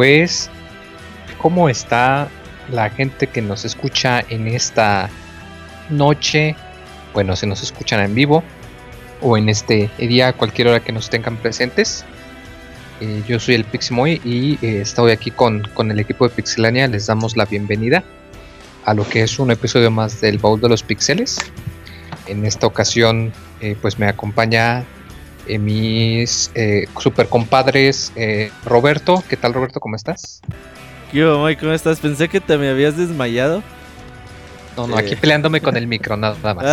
pues, ¿cómo está la gente que nos escucha en esta noche? Bueno, si nos escuchan en vivo o en este día, cualquier hora que nos tengan presentes. Eh, yo soy el Piximoy y eh, estoy aquí con, con, el equipo de Pixelania. Les damos la bienvenida a lo que es un episodio más del Baúl de los Pixeles. En esta ocasión, eh, pues me acompaña eh, mis eh, super compadres eh, Roberto. ¿Qué tal, Roberto? ¿Cómo estás? Yo, Mike, ¿cómo estás? Pensé que te me habías desmayado. No, no, aquí peleándome con el micro, nada más.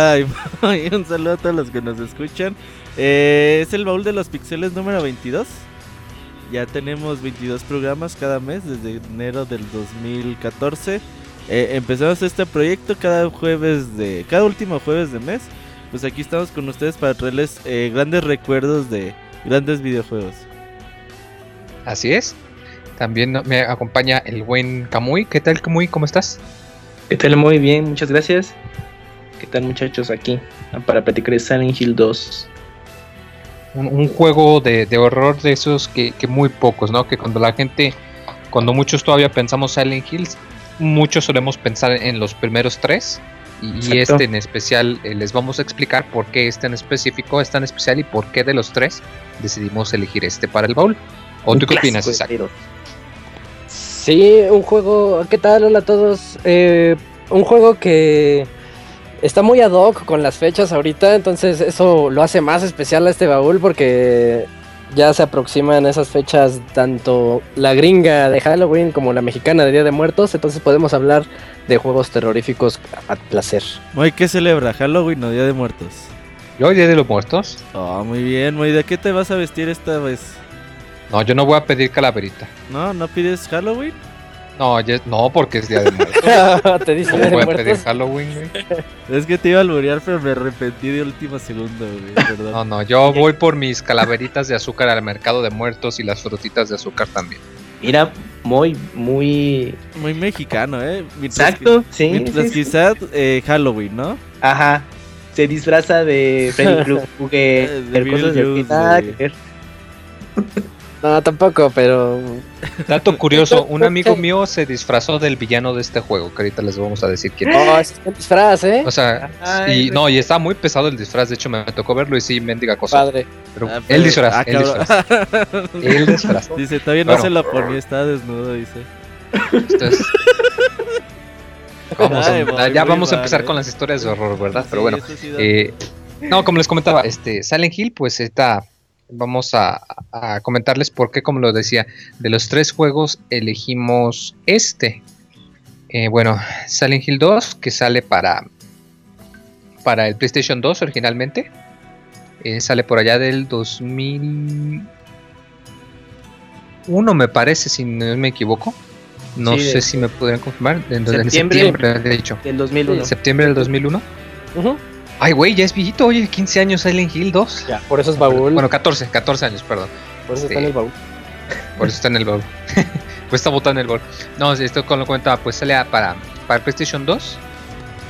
Ay, un saludo a todos los que nos escuchan. es el baúl de los pixeles número 22. Ya tenemos 22 programas cada mes desde enero del 2014. empezamos este proyecto cada jueves de. cada último jueves de mes pues aquí estamos con ustedes para traerles eh, grandes recuerdos de grandes videojuegos. Así es. También me acompaña el buen Kamui. ¿Qué tal, Kamui? ¿Cómo estás? ¿Qué tal? Muy bien, muchas gracias. ¿Qué tal, muchachos? Aquí para platicar de Silent Hill 2. Un, juego de, horror de esos que, que, muy pocos, ¿no? Que cuando la gente, cuando muchos todavía pensamos Silent Hills, muchos solemos pensar en los primeros tres y este en especial eh, les vamos a explicar por qué este en específico es tan especial y por qué de los tres decidimos elegir este para el baúl. ¿O tú qué opinas, Isaac? Sí, un juego. ¿Qué tal? Hola a todos. Eh, un juego que está muy ad hoc con las fechas ahorita, entonces eso lo hace más especial a este baúl porque ya se aproximan esas fechas tanto la gringa de Halloween como la mexicana de Día de Muertos, entonces podemos hablar de juegos terroríficos a placer. Muy, ¿qué celebra? ¿Halloween o Día de Muertos? Yo, Día de los Muertos. Oh, muy bien, muy. ¿De qué te vas a vestir esta vez? No, yo no voy a pedir calaverita. ¿No? ¿No pides Halloween? No, no, porque es Día de Muertos. te voy a pedir Halloween, güey. Es que te iba a alburear, pero me arrepentí de última segunda, güey. Perdón. No, no, yo voy por mis calaveritas de azúcar al mercado de muertos y las frutitas de azúcar también. Mira, muy, muy... Muy mexicano, ¿eh? Exacto, sí. Mientras quizás eh, Halloween, ¿no? Ajá. Se disfraza de Freddy Krueger, de cosas de No, tampoco, pero. Dato curioso: un amigo mío se disfrazó del villano de este juego, que ahorita les vamos a decir quién Oh, es un disfraz, ¿eh? O sea, y no, y está muy pesado el disfraz. De hecho, me tocó verlo y sí, mendiga cosa. Padre. Pero ah, él disfraz, ah, él disfraz. él disfraz. Dice, todavía no se lo ponía, está desnudo, dice. Vamos a, ya vamos a empezar con las historias de horror, ¿verdad? Pero bueno, eh, no, como les comentaba, este Silent Hill, pues está vamos a, comentarles por qué, como lo decía, de los tres juegos elegimos este. Eh, bueno, Silent Hill 2, que sale para, para el PlayStation 2 originalmente. Eh, sale por allá del 2001, me parece, si no me equivoco. No sé si me podrían confirmar. En, septiembre, de hecho. Del 2001. Septiembre del 2001. Ay, güey, ya es viejito, oye, 15 años Silent Hill 2. Ya, por eso es baúl. Bueno, 14, 14 años, perdón. Por eso está en el baúl. Por eso está en el baúl. pues está botado en el baúl. No, esto con lo cuenta, pues sale para, para PlayStation 2.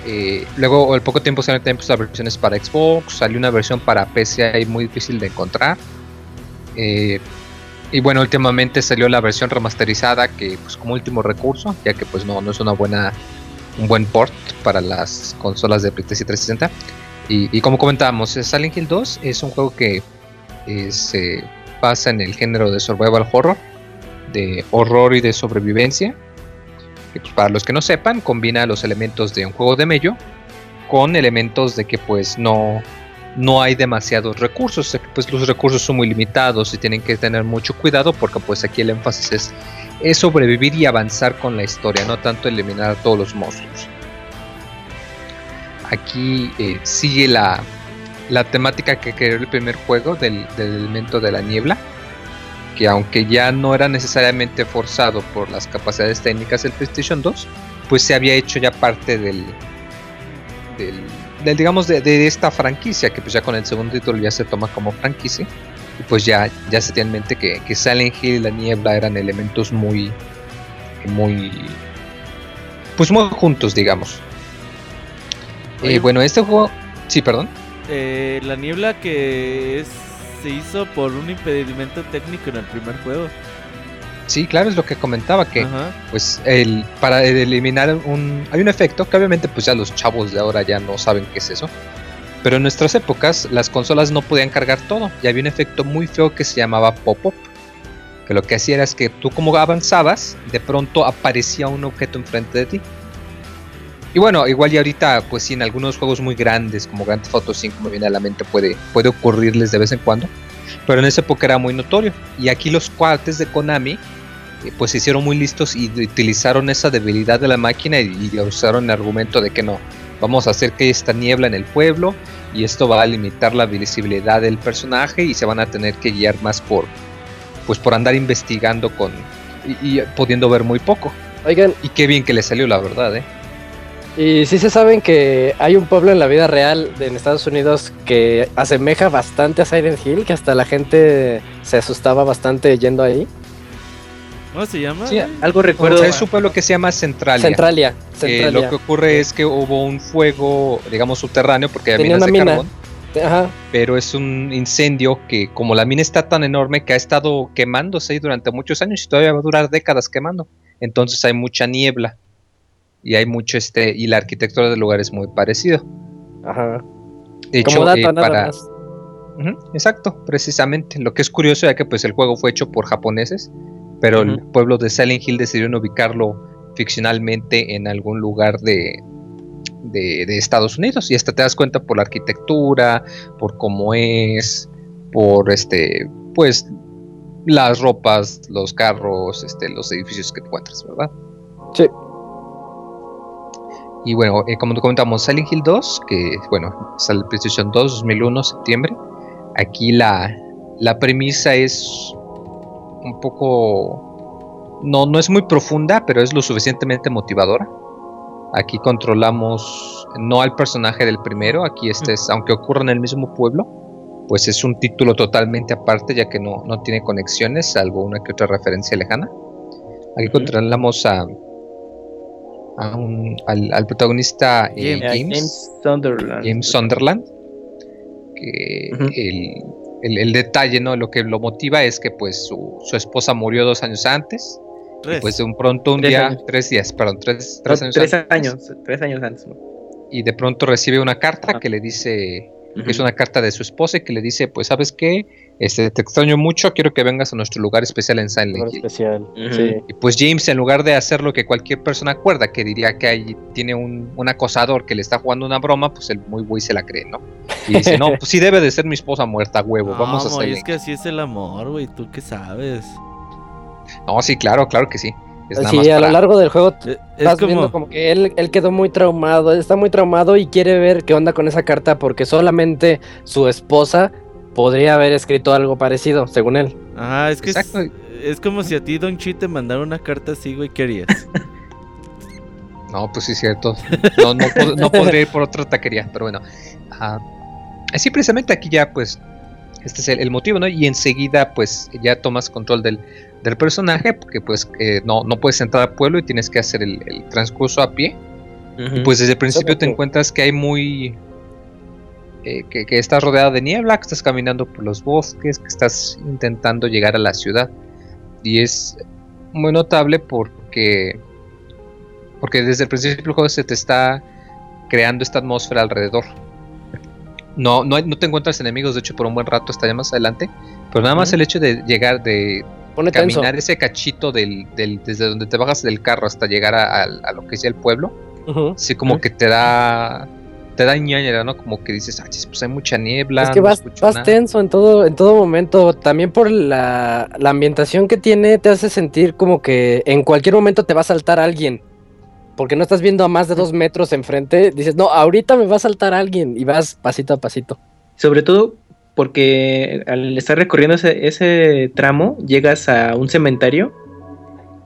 Eh, luego, al poco tiempo salieron también pues, las versiones para Xbox. Salió una versión para PC ahí muy difícil de encontrar. Eh, y bueno, últimamente salió la versión remasterizada que pues como último recurso, ya que pues no, no es una buena un buen port para las consolas de PlayStation 360. Y, como comentábamos, Silent Hill 2 es un juego que eh, se basa en el género de survival horror, de horror y de sobrevivencia. Pues para los que no sepan, combina los elementos de un juego de medio con elementos de que pues no, no hay demasiados recursos, pues los recursos son muy limitados y tienen que tener mucho cuidado porque pues aquí el énfasis es es sobrevivir y avanzar con la historia, no tanto eliminar a todos los monstruos. Aquí eh, sigue la, temática que creó el primer juego del, elemento de la niebla, que aunque ya no era necesariamente forzado por las capacidades técnicas del PlayStation 2, pues se había hecho ya parte del, del, digamos de, esta franquicia, que pues ya con el segundo título ya se toma como franquicia pues ya, ya se tiene en mente que, que Silent Hill y la niebla eran elementos muy, muy, pues muy juntos, digamos. Eh, bueno, este juego, sí, perdón. Eh, la niebla que se hizo por un impedimento técnico en el primer juego. Sí, claro, es lo que comentaba, que Ajá. pues el, para eliminar un... Hay un efecto que obviamente pues ya los chavos de ahora ya no saben qué es eso. Pero en nuestras épocas las consolas no podían cargar todo y había un efecto muy feo que se llamaba pop-up. Que lo que hacía era que tú como avanzabas, de pronto aparecía un objeto enfrente de ti. Y bueno, igual y ahorita pues sí en algunos juegos muy grandes como Grand Theft Auto 5 me viene a la mente puede, puede ocurrirles de vez en cuando. Pero en esa época era muy notorio. Y aquí los cuates de Konami eh, pues se hicieron muy listos y utilizaron esa debilidad de la máquina y, y usaron el argumento de que no, vamos a hacer que haya esta niebla en el pueblo y esto va a limitar la visibilidad del personaje y se van a tener que guiar más por pues por andar investigando con y, y pudiendo ver muy poco. Oigan, Y qué bien que le salió la verdad, ¿eh? y si se saben que hay un pueblo en la vida real de- en Estados Unidos que asemeja bastante a Silent Hill, que hasta la gente se asustaba bastante yendo ahí. ¿Cómo se llama? Sí? Algo O recuerdo. sea, es un pueblo que se llama Centralia. Centralia. que Centralia. lo que ocurre es que hubo un fuego, digamos, subterráneo, porque hay Tenía minas de una mina. carbón. Ajá. pero es un incendio que como la mina está tan enorme que ha estado quemándose ahí durante muchos años y todavía va a durar décadas quemando. Entonces hay mucha niebla y hay mucho este y la arquitectura del lugar es muy parecido. Ajá. De Como hecho, dato, eh, nada para más. Exacto, precisamente. Lo que es curioso ya que pues el juego fue hecho por japoneses, pero el Ujú. pueblo de Silent Hill decidieron ubicarlo ficcionalmente en algún lugar de, de, de Estados Unidos. Y hasta te das cuenta por la arquitectura, por cómo es, por este, pues las ropas, los carros, este, los edificios que encuentras, ¿verdad? Sí. Y bueno, eh, como te comentamos, Silent Hill 2, que bueno, sale el PlayStation 2 2001, septiembre. Aquí la, la premisa es un poco... No, no es muy profunda, pero es lo suficientemente motivadora. Aquí controlamos no al personaje del primero, aquí este es, aunque ocurra en el mismo pueblo, pues es un título totalmente aparte, ya que no, no tiene conexiones, salvo una que otra referencia lejana. Aquí controlamos a, a un- al, al protagonista eh, James. James, Sunderland. James Sunderland, que el, el- el detalle, ¿no? Lo que lo motiva es que pues su, su esposa murió dos años antes, y pues de un pronto un Tres día, años. tres días, perdón, tres, No, tres años tres antes, años, tres años antes. ¿no? y de pronto recibe una carta Ah. que le dice, que es una carta de su esposa y que le dice, pues sabes qué, este, te extraño mucho, quiero que vengas a nuestro lugar especial en Silent Lugar Hill. especial. Sí. Y pues James, en lugar de hacer lo que cualquier persona acuerda, que diría que ahí tiene un, un acosador que le está jugando una broma, pues el muy güey se la cree, ¿no? Y dice, no, pues sí debe de ser mi esposa muerta, huevo, No, vamos a hacer. es que así es el amor, güey. ¿Tú qué sabes? No, sí, claro, claro que sí. Es Sí, a para- lo largo del juego Eh, Es Estás como... viendo como que él, él quedó muy traumado, está muy traumado y quiere ver qué onda con esa carta porque solamente su esposa podría haber escrito algo parecido, según él. Ajá, es que es, Exacto. es como si a ti Don Chi te mandara una carta así, güey, ¿qué harías? No, pues sí, es cierto. No, no, no podría ir por otra taquería, pero bueno. Ah, así precisamente aquí ya, pues, este es el, el motivo, ¿no? Y enseguida, pues, ya tomas control del, del personaje, porque pues eh, no, no puedes entrar al pueblo y tienes que hacer el, el transcurso a pie. Y pues desde el principio te encuentras que hay muy... eh, que, que estás rodeado de niebla, que estás caminando por los bosques, que estás intentando llegar a la ciudad. Y es muy notable porque... Porque desde el principio del juego se te está creando esta atmósfera alrededor. No, no, no te encuentras enemigos, de hecho, por un buen rato, hasta ya más adelante. Pero nada más Ujú. el hecho de llegar, de Pone tenso. caminar ese cachito del, del- desde donde te bajas del carro hasta llegar a, a- a lo que es el pueblo, Ujú. sí como que te da te da ñañera, ¿no? Como que dices, ah, pues hay mucha niebla, Es que no vas, escucho vas nada". tenso en todo, en todo momento. También por la, la ambientación que tiene, te hace sentir como que en cualquier momento te va a saltar alguien. Porque no estás viendo a más de dos metros enfrente. Dices, no, ahorita me va a saltar alguien. Y vas pasito a pasito. Sobre todo porque al estar recorriendo ese, ese tramo, llegas a un cementerio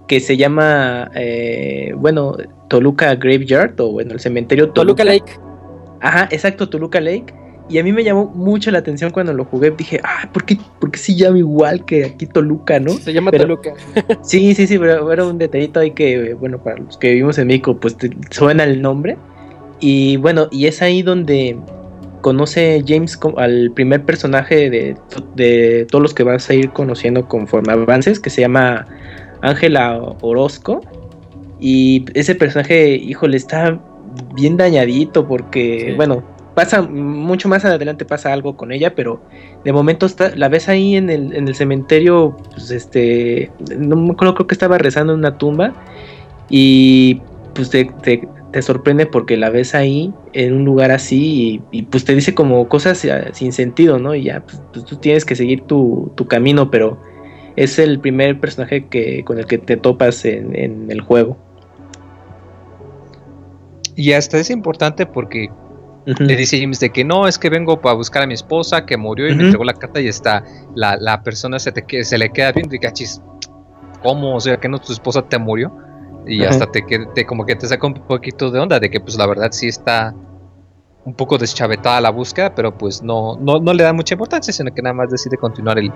que se llama, eh, bueno, Toluca Graveyard, o bueno, el cementerio Toluca Lake. Ajá, exacto, Toluca Lake. Y a mí me llamó mucho la atención cuando lo jugué. Dije, ah, ¿por qué, por qué se llama igual que aquí Toluca, no? Se llama Pero- Toluca. Sí, sí, sí, pero era un detallito ahí que, bueno, para los que vivimos en México, pues te- suena el nombre. Y bueno, y es ahí donde conoce James al primer personaje de, de todos los que vas a ir conociendo conforme avances, que se llama Ángela Orozco. Y ese personaje, híjole, está bien dañadito porque, Sí. bueno, pasa mucho más adelante pasa algo con ella, pero de momento está, la ves ahí en el, en el cementerio, pues este, no me acuerdo, creo que estaba rezando en una tumba y pues te, te- te sorprende porque la ves ahí en un lugar así y, y, pues te dice como cosas eh, sin sentido, ¿no? Y ya, pues, pues, tú tienes que seguir tu, tu camino, pero es el primer personaje que, con el que te topas en, en el juego. Y hasta es importante porque le dice James de que no, es que vengo para buscar a mi esposa que murió y me entregó la carta y está, la, la persona se, te, se le queda viendo y cachis, ¿cómo? O sea, que no tu esposa te murió? Y hasta te, que- te como que te saca un poquito de onda de que pues la verdad sí está un poco deschavetada la búsqueda, pero pues no, no, no le da mucha importancia, sino que nada más decide continuar el,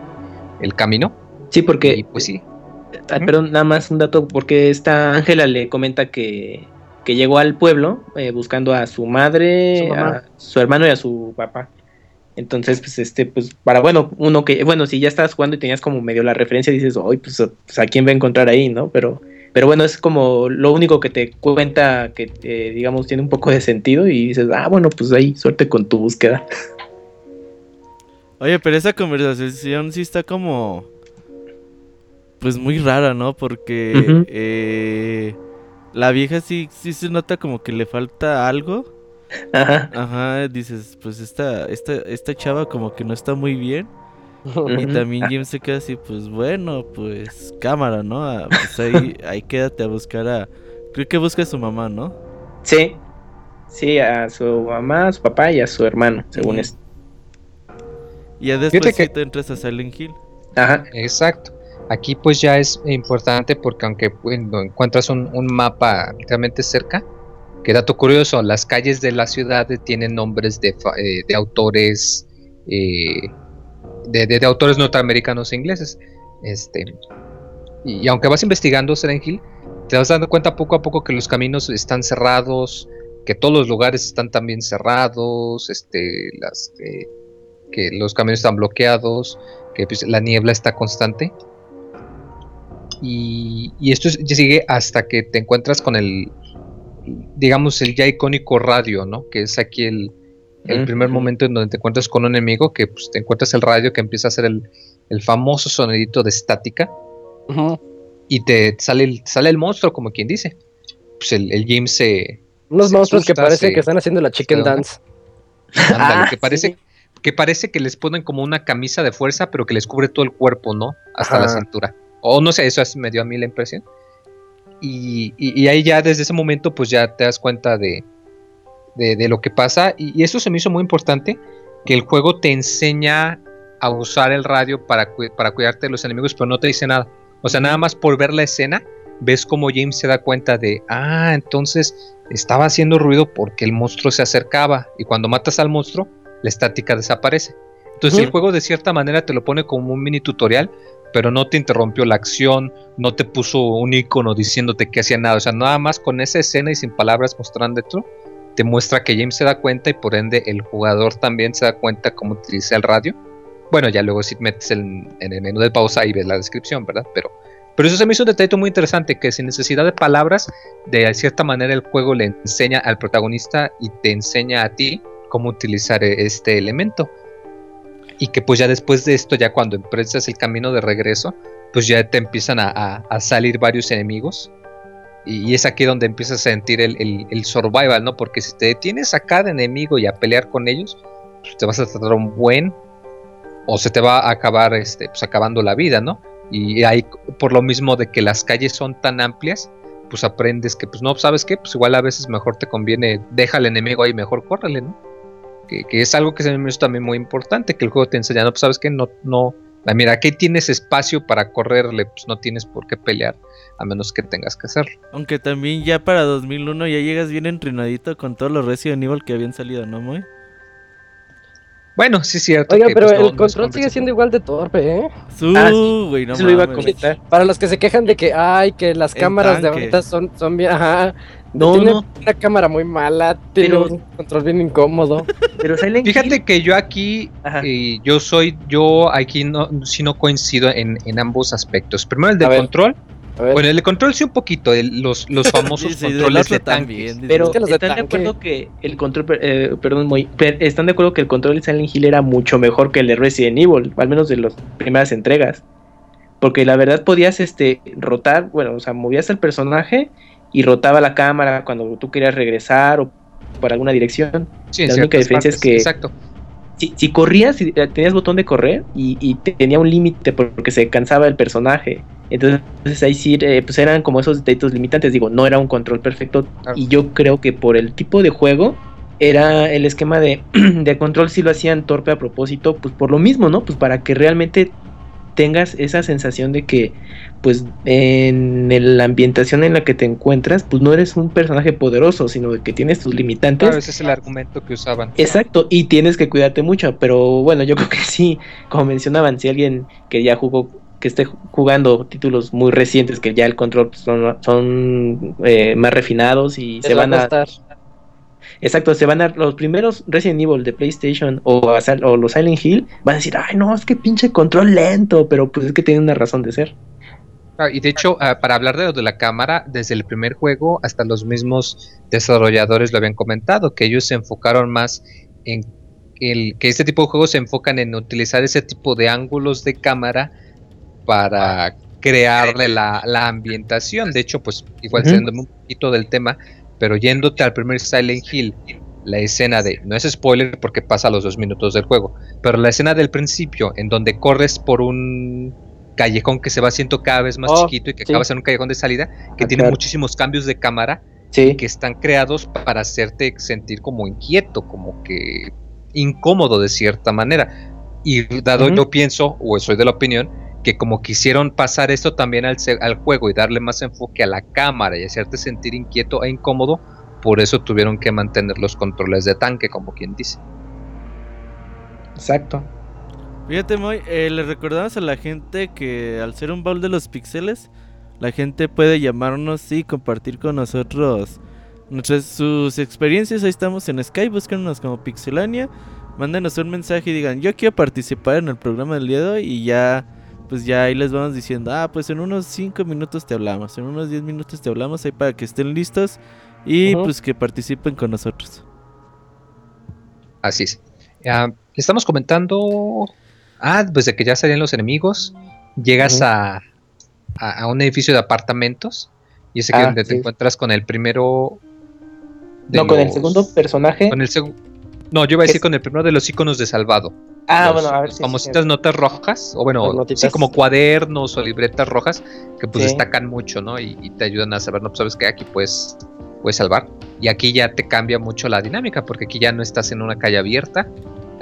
el camino. Sí, porque y pues sí. Ah, perdón, nada más un dato, porque esta Ángela le comenta que, que llegó al pueblo eh, buscando a su madre, Su a su hermano y a su papá. Entonces, pues, este, pues, para, bueno, uno que, bueno, si ya estabas jugando y tenías como medio la referencia, dices, hoy, pues, pues, a quién va a encontrar ahí, ¿no? Pero, pero bueno, es como lo único que te cuenta que, eh, digamos, tiene un poco de sentido y dices, ah, bueno, pues ahí, suerte con tu búsqueda. Oye, pero esa conversación sí está como. Pues muy rara, ¿no? Porque eh, la vieja sí, sí se nota como que le falta algo. Ajá. Ajá, dices, pues esta, esta, esta chava como que no está muy bien. Y también James se queda así, pues bueno, pues cámara, ¿no? Ah, pues ahí, ahí quédate a buscar a... Creo que busca a su mamá, ¿no? Sí, sí, a su mamá, a su papá y a su hermano, según Ujú. esto. Y ya después que- sí te entras a Silent Hill. Ajá. Exacto. Aquí pues ya es importante porque aunque encuentras un, mapa realmente cerca, que dato curioso, las calles de la ciudad tienen nombres de, eh, de autores eh, de, autores norteamericanos e ingleses. Este, y, aunque vas investigando Hill, te vas dando cuenta poco a poco que los caminos están cerrados, que todos los lugares están también cerrados, este, las, eh, que los caminos están bloqueados, que pues, la niebla está constante. Y, y esto es- sigue hasta que te encuentras con el, digamos, el ya icónico radio, ¿no? Que es aquí el, el primer momento en donde te encuentras con un enemigo, que pues, te encuentras el radio que empieza a hacer el, el famoso sonidito de estática y te sale el, sale el monstruo, como quien dice. Pues el, el James se... Unos Se monstruos que se- que están haciendo la chicken dance. ándale, Ah, que parece... sí. Que parece que les ponen como una camisa de fuerza, pero que les cubre todo el cuerpo, ¿no? Hasta la cintura. O no sé, eso es- me dio a mí la impresión. Y, y- y ahí ya desde ese momento, pues ya te das cuenta de, de, de lo que pasa. Y, y eso se me hizo muy importante, que el juego te enseña a usar el radio para, cu- para cuidarte de los enemigos, pero no te dice nada. O sea, nada más por ver la escena, ves como James se da cuenta de, ah, entonces estaba haciendo ruido porque el monstruo se acercaba. Y cuando matas al monstruo, la estática desaparece. Entonces el juego de cierta manera te lo pone como un mini tutorial, pero no te interrumpió la acción, no te puso un icono diciéndote que hacía nada. O sea, nada más con esa escena y sin palabras mostrándote, te muestra que James se da cuenta y por ende el jugador también se da cuenta cómo utiliza el radio. Bueno, ya luego si metes en, en el menú de pausa y ves la descripción, ¿verdad? Pero, pero eso se me hizo un detalle muy interesante, que sin necesidad de palabras, de cierta manera el juego le enseña al protagonista y te enseña a ti cómo utilizar e- este elemento. Y que pues ya después de esto, ya cuando empiezas el camino de regreso, pues ya te empiezan a, a- salir varios enemigos. Y, es aquí donde empiezas a sentir el, el- el survival, ¿no? Porque si te detienes a cada enemigo y a pelear con ellos, pues te vas a tratar un buen o se te va a acabar este, pues acabando la vida, ¿no? Y ahí, por lo mismo de que las calles son tan amplias, pues aprendes que, pues no, ¿sabes qué? Pues igual a veces mejor te conviene, deja al enemigo ahí, mejor córrele, ¿no? Que, que es algo que se me hizo también muy importante, que el juego te enseña, no, pues sabes qué, no, no, mira, aquí tienes espacio para correrle, pues no tienes por qué pelear, a menos que tengas que hacerlo. Aunque también ya para 2001 ya llegas bien entrenadito con todos los Resident Evil que habían salido, ¿no, Moy? Bueno, sí es cierto. Oiga, que, pero pues, no- el control sigue siendo igual de torpe, ¿eh? Su, Ah, sí. no Eso lo iba a comentar. Para los que se quejan de que, ay, que las cámaras de ahorita son, son bien, ajá. No, tiene no. una cámara muy mala, tiene Pero- un control bien incómodo. Pero Silent Fíjate Hill- que yo aquí, eh, yo soy, yo aquí no, sí no coincido en, en ambos aspectos. Primero el A del control, A ver. Bueno, el control sí un poquito, el- los, los famosos Sí, sí, del controles de tanques. también. Pero Es que los de están de acuerdo que el control, eh, perdón, muy, per- están de acuerdo que el control de Silent Hill era mucho mejor que el de Resident Evil, al menos de las primeras entregas. Porque la verdad podías este rotar, bueno, o sea, movías el personaje y rotaba la cámara cuando tú querías regresar o para alguna dirección. Sí, La única diferencia es que- Exacto. Si, si corrías, si, eh, tenías botón de correr y, y tenía un límite porque se cansaba el personaje. Entonces ahí sí, eh, pues eran como esos detallitos limitantes. Digo, no era un control perfecto. Claro. Y yo creo que por el tipo de juego, era el esquema de, de control sí lo hacían torpe a propósito, pues por lo mismo, ¿no? Pues para que realmente tengas esa sensación de que, pues en el- la ambientación en la que te encuentras, pues no eres un personaje poderoso, sino que tienes tus limitantes. Claro, ese es el argumento que usaban. Exacto, y tienes que cuidarte mucho, pero bueno, yo creo que sí, como mencionaban, si alguien que ya jugó, que esté jugando títulos muy recientes, que ya el control son, son eh, más refinados y se Les va van a... costar. Exacto, se van a... Los primeros Resident Evil de PlayStation o, a o los Silent Hill van a decir, ay no, es que pinche control lento, pero pues es que tiene una razón de ser. Ah, y de hecho, ah, para hablar de lo de la cámara, desde el primer juego hasta los mismos desarrolladores lo habían comentado, que ellos se enfocaron más en el que este tipo de juegos se enfocan en utilizar ese tipo de ángulos de cámara para crearle la, la ambientación. De hecho, pues igual Ujú. saliéndome un poquito del tema, pero yéndote al primer Silent Hill, la escena de, no es spoiler porque pasa a los dos minutos del juego, pero la escena del principio en donde corres por un callejón que se va haciendo cada vez más Oh, chiquito y que sí. acabas en un callejón de salida que Ah, tiene claro. muchísimos cambios de cámara Sí, que están creados para hacerte sentir como inquieto, como que incómodo de cierta manera. Y dado yo pienso, o soy de la opinión, que como quisieron pasar esto también al juego y darle más enfoque a la cámara y hacerte sentir inquieto e incómodo, por eso tuvieron que mantener los controles de tanque, como quien dice. exacto. Fíjate, Moy, eh, le recordamos a la gente que al ser un baúl de los pixeles, la gente puede llamarnos y compartir con nosotros nuestras, sus experiencias. Ahí estamos en Skype, búscanos como Pixelania, mándenos un mensaje y digan, yo quiero participar en el programa del día de hoy y ya, pues ya ahí les vamos diciendo, ah, pues en unos 5 minutos te hablamos, en unos 10 minutos te hablamos ahí para que estén listos y pues que participen con nosotros. Así es. Ah, estamos comentando. Ah, pues de que ya salían los enemigos. Llegas a, a, a un edificio de apartamentos. Y es aquí Ah, donde te sí. encuentras con el primero. de No, con el segundo personaje. Con el segu- No, yo iba a decir Es- con el primero de los iconos de salvado. ah, Los- bueno, a ver si famositas notas rojas, o bueno, Las sí, notitas. como cuadernos o libretas rojas, que pues Sí. destacan mucho, ¿no? Y, y te ayudan a saber, no, pues sabes que aquí puedes, puedes salvar. Y aquí ya te cambia mucho la dinámica, porque aquí ya no estás en una calle abierta,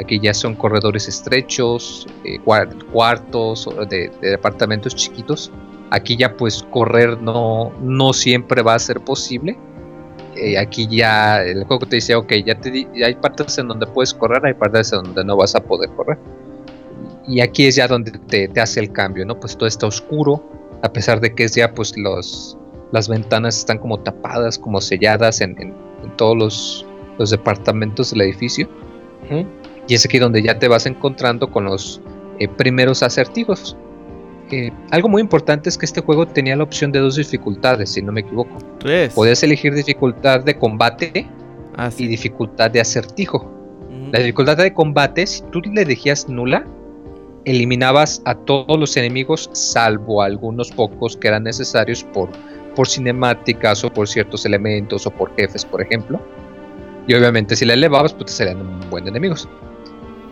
aquí ya son corredores estrechos, eh, cuar- cuartos de, de departamentos chiquitos. Aquí ya pues correr no, no siempre va a ser posible. Eh, aquí ya el juego te dice, ok, ya, te ya hay partes en donde puedes correr, hay partes en donde no vas a poder correr. Y aquí es ya donde te, te hace el cambio, ¿no? Pues todo está oscuro, a pesar de que es ya pues los, las ventanas están como tapadas, como selladas en, en- todos los, los departamentos del edificio. Y es aquí donde ya te vas encontrando con los eh, primeros acertijos. Eh, algo muy importante es que este juego tenía la opción de dos dificultades, si no me equivoco. Tres. Podías elegir dificultad de combate Ah, y dificultad de acertijo. La dificultad de combate, si tú le elegías nula, eliminabas a todos los enemigos, salvo a algunos pocos que eran necesarios por, por cinemáticas o por ciertos elementos o por jefes, por ejemplo. Y obviamente si la elevabas, pues te serían un buen de enemigos.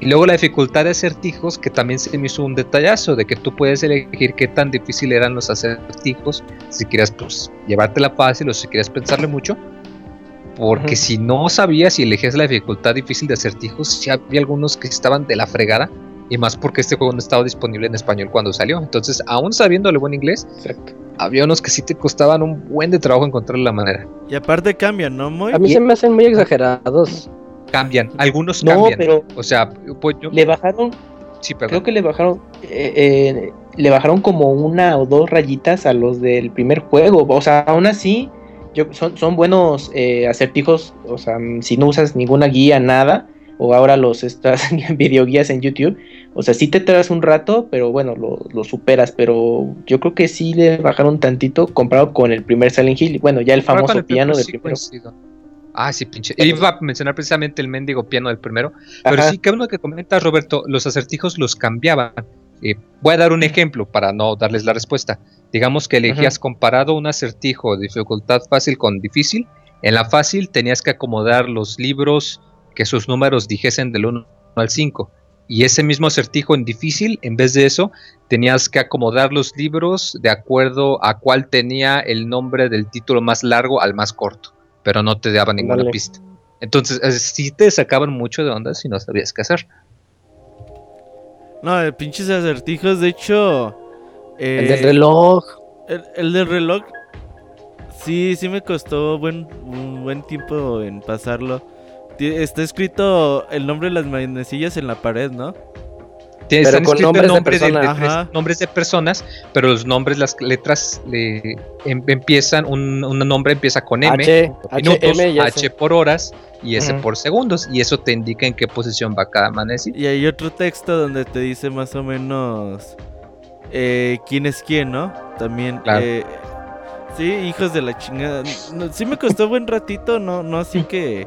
Y luego la dificultad de acertijos, que también se me hizo un detallazo, de que tú puedes elegir qué tan difícil eran los acertijos, si quieres pues llevártela fácil o si quieres pensarle mucho. Porque si no sabías y elegías la dificultad difícil de acertijos, sí había algunos que estaban de la fregada. Y más porque este juego no estaba disponible en español cuando salió. Entonces, aún sabiéndole buen inglés, Exacto. había unos que sí te costaban un buen de trabajo encontrar la manera. Y aparte cambian, ¿no, Moy? A mí se me hacen muy exagerados. Cambian, algunos No, cambian. pero O sea, pues yo. le bajaron Sí, perdón. Creo que le bajaron, eh, eh, le bajaron como una o dos rayitas a los del primer juego. O sea, aún así, yo, son, son buenos eh, acertijos. O sea, si no usas ninguna guía, nada, o ahora los estas videoguías en YouTube. O sea, sí te traes un rato, pero bueno, lo, lo, superas. Pero yo creo que sí le bajaron tantito comparado con el primer Silent Hill. Bueno, ya el famoso piano del primero. Ah, sí, pinche. Iba a mencionar precisamente el mendigo piano del primero. Pero sí, que uno que comenta, Roberto, los acertijos los cambiaban. Eh, voy a dar un ejemplo para no darles la respuesta. Digamos que elegías comparado un acertijo de dificultad fácil con difícil. En la fácil tenías que acomodar los libros que sus números dijesen del 1 al 5. Y ese mismo acertijo en difícil, en vez de eso, tenías que acomodar los libros de acuerdo a cuál tenía el nombre del título más largo al más corto, pero no te daba ninguna pista. Entonces, sí te sacaban mucho de onda si no sabías qué hacer. No, el pinches acertijos, de hecho. el del eh, reloj. El, del reloj. Sí, sí me costó buen, un buen tiempo en pasarlo. Está escrito el nombre de las manecillas en la pared, ¿no? Pero con nombres, de, personas. nombres de personas, pero los nombres, las letras le, em, empiezan, un, nombre empieza con M, H, minutos, H, por horas y S por segundos, y eso te indica en qué posición va cada manecilla. Y hay otro texto donde te dice más o menos eh, quién es quién, ¿no? También. Eh, sí, hijos de la chingada. sí me costó buen ratito, no, no así que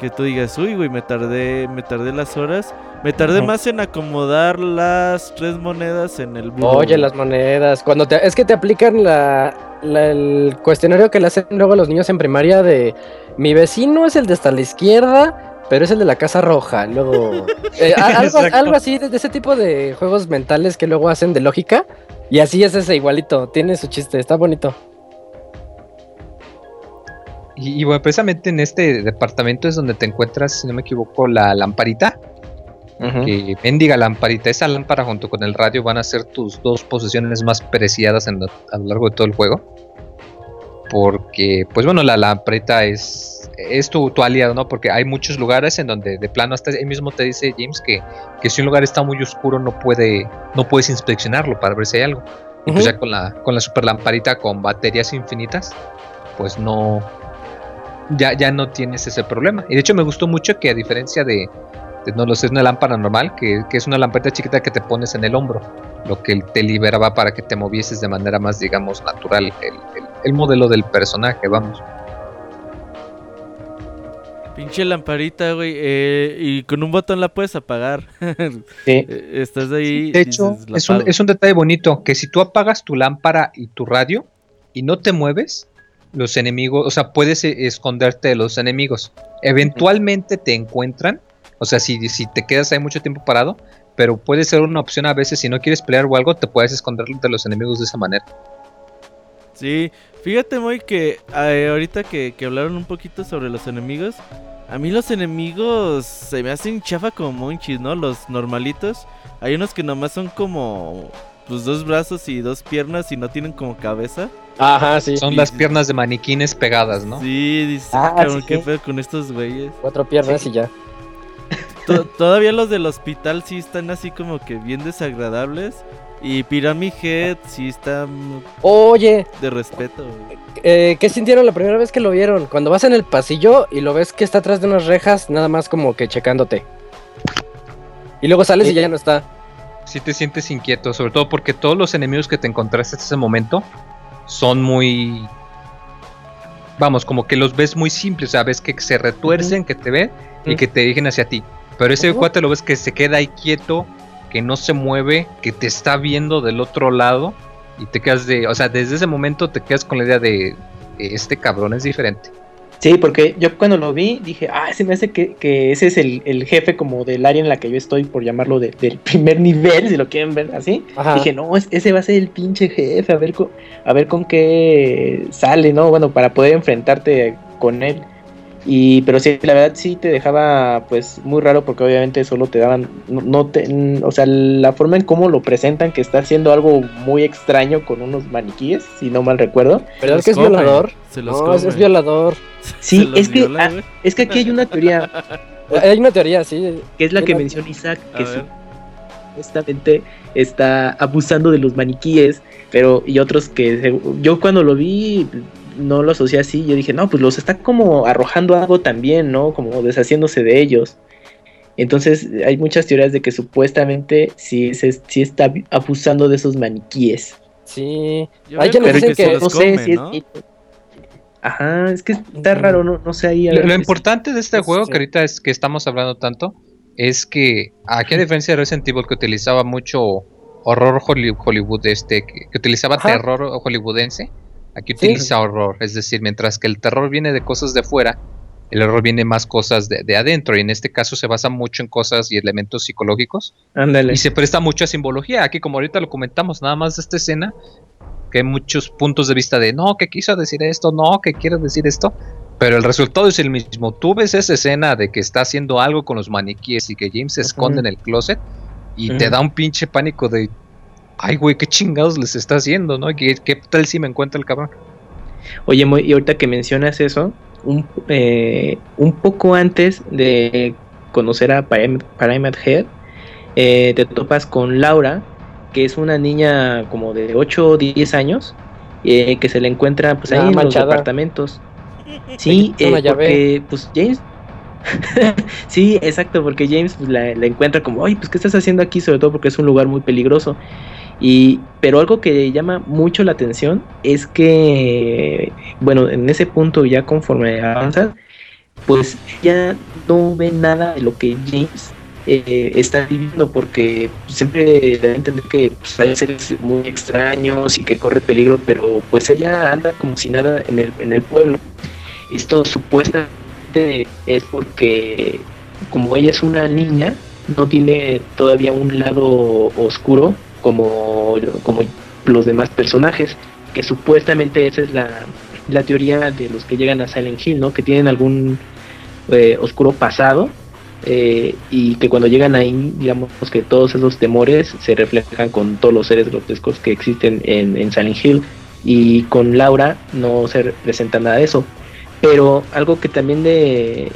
que tú digas, uy, güey, me tardé, me tardé las horas. Me tardé más en acomodar las tres monedas en el Oye, las monedas. Cuando te, es que te aplican la, el cuestionario que le hacen luego a los niños en primaria de mi vecino es el de hasta la izquierda, pero es el de la casa roja. Luego, eh, algo, así, de, ese tipo de juegos mentales que luego hacen de lógica. Y así es ese igualito. Tiene su chiste, está bonito. Y, bueno, precisamente en este departamento es donde te encuentras, si no me equivoco, la lamparita. Que bendiga lamparita. Esa lámpara junto con el radio van a ser tus dos posesiones más preciadas a lo largo de todo el juego. Porque, pues bueno, la lamparita es, es tu, aliado, ¿no? Porque hay muchos lugares en donde de plano hasta él mismo te dice James que, que si un lugar está muy oscuro no puede no puedes inspeccionarlo para ver si hay algo. Y pues ya con la, con la super lamparita con baterías infinitas, pues no, ya, ya no tienes ese problema. Y de hecho me gustó mucho que a diferencia de, no lo sé, es una lámpara normal, que, es una lamparita chiquita que te pones en el hombro, lo que te liberaba para que te movieses de manera más, digamos, natural, el, modelo del personaje, vamos. Pinche lamparita, güey. Eh, y con un botón la puedes apagar. Sí. Eh, estás ahí. De hecho, es, un, es un, detalle bonito. Que si tú apagas tu lámpara y tu radio y no te mueves, los enemigos, o sea, puedes eh, esconderte de los enemigos. Eventualmente te encuentran, o sea, si, si te quedas ahí mucho tiempo parado, pero puede ser una opción a veces, si no quieres pelear o algo, te puedes esconder de los enemigos de esa manera. Sí, fíjate muy que eh, ahorita que, que, hablaron un poquito sobre los enemigos, a mí los enemigos se me hacen chafa como monchis, ¿no? Los normalitos. Hay unos que nomás son como pues dos brazos y dos piernas y no tienen como cabeza. Ajá, sí. Son las piernas de maniquines pegadas, ¿no? Sí, dice, ah, qué feo con estos güeyes. Cuatro piernas y ya. Todavía los del hospital sí están así como que bien desagradables. Y Pyramid Head sí está. Oye. De respeto. Eh, ¿Qué sintieron la primera vez que lo vieron? Cuando vas en el pasillo y lo ves que está atrás de unas rejas, nada más como que checándote. Y luego sales y ya no está. Sí te sientes inquieto, sobre todo porque todos los enemigos que te encontraste hasta ese momento son muy... Vamos, como que los ves muy simples, o sea, ves que se retuercen, que te ven y que te dirigen hacia ti. Pero ese cuate lo ves que se queda ahí quieto, que no se mueve, que te está viendo del otro lado y te quedas de, o sea, desde ese momento te quedas con la idea de este cabrón es diferente. Sí, porque yo cuando lo vi dije, ah, se me hace que, ese es el, jefe como del área en la que yo estoy, por llamarlo del primer nivel, si lo quieren ver así. Dije, no, ese va a ser el pinche jefe, a ver, con, a ver con qué sale, ¿no? Bueno, para poder enfrentarte con él. Y, pero sí, la verdad sí te dejaba pues muy raro porque obviamente solo te daban, no, te, o sea, la forma en cómo lo presentan que está haciendo algo muy extraño con unos maniquíes, si no mal recuerdo. ¿Verdad es que es violador? Se los no, es violador. Sí, es que, es que aquí hay una teoría. hay una teoría, sí. Que es la que menciona Isaac, que supuestamente está abusando de los maniquíes, pero y otros que yo cuando lo vi no lo asocié así, yo dije, no, pues los está como arrojando algo también, ¿no? Como deshaciéndose de ellos. Entonces hay muchas teorías de que supuestamente sí, se, sí está abusando de esos maniquíes. Sí. Yo Hay veo quienes que dicen que- los no sé come, si es-. Ajá, es que está raro, no, no sé ahí. a Lo, importante de este juego, sí. que ahorita es que estamos hablando tanto, es que aquí a diferencia de Resident Evil que utilizaba mucho horror holly- Hollywood, este, que, que utilizaba Ajá. terror hollywoodense, aquí Sí. utiliza horror. Es decir, mientras que el terror viene de cosas de fuera, el horror viene más cosas de, de adentro. Y en este caso se basa mucho en cosas y elementos psicológicos. Ándale. Y se presta mucho a simbología. Aquí, como ahorita lo comentamos, nada más de esta escena, que hay muchos puntos de vista de no, que quiso decir esto, no, que quiere decir esto. Pero el resultado es el mismo. Tú ves esa escena de que está haciendo algo con los maniquíes y que James se esconde en el closet y te da un pinche pánico de, ay, güey, qué chingados les está haciendo, ¿no? ¿Qué, qué tal si me encuentra el cabrón? Oye, Moy, y ahorita que mencionas eso, un, eh, un poco antes de conocer a Pyram- Pyramid Head, eh, te topas con Laura, que es una niña como de 8 o 10 años, eh, que se le encuentra pues ahí Ah, en manchada. los departamentos. Sí, eh, llave. porque pues James... sí, exacto, porque James pues, la, la encuentra como, ay, pues ¿qué estás haciendo aquí? Sobre todo porque es un lugar muy peligroso. Y, pero algo que llama mucho la atención es que, bueno, en ese punto ya conforme avanza, pues ya no ve nada de lo que James eh, está viviendo porque siempre da a entender que pues, hay seres muy extraños y que corre peligro, pero pues ella anda como si nada en el, en el pueblo. Esto supuestamente es porque como ella es una niña, no tiene todavía un lado oscuro como, como los demás personajes, que supuestamente esa es la, la teoría de los que llegan a Silent Hill, ¿no? Que tienen algún eh, oscuro pasado eh, y que cuando llegan ahí, digamos que todos esos temores se reflejan con todos los seres grotescos que existen en, en Silent Hill y con Laura no se presenta nada de eso. Pero algo que también eh,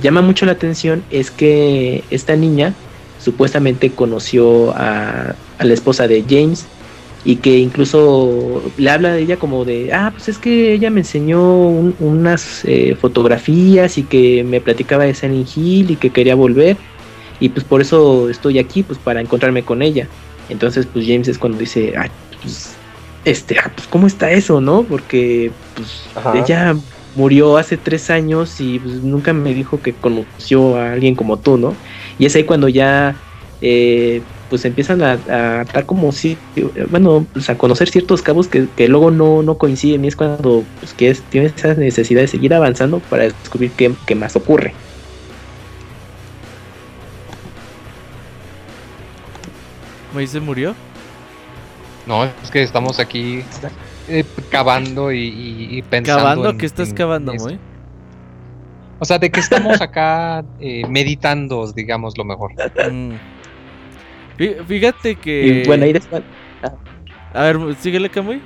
llama mucho la atención es que esta niña supuestamente conoció a, a la esposa de James y que incluso le habla de ella como de, ah, pues es que ella me enseñó un- unas eh, fotografías y que me platicaba de Silent Hill y que quería volver y pues por eso estoy aquí, pues para encontrarme con ella. Entonces pues James es cuando dice, ah, pues, este, ah, pues cómo está eso, ¿no? Porque pues Ajá. ella murió hace tres años y pues, nunca me dijo que conoció a alguien como tú, ¿no? Y es ahí cuando ya eh, pues empiezan a, a atar como si, bueno, pues a conocer ciertos cabos que, que luego no, no coinciden y es cuando pues, que es- tienes esa necesidad de seguir avanzando para descubrir qué, qué más ocurre. Moy se murió. No, es que estamos aquí eh, cavando y, y- y pensando. ¿Cavando? en- ¿Qué estás en cavando. Moy? O sea, de que estamos acá eh, meditando, digamos lo mejor. Mm. Fí- Fíjate que. Y bueno, ahí después... A ver, síguele, Camuy.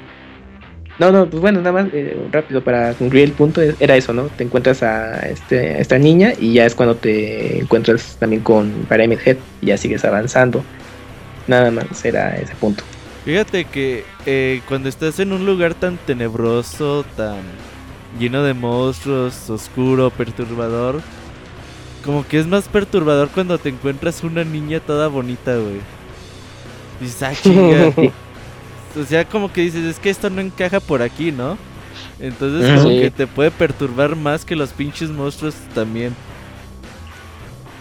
No, no, pues bueno, nada más eh, rápido para concluir el punto, era eso, ¿no? Te encuentras a, este, a esta niña y ya es cuando te encuentras también con Pyramid Head y ya sigues avanzando. Nada más era ese punto. Fíjate que eh, cuando estás en un lugar tan tenebroso, tan lleno de monstruos, oscuro, perturbador, como que es más perturbador cuando te encuentras una niña toda bonita, güey. Dices, ah, chinga. o sea, como que dices, es que esto no encaja por aquí, ¿no? Entonces, como Sí. que te puede perturbar más que los pinches monstruos también.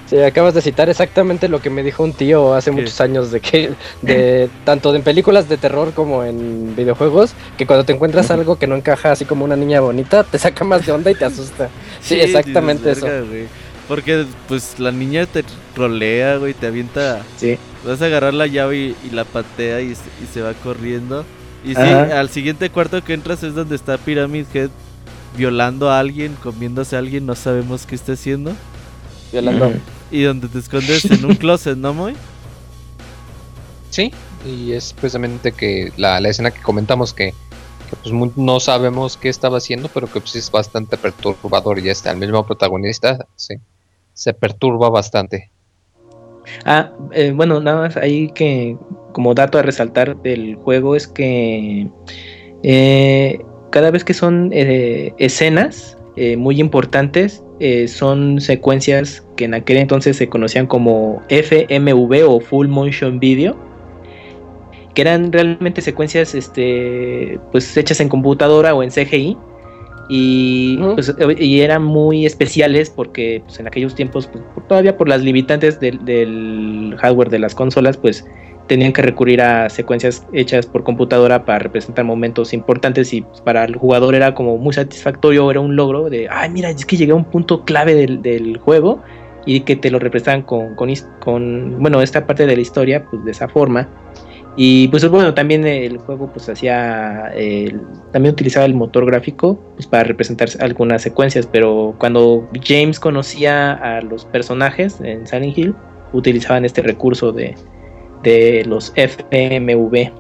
Sí, acabas de citar exactamente lo que me dijo un tío hace ¿Qué? muchos años de que de tanto en películas de terror como en videojuegos, que cuando te encuentras algo que no encaja así como una niña bonita, te saca más de onda y te asusta. Sí, exactamente eso. Porque, pues, la niña te trolea, güey, te avienta Sí. Vas a agarrar la llave y, y la patea y, se- y se va corriendo. Y sí, Ajá. al siguiente cuarto que entras es donde está Pyramid Head violando a alguien, comiéndose a alguien, no sabemos qué está haciendo. Violando. Y donde te escondes en un closet, ¿no, Moy? Sí, y es precisamente que la, la escena que comentamos que, que, pues no sabemos qué estaba haciendo, pero que pues es bastante perturbador y este, el mismo protagonista sí, se perturba bastante. Ah, eh, bueno, nada más ahí que como dato a resaltar del juego es que eh, cada vez que son eh, escenas muy importantes, son secuencias que en aquel entonces se conocían como FMV o Full Motion Video, que eran realmente secuencias este, pues, hechas en computadora o en CGI. Y, pues, y eran muy especiales porque pues, en aquellos tiempos, pues, todavía por las limitantes del, del hardware de las consolas, pues tenían que recurrir a secuencias hechas por computadora para representar momentos importantes y pues, para el jugador era como muy satisfactorio, era un logro de, ay mira, es que llegué a un punto clave del, del juego y que te lo representan con, con, bueno, esta parte de la historia, pues de esa forma. Y pues bueno, también el juego pues hacía, también utilizaba el motor gráfico pues para representar algunas secuencias, pero cuando James conocía a los personajes en Silent Hill, utilizaban este recurso de, de los FMV.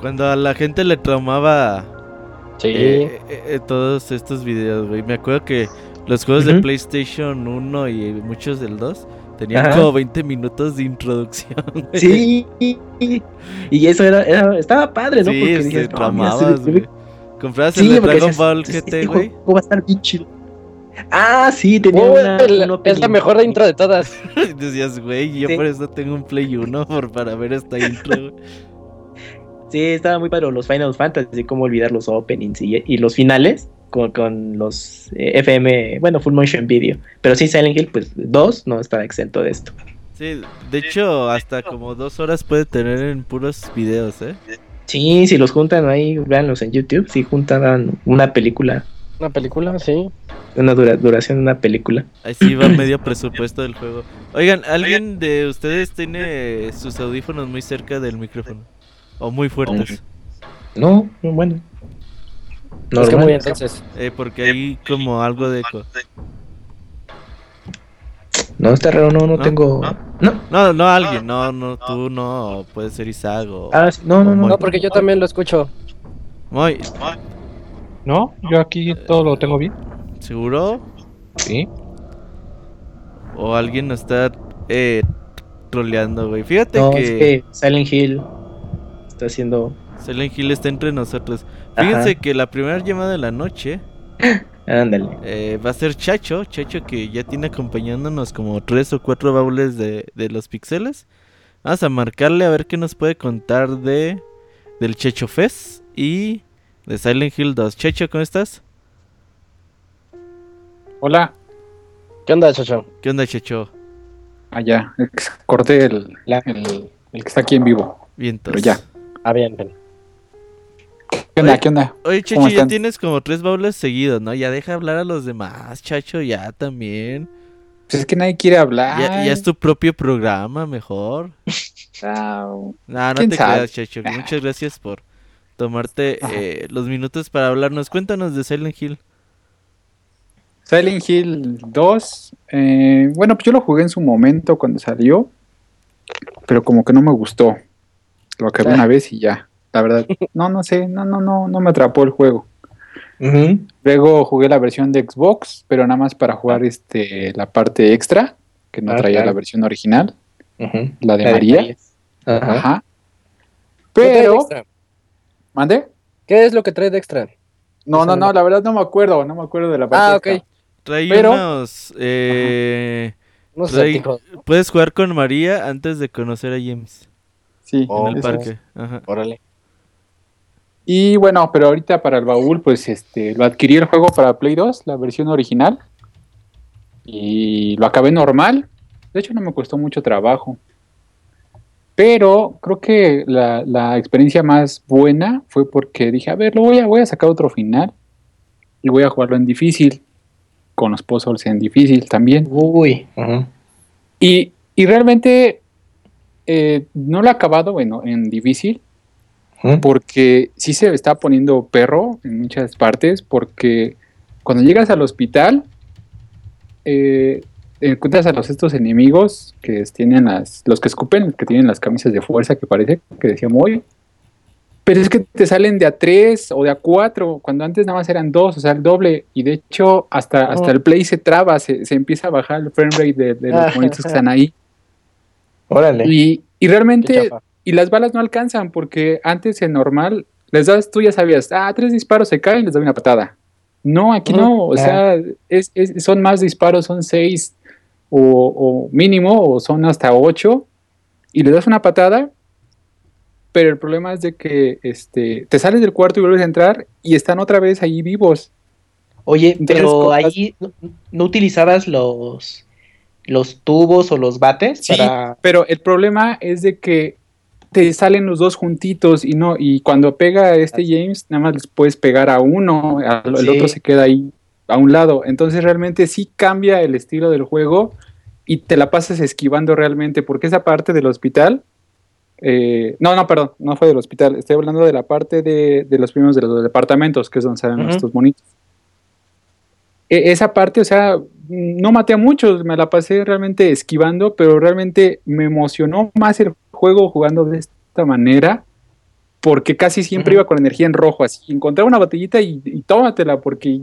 Cuando a la gente le traumaba Sí. eh, eh, eh, todos estos videos, güey. Me acuerdo que los juegos de. PlayStation 1 y muchos del 2 tenían Ajá. como 20 minutos de introducción. güey. Sí, y eso era, era- estaba padre, ¿no? Sí, Porque "No, mira, se ve- se ve güey. Comprabas Sí, el de Dragon decías, Ball "Este GT, güey. va a estar bien chido. Ah, sí, tenía Uy, una, el- un es la mejor intro de todas. Y decías, güey, yo Sí. por eso tengo un Play 1 por, para ver esta intro, güey. Sí, estaba muy padre los Final Fantasy, cómo olvidar los openings y, y los finales con, con los eh, FM, bueno, Full Motion Video. Pero sí, Silent Hill, pues 2 no está exento de esto. Sí, de hecho, hasta como dos horas puede tener en puros videos, ¿eh? Sí, si los juntan ahí, véanlos en YouTube, si juntan una película, Una película, sí. una dura- duración de una película. Ahí sí va medio presupuesto del juego. Oigan, ¿alguien de ustedes tiene sus audífonos muy cerca del micrófono? O muy fuertes. No, bueno. Es que muy entonces. Eh, porque hay como algo de eco. No, está raro, no, no, ¿No? tengo. No. No, no alguien, no, no, tú no, puede ser Isaac o... Ah, sí, no, no, no. No, porque yo también lo escucho. Muy, No, yo aquí todo lo tengo bien. ¿seguro? Sí. O alguien nos está eh, troleando, güey. Fíjate No, que, es que Silent Hill está haciendo. Silent Hill está entre nosotros. Ajá. Fíjense que la primera llamada de la noche Ándale. eh, va a ser Chacho. Chacho que ya tiene acompañándonos como tres o cuatro baúles de, de los pixeles. Vamos a marcarle a ver qué nos puede contar de del Checho Fest y de Silent Hill 2. Checho, ¿cómo estás? Hola. ¿Qué onda, Chacho? ¿Qué onda, Checho? Allá. Corté el, el, el que está aquí en vivo. Vientos. Pero ya. Ah, bien, bien. ¿Qué onda? Oye. ¿Qué onda? Oye, Checho, ¿Cómo ya tienes como tres baúles seguidos, ¿no? Ya deja hablar a los demás, Chacho, ya también. Pues es que nadie quiere hablar. Ya, ya es tu propio programa, mejor. Ah, No, no ¿Quién te sabe? creas, que Muchas gracias por tomarte Ajá. eh, los minutos para hablarnos. Cuéntanos de Silent Hill. Silent Hill 2. eh, bueno, pues yo lo jugué en su momento cuando salió. Pero como que no me gustó. Lo acabé Ah. una vez y ya. La verdad. No, no sé. No, no, no. No me atrapó el juego. Luego jugué la versión de Xbox, pero nada más para jugar este la parte extra, que no Ah, traía claro. la versión original, Ujú. la de La María. Ajá. Ajá. ¿Qué trae de Pero? ¿mande? ¿Qué es lo que trae de extra? No, no, no, la verdad no me acuerdo, no me acuerdo de la parte Ah, extra. ok. Trae Pero- unos... eh, No sé, trae- puedes jugar con María antes de conocer a James Sí, Oh, en el parque. Ajá. Órale. Y bueno, pero ahorita para el baúl, pues este, lo adquirí el juego para Play 2, la versión original. Y lo acabé normal. De hecho, no me costó mucho trabajo. Pero creo que la, la experiencia más buena fue porque dije, a ver, lo voy a, voy a sacar otro final. Y voy a jugarlo en difícil. Con los puzzles en difícil también. Uy. Y, y realmente eh, no lo he acabado bueno, en difícil. Porque sí se está poniendo perro en muchas partes, porque cuando llegas al hospital, eh, encuentras a los estos enemigos que tienen las, los que escupen, que tienen las camisas de fuerza que parece, que decía muy, pero es que te salen de a tres o de a cuatro, cuando antes nada más eran dos, o sea, el doble, y de hecho hasta, hasta el play se traba, se, se empieza a bajar el frame rate de, de los monitos que están ahí, Órale. y, y realmente. Y las balas no alcanzan porque antes en normal les das, tú ya sabías, ah, tres disparos se caen, les doy una patada. No, aquí no, o sea, es, es- son más disparos, son seis o, o mínimo, o son hasta ocho, y le das una patada, pero el problema es de que este, te sales del cuarto y vuelves a entrar y están otra vez ahí vivos. Oye, Entonces, pero ¿cómo ahí no, no utilizabas los los tubos o los bates Sí, para pero el problema es de que te salen los dos juntitos y no, y cuando pega este James, nada más les puedes pegar a uno, al- el otro se queda ahí a un lado. Entonces realmente sí cambia el estilo del juego y te la pasas esquivando realmente, porque esa parte del hospital, eh, no, no, perdón, no fue del hospital, estoy hablando de la parte de, de los primeros de los departamentos, que es donde salen Ujú. estos bonitos. E- esa parte, o sea, no maté a muchos, me la pasé realmente esquivando, pero realmente me emocionó más el juego jugando de esta manera, porque casi siempre iba con energía en rojo, así, encontraba una botellita y, y tómatela, porque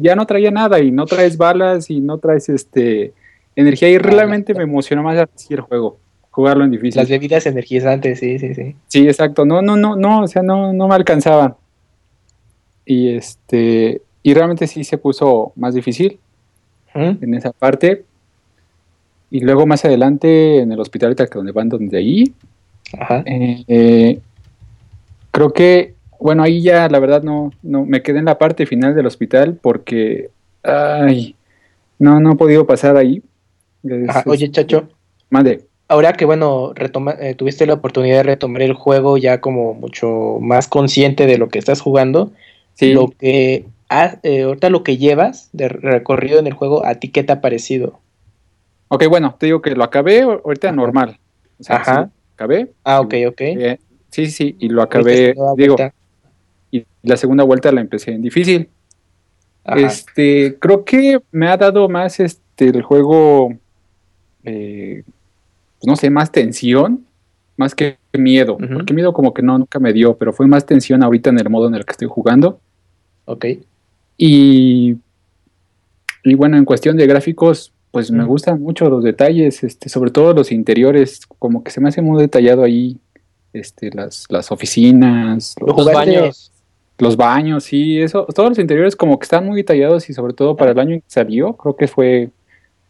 ya no traía nada y no traes balas y no traes este energía y realmente me emocionó más así el juego, jugarlo en difícil. las bebidas energizantes, sí, sí, sí. Sí, exacto. No, no, no, no, o sea, no, no me alcanzaban. Y este, y realmente sí se puso más difícil en esa parte. Y luego más adelante en el hospital ahorita que donde van donde ahí, Ajá. eh, eh, creo que, bueno, ahí ya la verdad no, no, me quedé en la parte final del hospital porque, ay, no, no he podido pasar ahí. Es-. Oye, Chacho, mande. ahora que bueno, retoma, eh, tuviste la oportunidad de retomar el juego ya como mucho más consciente de lo que estás jugando, Sí, lo que ha- eh, ahorita lo que llevas de recorrido en el juego, ¿a ti qué te ha parecido? Ok, bueno, te digo que lo acabé ahorita Ajá. normal. O sea, Ajá. sí, acabé. Ah, ok, ok. Eh, sí, sí, y lo acabé, digo, vuelta. y la segunda vuelta la empecé en difícil. Ajá. Este, creo que me ha dado más este el juego, eh, pues no sé, más tensión, más que miedo, porque miedo como que no, nunca me dio, pero fue más tensión ahorita en el modo en el que estoy jugando. Ok. Y, y bueno, en cuestión de gráficos, pues me gustan mucho los detalles, este, sobre todo los interiores, como que se me hace muy detallado ahí, este, las, las oficinas, ¿Lo los, baños. los baños, sí, eso, todos los interiores como que están muy detallados y sobre todo para el año que salió, creo que fue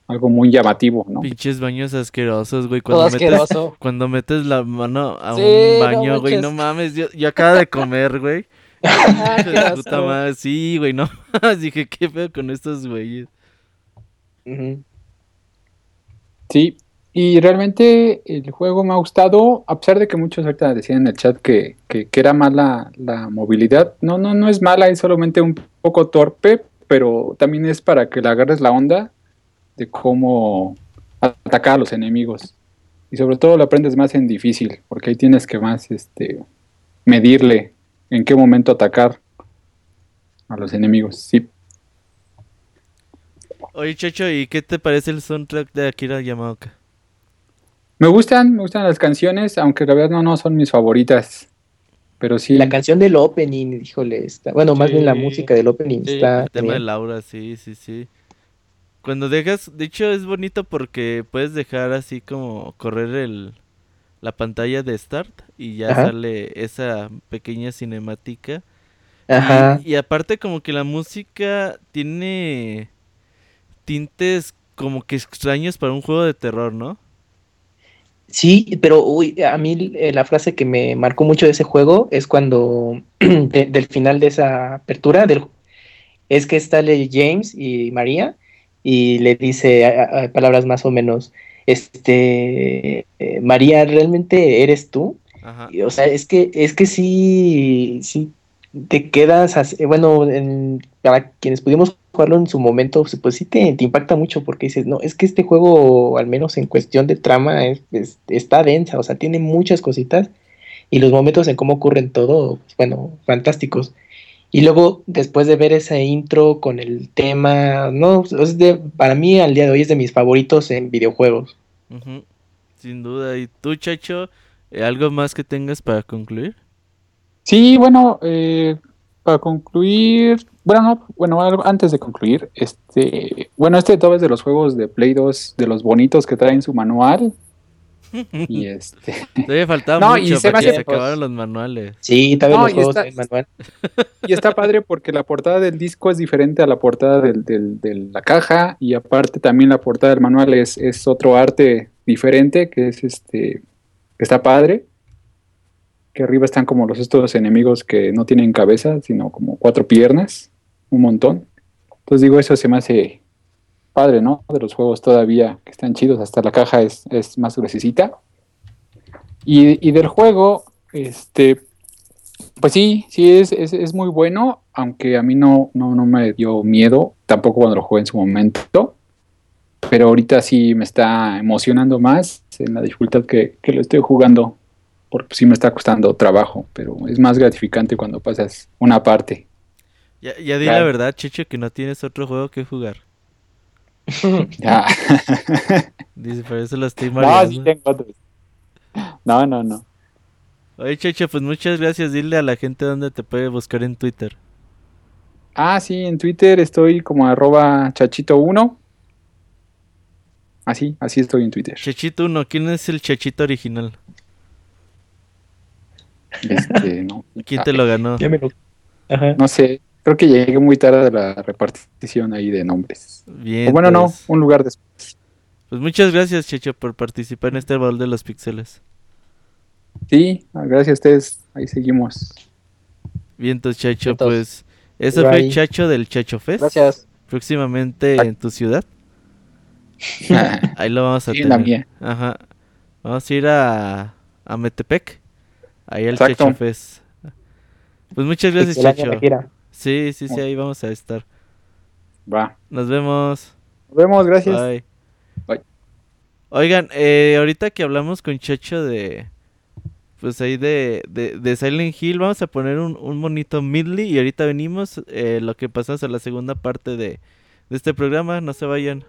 algo muy llamativo, ¿no? Pinches baños asquerosos, güey. Cuando metes, cuando metes la mano a Sí, un no baño, güey. No, mames, yo, yo acabo de comer, güey. Ah, puta madre. Sí, güey, no. Dije, qué feo con estos güeyes. Ujú. Sí, y realmente el juego me ha gustado, a pesar de que muchos ahorita decían en el chat que, que, que era mala la movilidad. No, no, no es mala, es solamente un poco torpe, pero también es para que le agarres la onda de cómo atacar a los enemigos. Y sobre todo lo aprendes más en difícil, porque ahí tienes que más este medirle en qué momento atacar a los enemigos. Sí. Oye, Chacho, ¿y qué te parece el soundtrack de Akira Yamaoka? Me gustan, me gustan las canciones, aunque la verdad no, no son mis favoritas. Pero sí. La canción del opening, híjole, está, bueno, más bien la música del opening Sí, está El tema de. Laura, sí, sí, sí. Cuando dejas, de hecho es bonito porque puedes dejar así como correr el la pantalla de start y ya Ajá. sale esa pequeña cinemática. Ajá. Y, y aparte como que la música tiene tintes como que extraños para un juego de terror, ¿no? Sí, pero uy, a mí eh, la frase que me marcó mucho de ese juego es cuando de- del final de esa apertura del, es que sale James y María y le dice a- a- palabras más o menos, este, eh, María, ¿realmente eres tú? Ajá. Y, O sea, es que, es que sí, sí te quedas así, bueno, en- para quienes pudimos jugarlo en su momento, pues, pues sí te, te impacta mucho porque dices, no, es que este juego, al menos en cuestión de trama, es- es- está densa, o sea, tiene muchas cositas y los momentos en cómo ocurren todo, pues, bueno, fantásticos. Y luego, después de ver ese intro con el tema, no, es de, para mí al día de hoy es de mis favoritos en videojuegos. Sin duda. ¿Y tú, Chacho, eh, algo más que tengas para concluir? Sí, bueno, eh, para concluir, bueno, no, bueno, algo antes de concluir, este, bueno, este todo es de los juegos de Play 2, de los bonitos que traen su manual. Y este. Todavía faltaba No, y mucho se me para que se acabaran los manuales. Sí, No, los y juegos está- traen manual. Y está padre porque la portada del disco es diferente a la portada del- del- de la caja. Y aparte también la portada del manual es, es otro arte diferente, que es este. que está padre. Que arriba están como los estos enemigos que no tienen cabeza, sino como cuatro piernas. Un montón. Entonces digo, eso se me hace padre, ¿no? De los juegos todavía que están chidos. Hasta la caja es, es más gruesecita. Y, y del juego, este, pues sí, sí es, es, es muy bueno, aunque a mí no, no, no me dio miedo, tampoco cuando lo jugué en su momento, pero ahorita sí me está emocionando más en la dificultad que, que lo estoy jugando, porque sí me está costando trabajo, pero es más gratificante cuando pasas una parte. Ya, ya di la verdad, Chicho, que no tienes otro juego que jugar. Ya. Dice, por eso lo estoy no, mareando. sí tengo otros. No, no, no. Oye, Chicho, pues muchas gracias. Dile a la gente dónde te puede buscar en Twitter. Ah, sí, en Twitter estoy como arroba chachito1. Así, así estoy en Twitter. Chachito 1, ¿quién es el Chachito original? Este, no. ¿Quién te lo ganó? Ajá. No sé, creo que llegué muy tarde a la repartición ahí de nombres. Bien. O bueno, no, pues. un lugar después. Pues muchas gracias, Checho, por participar en este baúl de los pixeles. Sí, gracias a ustedes, ahí seguimos. Bien, entonces, Chacho, pues eso fue. Chacho del Chacho Fest. Gracias. Próximamente en tu ciudad. Ahí lo vamos a Sí, en la tener. mía. Ajá. Vamos a ir a, a Metepec. Ahí al Exacto. Chacho Fest. Pues muchas gracias, El Chacho. Sí, sí, sí, ahí vamos a estar. Va. Nos vemos. Nos vemos, gracias. Bye. Bye. Oigan, eh, ahorita que hablamos con Chacho de. Pues ahí de, de, de Silent Hill, vamos a poner un, un bonito midley y ahorita venimos eh, lo que pasamos a la segunda parte de, de este programa. No se vayan.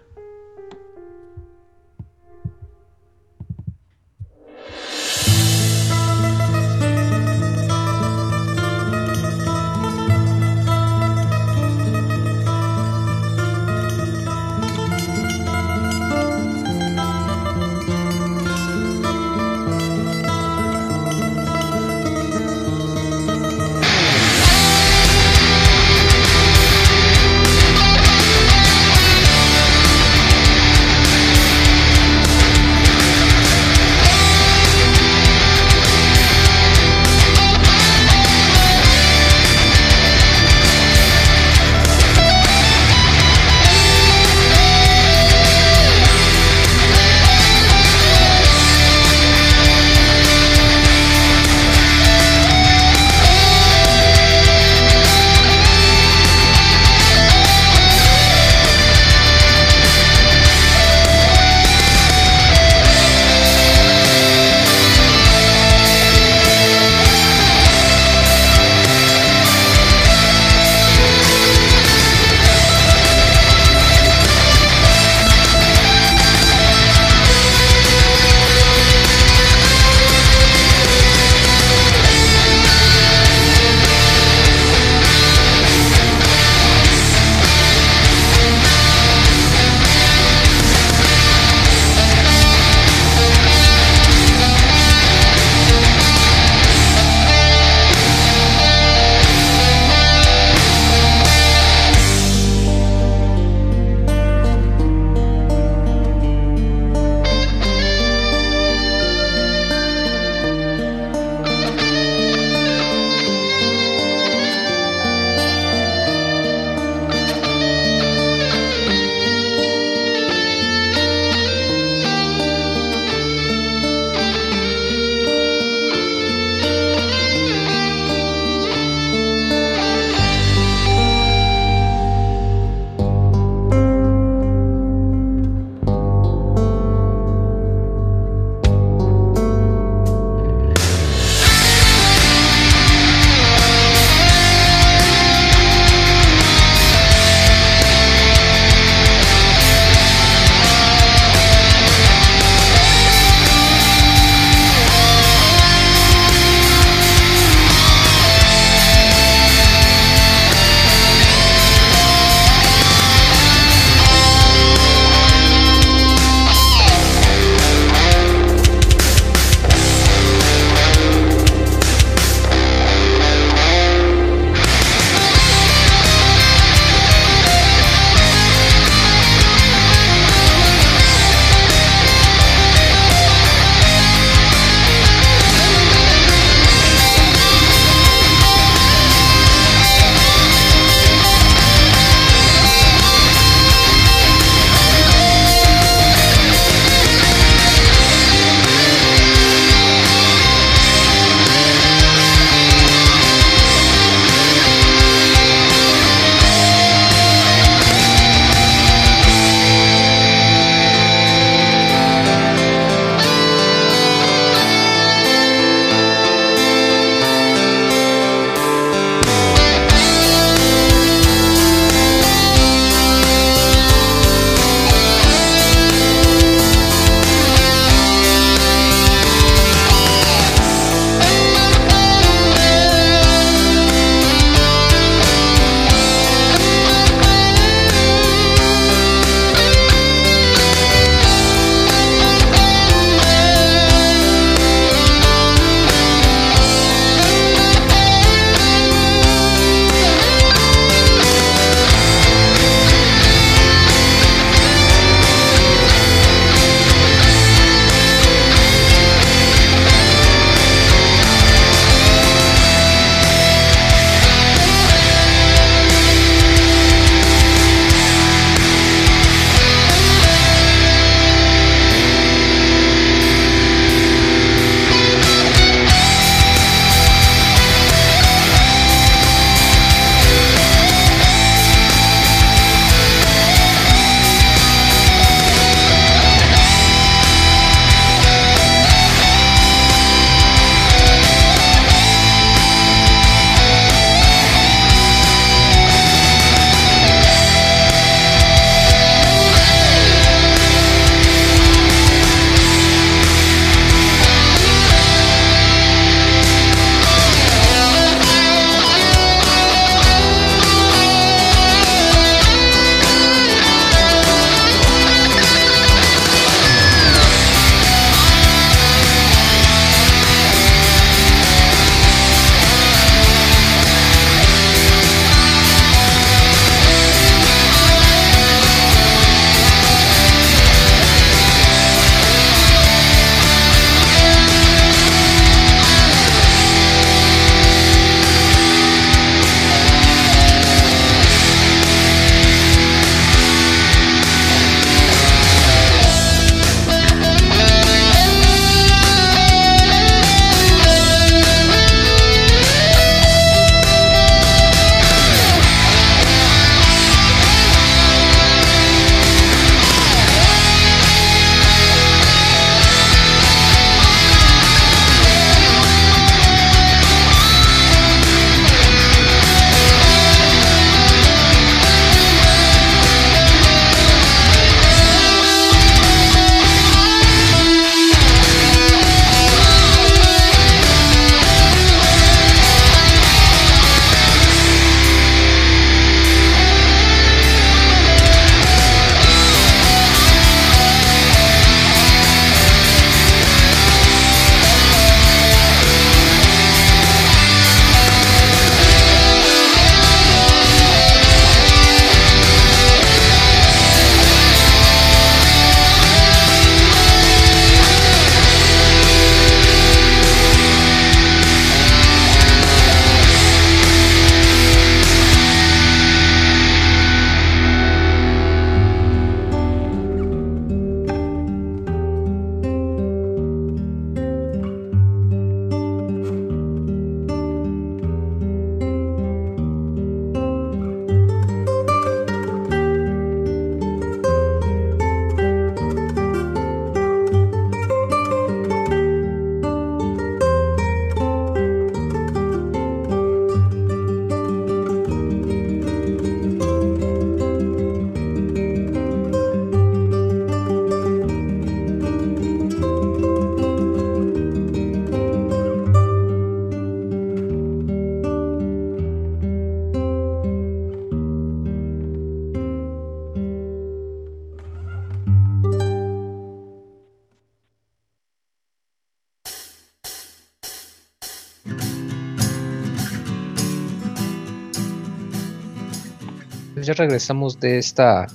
Regresamos de esta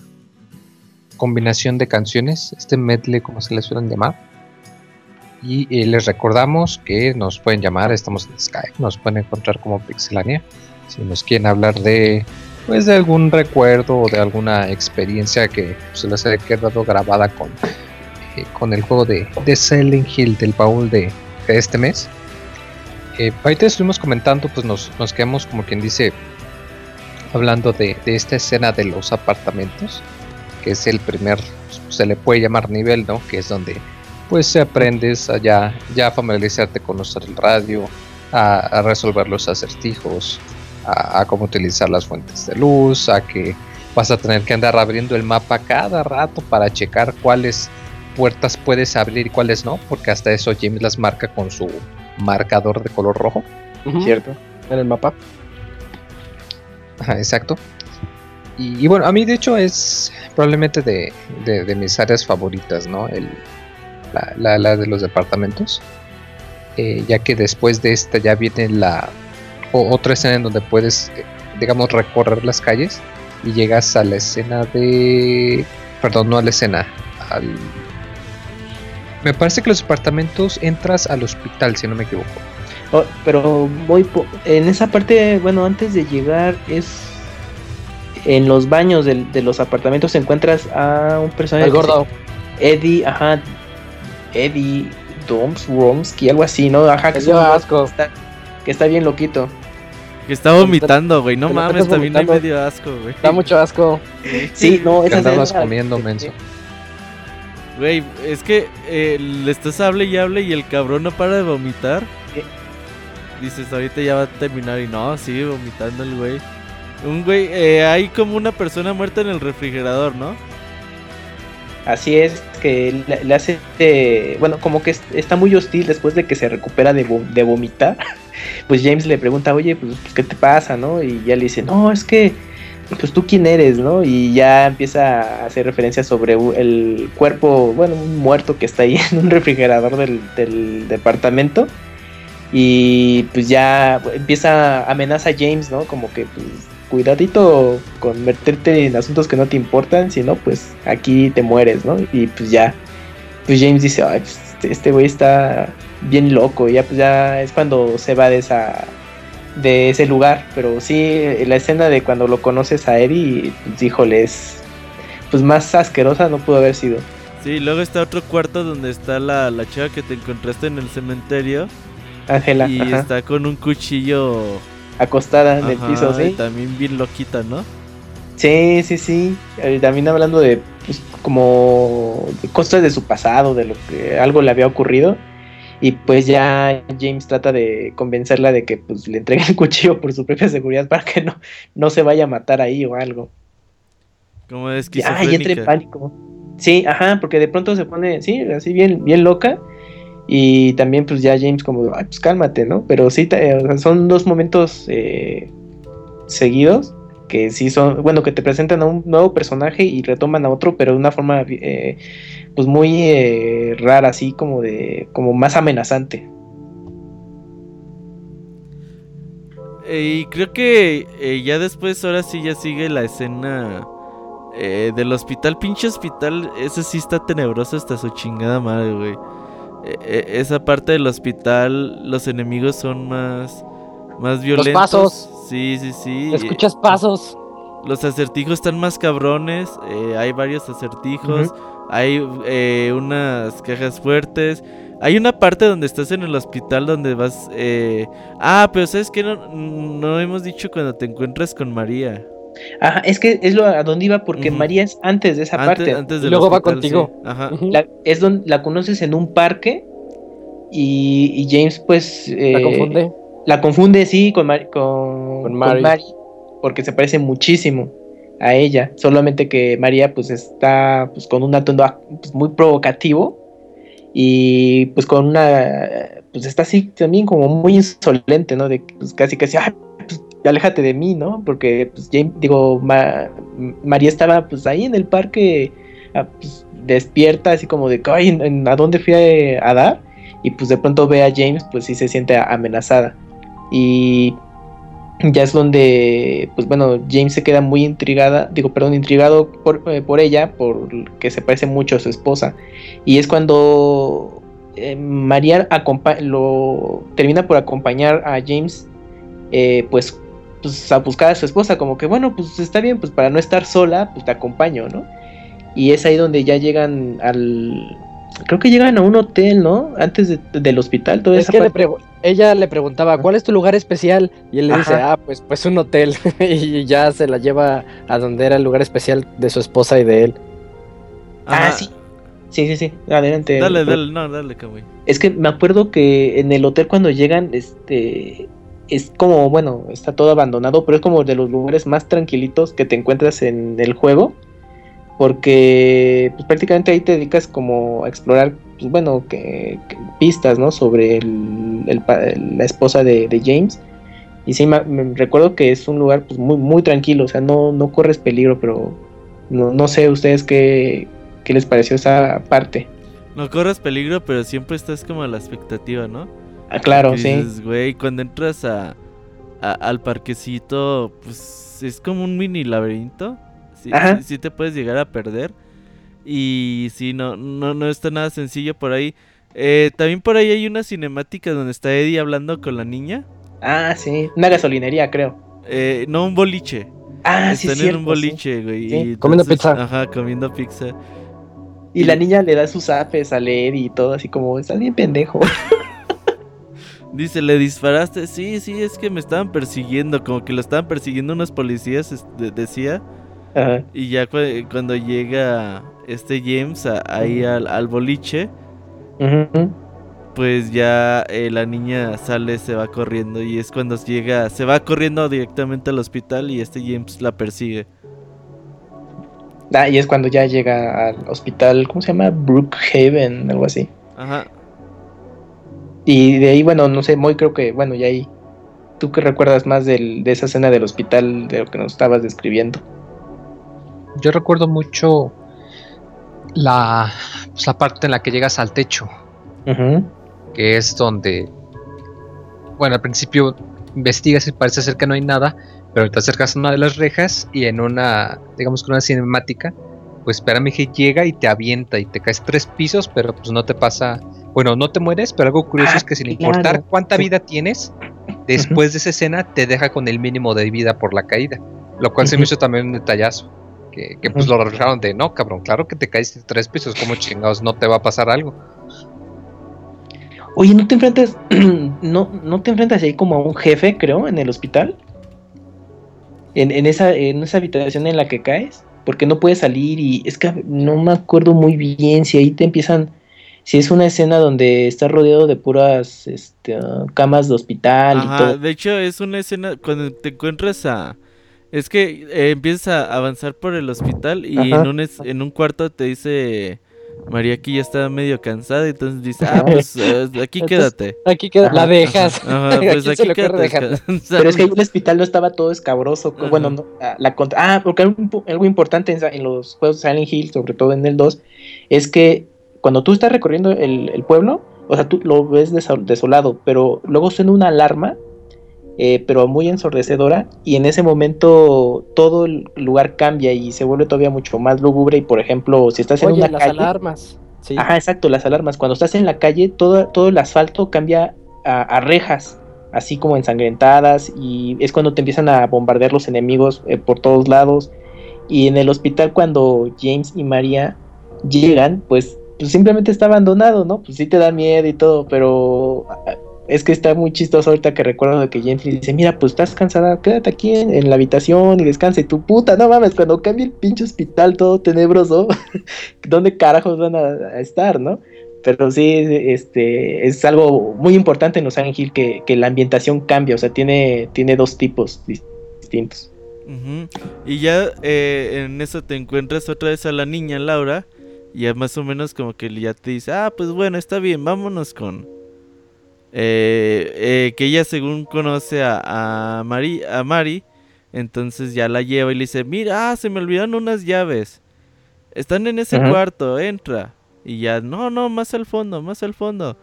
combinación de canciones, este medley como se le suelen llamar. Y eh, les recordamos que nos pueden llamar, estamos en Skype, nos pueden encontrar como Pixelania. Si nos quieren hablar de pues de algún recuerdo o de alguna experiencia que se les haya quedado grabada con, eh, con el juego de, de Silent Hill del baúl de, de este mes. Eh, ahorita estuvimos comentando, pues nos, nos quedamos como quien dice hablando de, de esta escena de los apartamentos, que es el primer, se le puede llamar nivel, ¿no? Que es donde pues aprendes a ya, ya familiarizarte con usar el radio, a, a resolver los acertijos, a, a, cómo utilizar las fuentes de luz, a que vas a tener que andar abriendo el mapa cada rato para checar cuáles puertas puedes abrir y cuáles no, porque hasta eso James las marca con su marcador de color rojo. ¿Cierto? En el mapa. Exacto. Y, bueno, a mí de hecho es probablemente de, de- de mis áreas favoritas, ¿no? El, la, la- la de los departamentos. Eh, ya que después de esta ya viene la o- otra escena en donde puedes, eh, digamos, recorrer las calles y llegas a la escena de... Perdón, no a la escena, al... Me parece que los departamentos entras al hospital, si no me equivoco. Oh, pero voy po- en esa parte, bueno, antes de llegar es en los baños del- de, los apartamentos encuentras a un personaje El se-. Eddie, ajá, Eddie Doms, Romsky, algo así, ¿no? Ajá, que, es asco. que está, que está bien loquito. Que está vomitando, güey. No Que mames, también hay vomitando. medio asco, güey. Da mucho asco. Sí, no, esa andabas comiendo, menso. Güey, es que eh, le estás hable y hable y el cabrón no para de vomitar. Dices, ahorita ya va a terminar y no, sigue vomitando el güey. Un güey, eh, hay como una persona muerta en el refrigerador, ¿no? Así es, que le, hace, eh, bueno, como que es- está muy hostil después de que se recupera de, vo- de vomitar. Pues James le pregunta, oye, pues, pues, ¿qué te pasa, no? Y ya le dice, no, es que, pues tú quién eres, ¿no? Y ya empieza a hacer referencia sobre el cuerpo, bueno, un muerto que está ahí en un refrigerador del, del departamento. Y pues ya empieza, amenaza a James, ¿no? Como que, pues, cuidadito con meterte en asuntos que no te importan, si no, pues aquí te mueres, ¿no? Y pues ya, pues James dice, ay, pues este- este güey está bien loco, y ya pues ya es cuando se va de esa de ese lugar, pero sí, la escena de cuando lo conoces a Eddie, pues híjole, es pues más asquerosa no pudo haber sido. Sí, luego está otro cuarto donde está la, la chica que te encontraste en el cementerio. Ángela, y ajá, está con un cuchillo. acostada en el piso, y ¿sí? También bien loquita, ¿no? Sí, sí, sí. Eh, También hablando de pues, como de cosas de su pasado, de lo que algo le había ocurrido. Y pues ya James trata de convencerla de que pues le entregue el cuchillo por su propia seguridad para que no, no se vaya a matar ahí o algo. Como de Ya, y entra en pánico. Sí, ajá, porque de pronto se pone, sí, así bien, bien loca. Y también pues ya James como, ay, pues cálmate, ¿no? Pero sí, son dos momentos eh, seguidos que sí son, bueno, que te presentan a un nuevo personaje y retoman a otro, pero de una forma eh, pues muy eh, rara, así como de, como más amenazante. Eh, y creo que ya después, ahora sí, ya sigue la escena del hospital. Pinche hospital, ese sí está tenebroso hasta su chingada madre, güey. Eh, eh, esa parte del hospital, los enemigos son más, más violentos. pasos. Sí, sí, sí. Escuchas pasos. Los acertijos están más cabrones. eh, hay varios acertijos. Hay eh, unas cajas fuertes. Hay una parte donde estás en el hospital donde vas. eh, Ah, pero ¿sabes qué? No, no hemos dicho cuando te encuentras con María. Ajá, es que es lo a donde iba porque. María es antes de esa Antes, parte. antes Y del luego va contigo. sí. Ajá. La, es donde la conoces en un parque y, y James pues La eh, confunde. la confunde sí con, Mar- con, Con. Mari, porque se parece muchísimo a ella solamente que María pues está pues con un atuendo ah, pues, muy provocativo y pues con una pues está así también como muy insolente no de que, pues casi casi "Ay, aléjate de mí no porque pues James digo Ma- María estaba pues ahí en el parque ah, pues, despierta así como de "Ay, ¿en- en- a dónde fui a, a dar y pues de pronto ve a James pues sí se siente amenazada. Y ya es donde, pues bueno, James se queda muy intrigada, digo, perdón, intrigado por, eh, por ella, porque se parece mucho a su esposa. Y es cuando eh, María lo termina por acompañar a James, eh, pues, pues a buscar a su esposa, como que bueno, pues está bien, pues para no estar sola, pues te acompaño, ¿no? Y es ahí donde ya llegan al, creo que llegan a un hotel, ¿no? Antes del hospital, todo es que ella le preguntaba, ¿cuál es tu lugar especial? Y él le dice, ah, pues, pues un hotel. y ya se la lleva a donde era el lugar especial de su esposa y de él. Ah, sí. Sí, sí, sí. Adelante. Dale, dale, no, dale, güey. Es que me acuerdo que en el hotel cuando llegan, este, es como, bueno, está todo abandonado, pero es como de los lugares más tranquilitos que te encuentras en el juego porque pues, prácticamente ahí te dedicas como a explorar, pues, bueno, que, pistas, ¿no? Sobre la esposa de, James. Y sí, me, recuerdo que es un lugar pues, muy, muy tranquilo, o sea, no, no corres peligro, pero no, sé ustedes qué, qué les pareció esa parte. No corres peligro, pero siempre estás como a la expectativa, ¿no? Ah, claro, sí. güey, cuando entras a, al parquecito, pues es como un mini laberinto sí, te puedes llegar a perder. Y sí, no, no, no está nada sencillo por ahí. Eh, también por ahí hay una cinemática donde está Eddie hablando con la niña. Ah, sí, una gasolinería, creo. Eh, no, un boliche. Ah, sí, Están en un boliche, güey. comiendo pizza. Ajá, comiendo pizza. Y, la niña le da sus apes a Eddie y todo, así como, estás bien pendejo. Dice, ¿le disparaste? Sí, sí, es que me estaban persiguiendo, como que lo estaban persiguiendo unos policías, decía. Y ya cuando llega este James ahí al, boliche, pues ya eh, la niña sale, se va corriendo y es cuando llega, se va corriendo directamente al hospital y este James la persigue. Ah, y es cuando ya llega al hospital, ¿cómo se llama? Brookhaven, algo así. Ajá. Y de ahí, bueno, no sé, muy creo que, bueno, ya ahí. ¿Tú qué recuerdas más de esa escena del hospital, de lo que nos estabas describiendo? Yo recuerdo mucho la, pues, la parte en la que llegas al techo, que es donde, bueno, al principio investigas y parece ser que no hay nada, pero te acercas a una de las rejas y en una, digamos que una cinemática, pues que llega y te avienta y te caes tres pisos, pero pues no te pasa, bueno, no te mueres, pero algo curioso es que sin importar cuánta vida tienes, después de esa escena te deja con el mínimo de vida por la caída, lo cual se me hizo también un detallazo que, pues lo reflejaron de no, cabrón, claro que te caíste tres pisos, como chingados, no te va a pasar algo. Oye, ¿no te enfrentas, no, no te enfrentas ahí como a un jefe, creo, en el hospital? En, esa, en esa habitación en la que caes, porque no puedes salir y es que no me acuerdo muy bien si ahí te empiezan, si es una escena donde estás rodeado de puras este, camas de hospital y todo. De hecho, es una escena cuando te encuentras a es que eh, empiezas a avanzar por el hospital y en un, en un cuarto te dice María que ya está medio cansada, entonces dice, ah, pues eh, aquí quédate. Aquí quédate, la dejas. Ajá, pues aquí quédate. Pero es que el hospital no estaba todo escabroso. Bueno, no, la Ah, porque algo, importante en, los juegos de Silent Hill, sobre todo en el 2, es que cuando tú estás recorriendo el, el pueblo, o sea, tú lo ves desolado, pero luego suena una alarma eh, pero muy ensordecedora y en ese momento todo el lugar cambia y se vuelve todavía mucho más lúgubre. Y por ejemplo si estás en una las alarmas sí. ajá exacto las alarmas. Cuando estás en la calle todo, todo el asfalto cambia a, rejas así como ensangrentadas y es cuando te empiezan a bombardear los enemigos eh, por todos lados. Y en el hospital cuando James y María llegan pues, pues simplemente está abandonado no pues sí te da miedo y todo pero es que está muy chistoso ahorita que recuerdo que James dice, mira, pues estás cansada, quédate aquí en, la habitación y descansa. Y tu puta, no mames, cuando cambie el pinche hospital todo tenebroso, ¿dónde carajos van a, estar, no? Pero sí, este, es algo muy importante en Los Ángeles que, que la ambientación cambia, o sea, tiene, tiene dos tipos distintos. Y ya eh, en eso te encuentras otra vez a la niña Laura, y ya más o menos como que ya te dice, ah, pues bueno, está bien, vámonos con, eh, eh, que ella según conoce a, a, Mari, a Mari, entonces ya la lleva y le dice, mira, ah, se me olvidaron unas llaves. Están en ese cuarto, entra. Y ya, no, no, más al fondo, más al fondo.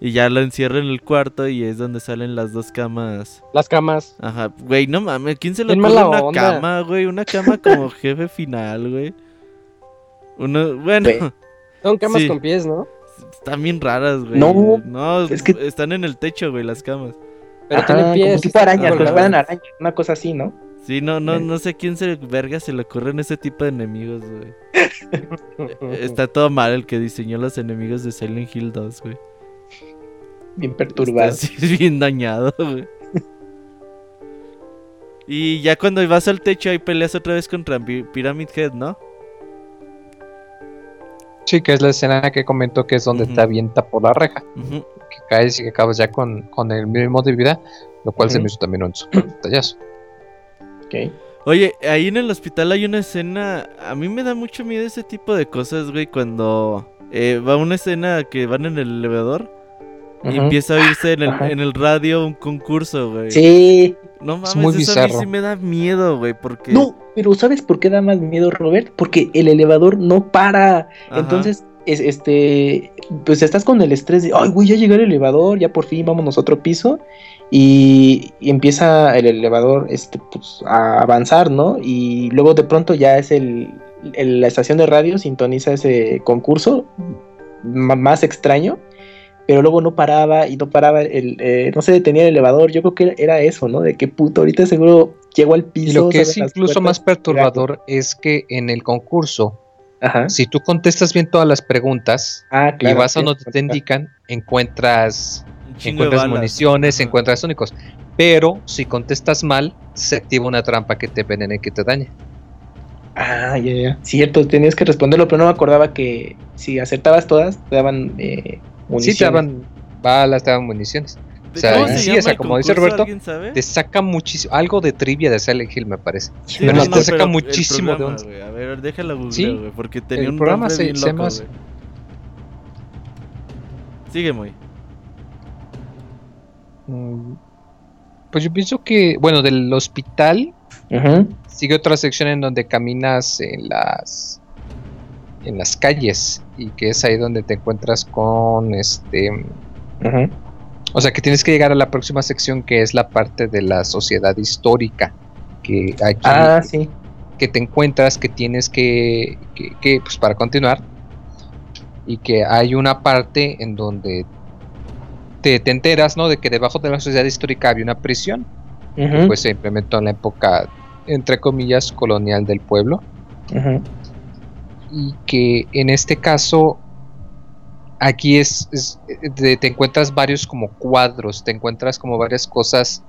Y ya lo encierra en el cuarto y es donde salen las dos camas. Las camas. Ajá, güey, no mames, ¿quién se le mala una onda. cama, güey? Una cama como jefe final, güey. Uno, bueno. Son camas Sí. con pies, ¿no? están bien raras, güey. No, no, es que- están en el techo, güey, las camas. Pero Ajá, tiene como pies. tipo arañas, como si colgadas. fueran arañas, una cosa así, ¿no? Sí, no, no, no sé quién se verga se le ocurren ese tipo de enemigos, güey. Está todo mal el que diseñó los enemigos de Silent Hill 2, güey. Bien Está perturbado. así bien dañado, güey. Y ya cuando vas al techo ahí peleas otra vez contra Pyramid Head, ¿no? Sí, que es la escena que comentó que es donde Ujú. te avienta por la reja. Que caes y que acabas ya con, con el mínimo de vida, lo cual se me hizo también un super detallazo. Ok. Oye, ahí en el hospital hay una escena. A mí me da mucho miedo ese tipo de cosas, güey. Cuando eh, va una escena que van en el elevador y empieza a oírse en el, Ajá. en el radio un concurso, güey. Sí. No mames, muy eso a mí bizarro. sí me da miedo, güey. Porque. No, pero ¿sabes por qué da más miedo, Robert? Porque el elevador no para. Ajá. Entonces, es, este, pues estás con el estrés de, ay, güey, ya llegó el elevador, ya por fin vámonos a otro piso. Y, y empieza el elevador este, pues, a avanzar, ¿no? Y luego de pronto ya es el, el- la estación de radio, sintoniza ese concurso más extraño. Pero luego no paraba y no paraba, el, eh, no se detenía el elevador. Yo creo que era eso, ¿no? De que puto, ahorita seguro llego al Y piso. lo que es incluso más perturbador es que en el concurso, Ajá. si tú contestas bien todas las preguntas Ah, y vas a sí, donde te indican, encuentras, encuentras balas. municiones, encuentras únicos. Pero si contestas mal, se activa una trampa que te envenene y que te daña. Ah, ya, ya. Cierto, tenías que responderlo, pero no me acordaba que si acertabas todas, te daban eh, municiones. Sí, te daban balas, te daban municiones. ¿De O sea, cómo y se sí, llama o sea, como dice? Roberto. Te saca muchísimo, algo de trivia de Silent Hill, me parece. Sí, pero no, te no, saca pero muchísimo de onda. güey. A ver, déjala google, Sí, güey, porque tenía el un programa se- bien loco. Sigue muy. Mm, Pues yo pienso que, bueno, del hospital sigue otra sección en donde caminas en las en las calles y que es ahí donde te encuentras con este, o sea, que tienes que llegar a la próxima sección que es la parte de la sociedad histórica que aquí Ah, sí. que te encuentras que tienes que, que, que, pues para continuar y que hay una parte en donde te, te enteras, ¿no? De que debajo de la sociedad histórica había una prisión, Ujú, pues se implementó en la época, entre comillas, colonial del pueblo. Y que en este caso aquí es, es- te, encuentras varios como cuadros, te encuentras como varias cosas,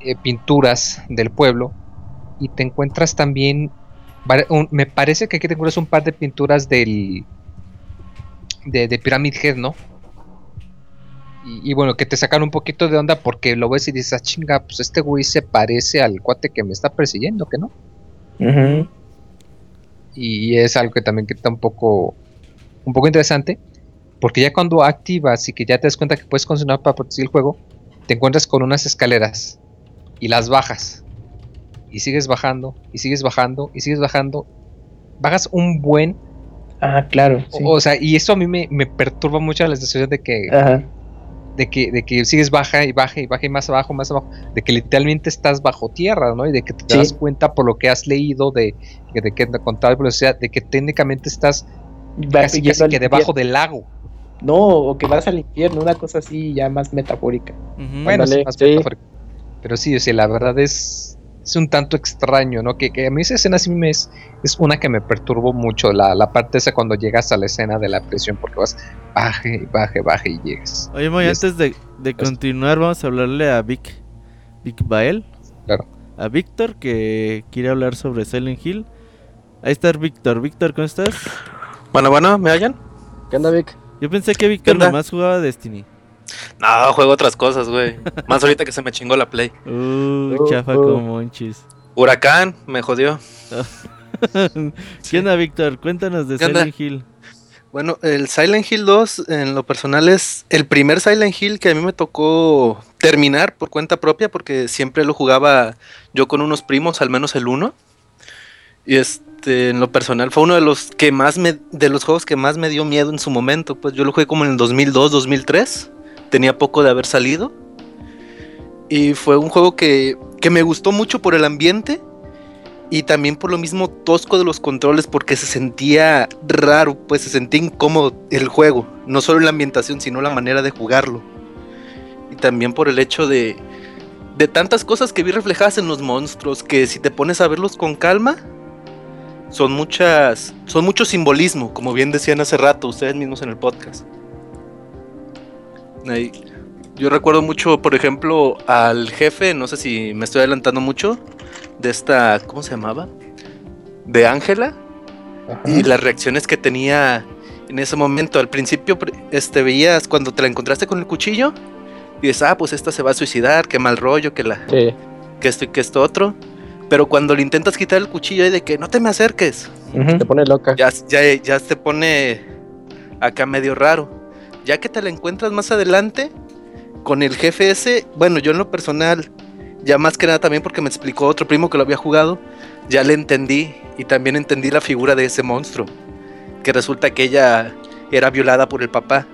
eh, pinturas del pueblo y te encuentras también, me parece que aquí te encuentras un par de pinturas del de, de Pyramid Head, ¿no? Y, bueno, que te sacan un poquito de onda porque lo ves y dices, ah, chinga, pues este güey se parece al cuate que me está persiguiendo, ¿que no? Ujú. Y es algo que también que está un poco un poco interesante porque ya cuando activas y que ya te das cuenta que puedes continuar para proteger el juego te encuentras con unas escaleras y las bajas y sigues bajando y sigues bajando y sigues bajando bajas un buen Ah, claro. o, sea y eso a mí me, me perturba mucho la sensación de que Ajá. De que de que sigues baja y baja y baja y más abajo más abajo de que literalmente estás bajo tierra no y de que te Sí. das cuenta por lo que has leído de, de, de que con tal velocidad de que técnicamente estás casi, casi que debajo del lago. No, o que vas al infierno, una cosa así ya más metafórica. Bueno, sí, más sí. metafórico. Pero sí, o sea, la verdad es, es un tanto extraño, ¿no? Que, que a mí esa escena sí me es, es una que me perturbó mucho, la, la parte esa cuando llegas a la escena de la prisión, porque vas baje, baje, baje y llegas. Oye, Moy, Y es- antes de, de continuar, vamos a hablarle a Vic, Vic Bael. Claro. A Víctor, que quiere hablar sobre Silent Hill. Ahí está Víctor. Víctor, ¿cómo estás? Bueno, bueno, ¿me oyen? ¿Qué onda, Vic? Yo pensé que Víctor nomás jugaba Destiny. No, juego otras cosas, güey. Más ahorita que se me chingó la play. Uh, Uh, chafa uh. como monchis. Huracán, me jodió. ¿Qué onda, Víctor? Cuéntanos de. Silent Hill. Bueno, el Silent Hill 2, en lo personal, es el primer Silent Hill que a mí me tocó terminar por cuenta propia, porque siempre lo jugaba yo con unos primos, al menos el 1. Y este, en lo personal, fue uno de los que más me, de los juegos que más me dio miedo en su momento. Pues yo lo jugué como en el 2002, 2003. tenía poco de haber salido. Y fue un juego que, que me gustó mucho por el ambiente y también por lo mismo tosco de los controles porque se sentía raro, pues se sentía incómodo el juego, no solo la ambientación, sino la manera de jugarlo. Y también por el hecho de, de tantas cosas que vi reflejadas en los monstruos que si te pones a verlos con calma, son muchas, son mucho simbolismo, como bien decían hace rato ustedes mismos en el podcast. Ahí. Yo recuerdo mucho, por ejemplo, al jefe, no sé si me estoy adelantando mucho, de esta, ¿cómo se llamaba? De Ángela. Y las reacciones que tenía en ese momento. Al principio, este, veías cuando te la encontraste con el cuchillo. Y dices, ah, pues esta se va a suicidar, qué mal rollo, que la. Sí. Que esto y que esto otro. Pero cuando le intentas quitar el cuchillo y de que no te me acerques. Te pone loca. Ya, ya, ya te pone acá medio raro. Ya que te la encuentras más adelante con el jefe ese, bueno, yo en lo personal, ya más que nada también porque me explicó otro primo que lo había jugado, ya le entendí y también entendí la figura de ese monstruo. Que resulta que ella era violada por el papá.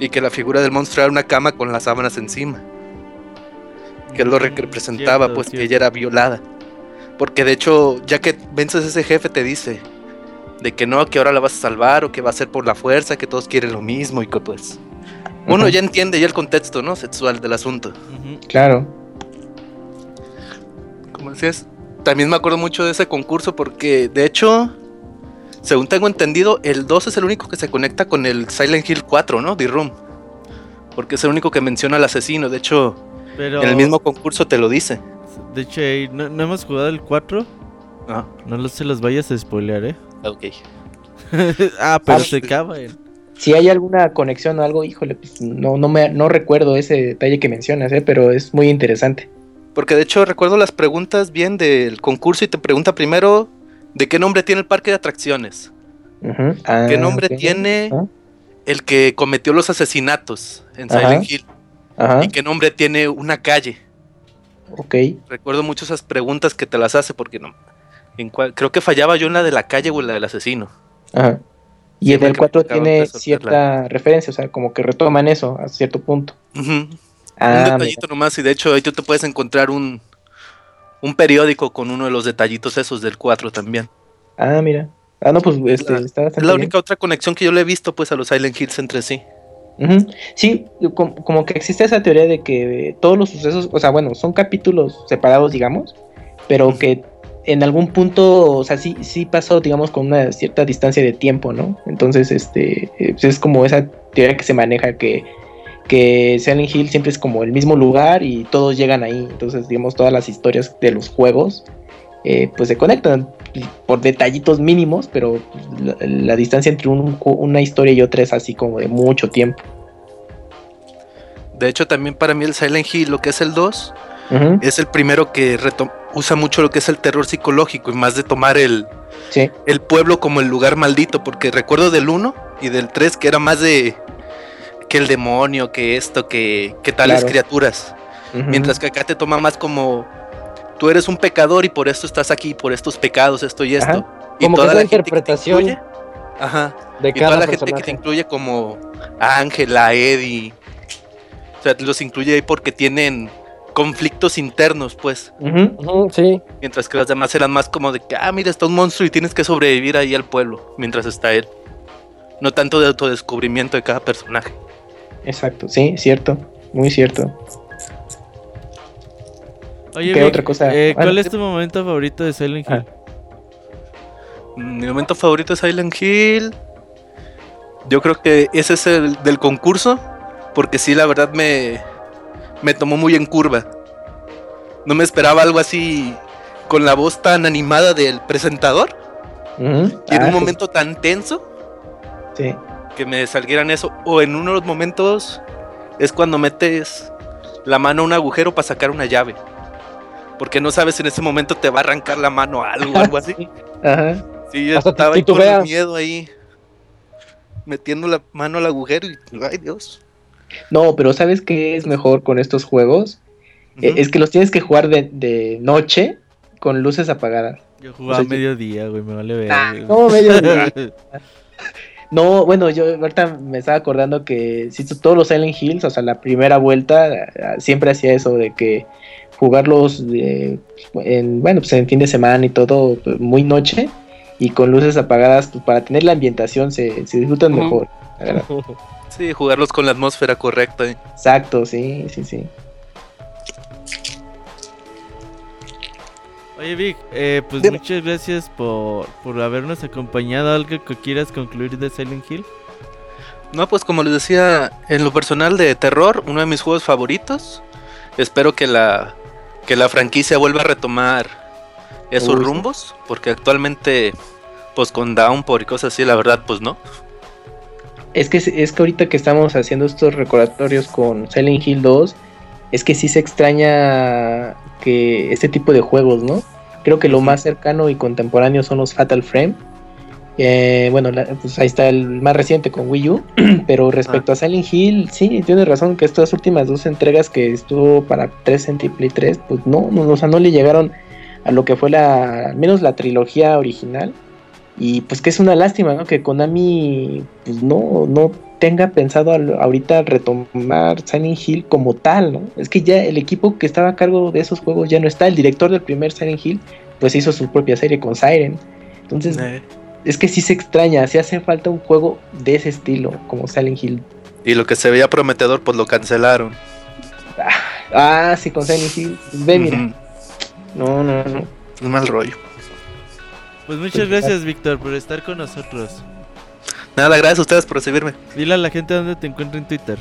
Y que la figura del monstruo era una cama con las sábanas encima. Que lo Mm, representaba, cierto, pues que ella era violada. Porque de hecho, ya que vences a ese jefe, te dice de que no, que ahora la vas a salvar o que va a ser por la fuerza, que todos quieren lo mismo y que pues. Uno ya entiende ya el contexto, ¿no? Sexual del asunto. Claro. Como decías, también me acuerdo mucho de ese concurso porque, de hecho, según tengo entendido, el 2 es el único que se conecta con el Silent Hill 4, ¿no? The Room. Porque es el único que menciona al asesino. De hecho, Pero, en el mismo concurso te lo dice. de hecho, no, no hemos jugado el 4. Ah, No lo- se los vayas a spoilear, ¿eh? ok. ah, pero Ah, se acaban. Si hay alguna conexión o algo, híjole, pues no, no, me, no recuerdo ese detalle que mencionas, ¿eh? pero es muy interesante. Porque de hecho recuerdo las preguntas bien del concurso y te pregunta primero de qué nombre tiene el parque de atracciones. Ujú. Ah, ¿Qué nombre tiene Ah, el que cometió los asesinatos en Ajá. Silent Hill? Ajá, ¿Y qué nombre tiene una calle? ok. Recuerdo mucho esas preguntas que te las hace porque no. En cual- creo que fallaba yo en la de la calle o en la del asesino. Ajá. Y el que 4 me tocaba tiene cierta referencia, o sea, como que retoman eso a cierto punto. Un Ah, detallito nomás y de hecho ahí tú te puedes encontrar un, un periódico con uno de los detallitos esos del 4 también. Ah, mira. Ah, no, pues este, la- está Es la bien. única otra conexión que yo le he visto pues a los Silent Hills entre sí. Sí, com- como, que existe esa teoría de que todos los sucesos, o sea, bueno, son capítulos separados, digamos, pero que en algún punto, o sea, sí, sí pasó, digamos, con una cierta distancia de tiempo, ¿no? Entonces, este, eh, pues es como esa teoría que se maneja que, que Silent Hill siempre es como el mismo lugar y todos llegan ahí. Entonces, digamos, todas las historias de los juegos, eh, pues se conectan por detallitos mínimos, pero la, la distancia entre un una historia y otra es así como de mucho tiempo. De hecho también para mí el Silent Hill, lo que es el 2, Ujú. es el primero que usa mucho lo que es el terror psicológico y más de tomar el, Sí. el pueblo como el lugar maldito, porque recuerdo del 1 y del 3 que era más de que el demonio, que esto, que, que tales Claro. criaturas. Mientras que acá te toma más como tú eres un pecador y por esto estás aquí, por estos pecados, esto y esto. Ajá. Y Como toda la interpretación incluye- Ajá. de Y toda la gente que te incluye como a Ángela, Eddie. O sea, los incluye ahí porque tienen conflictos internos, pues. Sí, Mientras que las demás eran más como de que, ah, mira, está un monstruo y tienes que sobrevivir ahí al pueblo mientras está él. No tanto de autodescubrimiento de cada personaje. Exacto, sí, cierto, muy cierto. Oye, ¿Qué Vic, otra cosa? eh, ¿cuál es tu momento favorito de Silent Hill? Mm, Mi momento favorito es Silent Hill. Yo creo que ese es el del concurso. Porque sí, la verdad me, me tomó muy en curva. No me esperaba algo así con la voz tan animada del presentador. Y en Ah, un sí, momento tan tenso Sí, que me salieran eso. O en uno de los momentos es cuando metes la mano a un agujero para sacar una llave. Porque no sabes si en ese momento te va a arrancar la mano a algo, algo así. Ajá. Sí, yo Hasta estaba ahí con el miedo ahí. Metiendo la mano al agujero y. Ay, Dios. No, pero ¿sabes qué es mejor con estos juegos? Es que los tienes que jugar de, de noche con luces apagadas. Yo jugaba O sea, a mediodía, güey, me vale ver. Ah, güey. ¿cómo medio día? No, bueno, yo ahorita me estaba acordando que si todos los Silent Hills, o sea, la primera vuelta, eh, siempre hacía eso de que jugarlos de, en, bueno, pues en fin de semana y todo, pues, muy noche y con luces apagadas, pues para tener la ambientación se, se disfrutan mejor. la verdad. Sí, jugarlos con la atmósfera correcta. ¿eh? Exacto, sí, sí, sí. Oye Vic, eh, pues Dime. muchas gracias por, por habernos acompañado. ¿Algo que quieras concluir de Silent Hill? No, pues como les decía, en lo personal de terror, uno de mis juegos favoritos. Espero que la, que la franquicia vuelva a retomar esos Uy, rumbos, porque actualmente, pues con Downpour y cosas así, la verdad, pues no. Es que, es que ahorita que estamos haciendo estos recordatorios con Silent Hill 2, es que sí se extraña que este tipo de juegos, ¿no? Creo que lo más cercano y contemporáneo son los Fatal Frame. Eh, bueno, la- pues ahí está el más reciente con Wii U, pero respecto a Silent Hill, sí, tienes razón que estas últimas dos entregas que estuvo para 3 en Play 3, pues no, no, o sea, no le llegaron a lo que fue la, al menos la trilogía original. Y pues que es una lástima, ¿no? Que Konami pues no, no tenga pensado al- ahorita retomar Silent Hill como tal, ¿no? Es que ya el equipo que estaba a cargo de esos juegos ya no está. El director del primer Silent Hill pues hizo su propia serie con Siren. Entonces Eh, es que sí se extraña, sí hace falta un juego de ese estilo como Silent Hill. Y lo que se veía prometedor, pues lo cancelaron. Ah, sí, con Silent Hill. Ve, mira. No, no, no. Es mal rollo. Pues muchas gracias Víctor por estar con nosotros. Nada, gracias a ustedes por recibirme. Dile a la gente dónde te encuentra en Twitter.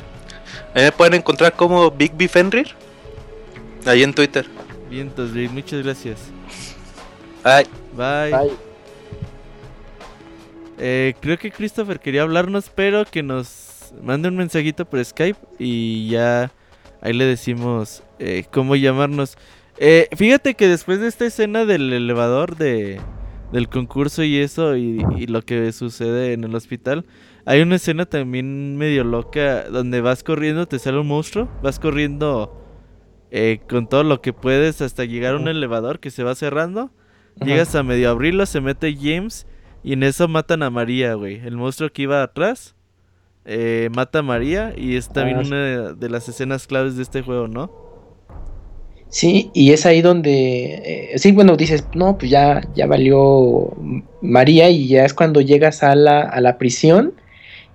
Ahí me pueden encontrar como Big B Fenrir. Ahí en Twitter. Vientos, Vic, muchas gracias. Ay, Bye. Ay, Eh, creo que Christopher quería hablarnos, pero que nos mande un mensajito por Skype y ya ahí le decimos eh, cómo llamarnos. Eh, fíjate que después de esta escena del elevador de del concurso y eso y, y lo que sucede en el hospital, hay una escena también medio loca donde vas corriendo, te sale un monstruo, vas corriendo eh, con todo lo que puedes hasta llegar a un elevador que se va cerrando. Llegas a medio abrirlo, se mete James y en eso matan a María, güey. El monstruo que iba atrás eh, mata a María y es también Ah, una de las escenas claves de este juego, ¿no? Sí, y es ahí donde, eh, sí, bueno, dices, no, pues ya, ya valió María y ya es cuando llegas a la, a la prisión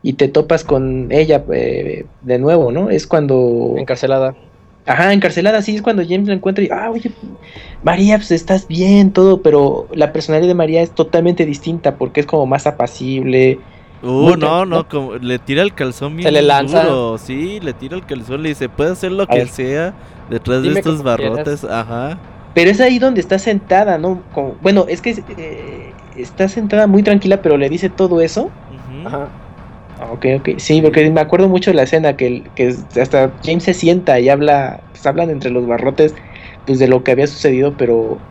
y te topas con ella eh, de nuevo, ¿no? Es cuando, encarcelada. ajá, encarcelada, sí, es cuando James la encuentra y, ah, oye, María, pues estás bien, todo, pero la personalidad de María es totalmente distinta porque es como más apacible. Uh, no, no, como le tira el calzón bien Se le lanza. duro, Sí, le tira el calzón, le dice, puede hacer lo que sea detrás de estos quieras. barrotes. Ajá. Pero es ahí donde está sentada, ¿no? Como- bueno, es que eh, está sentada muy tranquila, pero le dice todo eso. ujú. Ajá. Ah, Ok, ok. Sí, porque me acuerdo mucho de la escena que, que hasta James se sienta y habla, pues hablan entre los barrotes, pues de lo que había sucedido, pero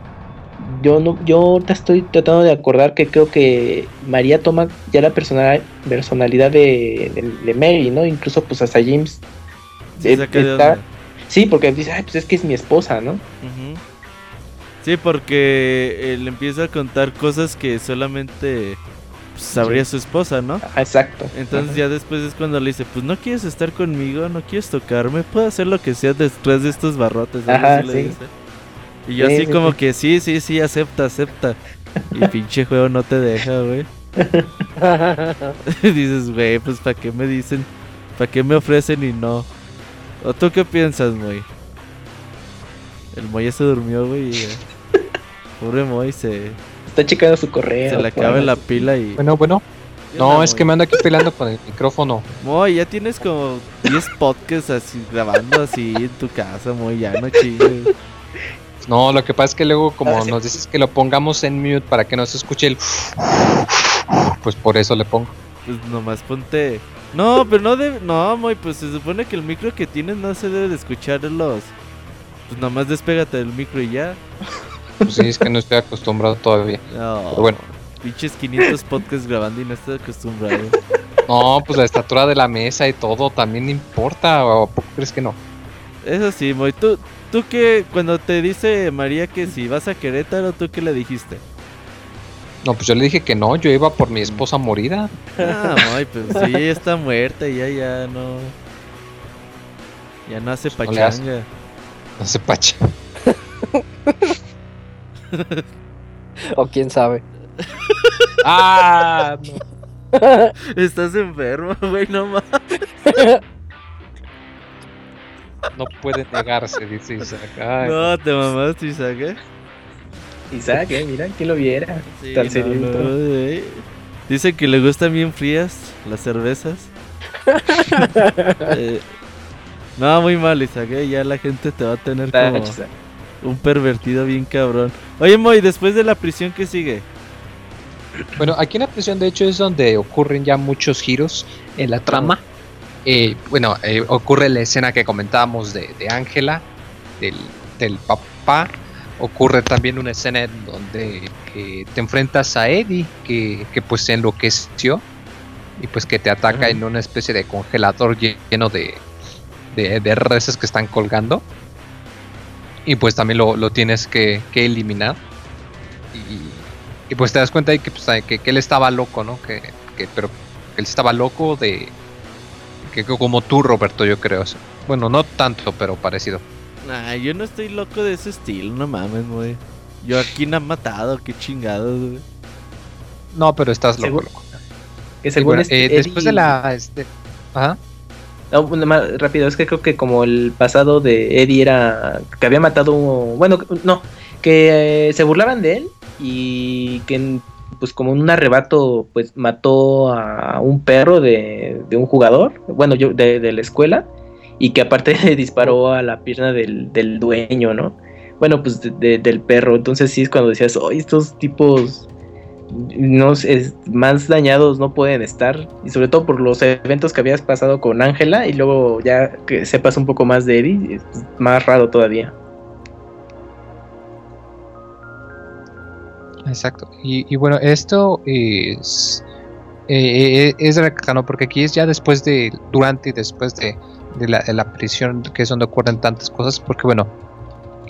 yo no, yo ahorita estoy tratando de acordar que creo que María toma ya la personal, personalidad de, de, de Mary, ¿no? Incluso pues hasta James. Se eh, está- sí, porque dice, ay, pues es que es mi esposa, ¿no? Sí, porque él empieza a contar cosas que solamente pues, sabría su esposa, ¿no? Ajá, exacto. Entonces Ajá. ya después es cuando le dice, pues no quieres estar conmigo, no quieres tocarme, puedo hacer lo que sea detrás de estos barrotes. Ajá, así le sí. dice. Y yo Sí, así sí, como sí. que sí, sí, sí, acepta, acepta. Y pinche juego no te deja, güey. Dices, güey, pues ¿para qué me dicen? ¿Para qué me ofrecen y no? ¿O tú qué piensas, Moy? El Moy ya se durmió, güey. y, eh, Pobre Moy, se, Está checando su correo. se le acaba bueno. la pila y... Bueno, bueno. ¿Qué No, es que me ando aquí peleando con el micrófono. Moy, ya tienes como 10 podcasts así, grabando así en tu casa, Moy, ya no chingues. No, lo que pasa es que luego como sí. nos dices que lo pongamos en mute para que no se escuche el... Pues por eso le pongo. Pues nomás ponte... No, pero no debe... No, Moy, pues se supone que el micro que tienes no se debe de escuchar los... Pues nomás despégate del micro y ya. Pues sí, es que no estoy acostumbrado todavía. No, Pero bueno. Pinches 500 podcasts grabando y no estoy acostumbrado. No, pues la estatura de la mesa y todo también importa. ¿O poco crees que no? Eso sí, Moy, tú, tú que cuando te dice María que si vas a Querétaro, ¿tú qué le dijiste? No, pues yo le dije que no, yo iba por mi esposa morida. Ah, Moy, pues sí, está muerta y ya, ya no. Ya no hace No le hace. pachanga. No se pacha. O quién sabe. Ah, no. Estás enfermo, güey, no mames. No puede negarse, dice Isaac. Ay, No, te mamaste, Isaac, ¿eh? Isaac, eh, mira, ¿quién lo viera? Sí, Tan no, serio y no, todo. güey. Dice que le gustan bien frías las cervezas. Eh, no, muy mal, Isaac, ¿eh? Ya la gente te va a tener como un pervertido bien cabrón. Oye, Moy, después de la prisión, ¿qué sigue? Bueno, aquí en la prisión, de hecho, es donde ocurren ya muchos giros en la trama. Eh, bueno, eh, ocurre la escena que comentábamos de de Ángela, del, del papá. Ocurre también una escena en donde eh, te enfrentas a Eddie, que, que pues se enloqueció y pues que te ataca en una especie de congelador lle- lleno de, de, de reses que están colgando. Y pues también lo, lo tienes que, que eliminar. Y, y pues te das cuenta de que, pues, que, que él estaba loco, ¿no? Que, que- pero él estaba loco de... Que, como tú, Roberto, yo creo. Bueno, no tanto, pero parecido. Nah, yo no estoy loco de ese estilo, no mames, güey. Yo aquí no han matado, qué chingados, güey. No, pero estás loco, loco. Que según bueno, este eh, después de la... Este, ajá. No, bueno, más rápido, es que creo que como el pasado de Eddie era que había matado, bueno, no, que eh, se burlaban de él y que pues como en un arrebato pues mató a un perro de, de un jugador, bueno, yo de, la escuela y que aparte disparó a la pierna del, del dueño, ¿no? Bueno, pues de- de- del perro, entonces sí es cuando decías, oh, estos tipos no es- más dañados no pueden estar y sobre todo por los eventos que habías pasado con Ángela y luego ya que sepas un poco más de Eddie es más raro todavía Exacto. Y, y bueno, esto es, eh, eh, es recalcado porque aquí es ya después de, durante y después de, de la, de la prisión, que es donde ocurren tantas cosas, porque bueno,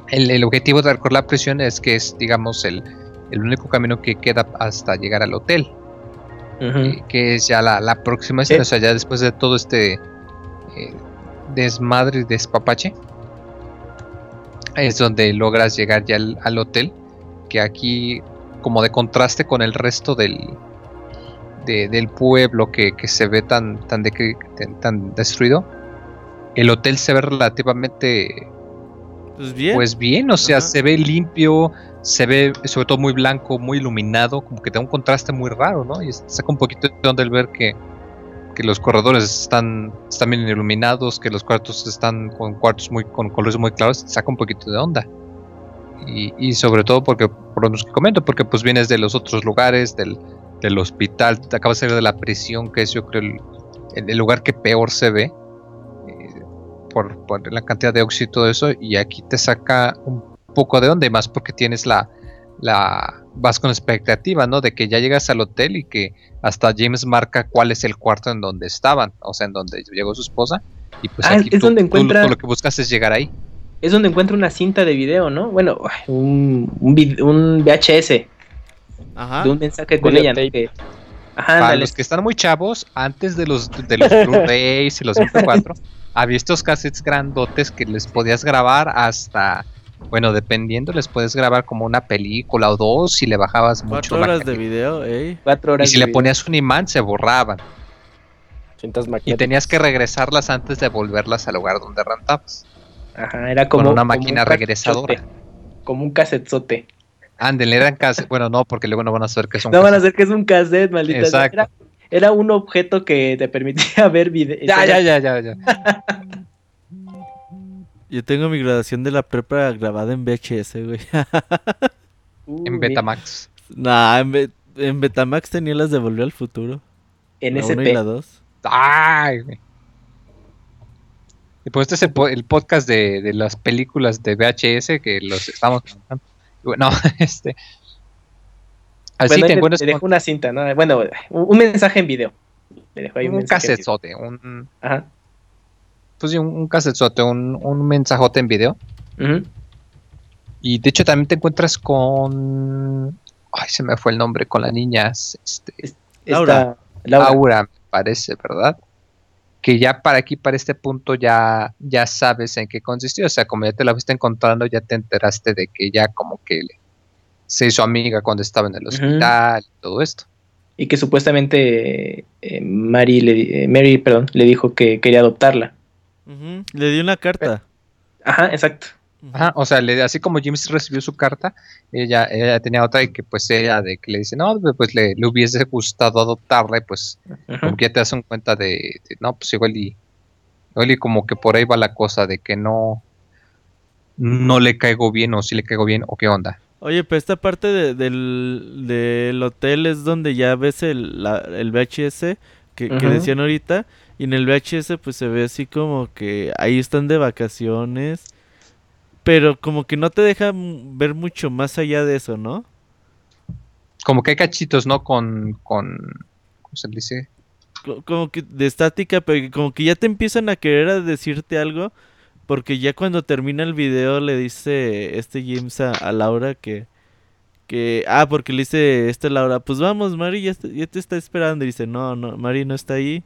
el, el objetivo de recorrer la prisión es que es, digamos, el, el único camino que queda hasta llegar al hotel, eh, que es ya la, la próxima escena, Eh. o sea, ya después de todo este eh, desmadre y despapache, es donde logras llegar ya al, al hotel, que aquí, como de contraste con el resto del, de- del pueblo que, que se ve tan, tan, decre- tan- destruido, el hotel se ve relativamente Pues bien. pues bien, o sea, Ajá. se ve limpio, se ve sobre todo muy blanco, muy iluminado, como que da un contraste muy raro, ¿no? Y saca un poquito de onda el ver que, que los corredores están, están bien iluminados, que los cuartos están con cuartos muy con colores muy claros, saca un poquito de onda. Y, y sobre todo porque, por lo que comento, porque pues vienes de los otros lugares, del, del hospital, te acabas de salir de la prisión, que es yo creo el, el- el lugar que peor se ve, eh, por, por la cantidad de óxido y todo eso, y aquí te saca un poco de onda, y más porque tienes la, la, vas con expectativa, ¿no? De que ya llegas al hotel y que hasta James marca cuál es el cuarto en donde estaban, o sea, en donde llegó su esposa, y pues Ah, aquí es tú- donde tú encuentra- todo lo que buscas es llegar ahí. Es donde encuentro una cinta de video no bueno un, un, VHS Ajá. de un mensaje con ella ¿no? Videotape. Que- ajá Para los que están muy chavos, antes de los de los Blu-rays y los MP4, había estos cassettes grandotes que les podías grabar hasta, bueno, dependiendo, les puedes grabar como una película o dos si le bajabas mucho Cuatro la horas de video, ey. cuatro Y horas si de le video. ponías un imán, se borraban. Cintas Y tenías que regresarlas antes de volverlas al lugar donde rentabas. Ajá era como con una como máquina un regresadora. como un casetzote Ándale, eran cassettes. Bueno, no, porque luego no van a saber que son no van a hacer que es un cassette maldita. Exacto. era, era un objeto que te permitía ver videos Ya, ya, ya, ya, ya. Yo tengo mi graduación de la prepa grabada en VHS, güey. En Betamax. nah, en, Be- en Betamax tenía las de Volver al Futuro. en la 1 y SP la 2. Ay, güey. Y pues este es el, po- el podcast de, de las películas de VHS que los estamos comentando. Y bueno, este. Así bueno, te ahí encuentras te dejo con una cinta no bueno un, mensaje en video Me dejó ahí un un casetzote, un, ajá pues sí, un, un casetzote, un, un mensajote en video. Ujú. Y de hecho también te encuentras con... Ay, se me fue el nombre con la niña. Este, Laura. Esta- Laura. Laura, me parece, ¿verdad? Que ya para aquí, para este punto, ya, ya sabes en qué consistió. O sea, como ya te la fuiste encontrando, ya te enteraste de que ya como que le- se hizo amiga cuando estaba en el hospital y todo esto. Y que supuestamente eh, Mary, le, eh, Mary perdón, le dijo que quería adoptarla. Le di una carta. Ajá, exacto. Ajá, o sea, le- así como James recibió su carta, ella, ella tenía otra y que pues ella de que le dice, no, pues le, le hubiese gustado adoptarla y pues como que ya te das cuenta de, de, no, pues igual y, igual y como que por ahí va la cosa de que no, no le caigo bien o si le caigo bien o qué onda. Oye, pero esta parte de- del, del hotel es donde ya ves el, la- el VHS que, decían ahorita. Y en el VHS pues se ve así como que ahí están de vacaciones. Pero como que no te deja ver mucho más allá de eso, ¿no? Como que hay cachitos, ¿no? Con, con, ¿cómo se dice? Co- Como que de estática, pero como que ya te empiezan a querer a decirte algo. Porque ya cuando termina el video le dice este James a, a Laura que... Que, ah, porque le dice este Laura, pues vamos, Mari ya te está esperando. Y dice, no, no, Mari no está ahí.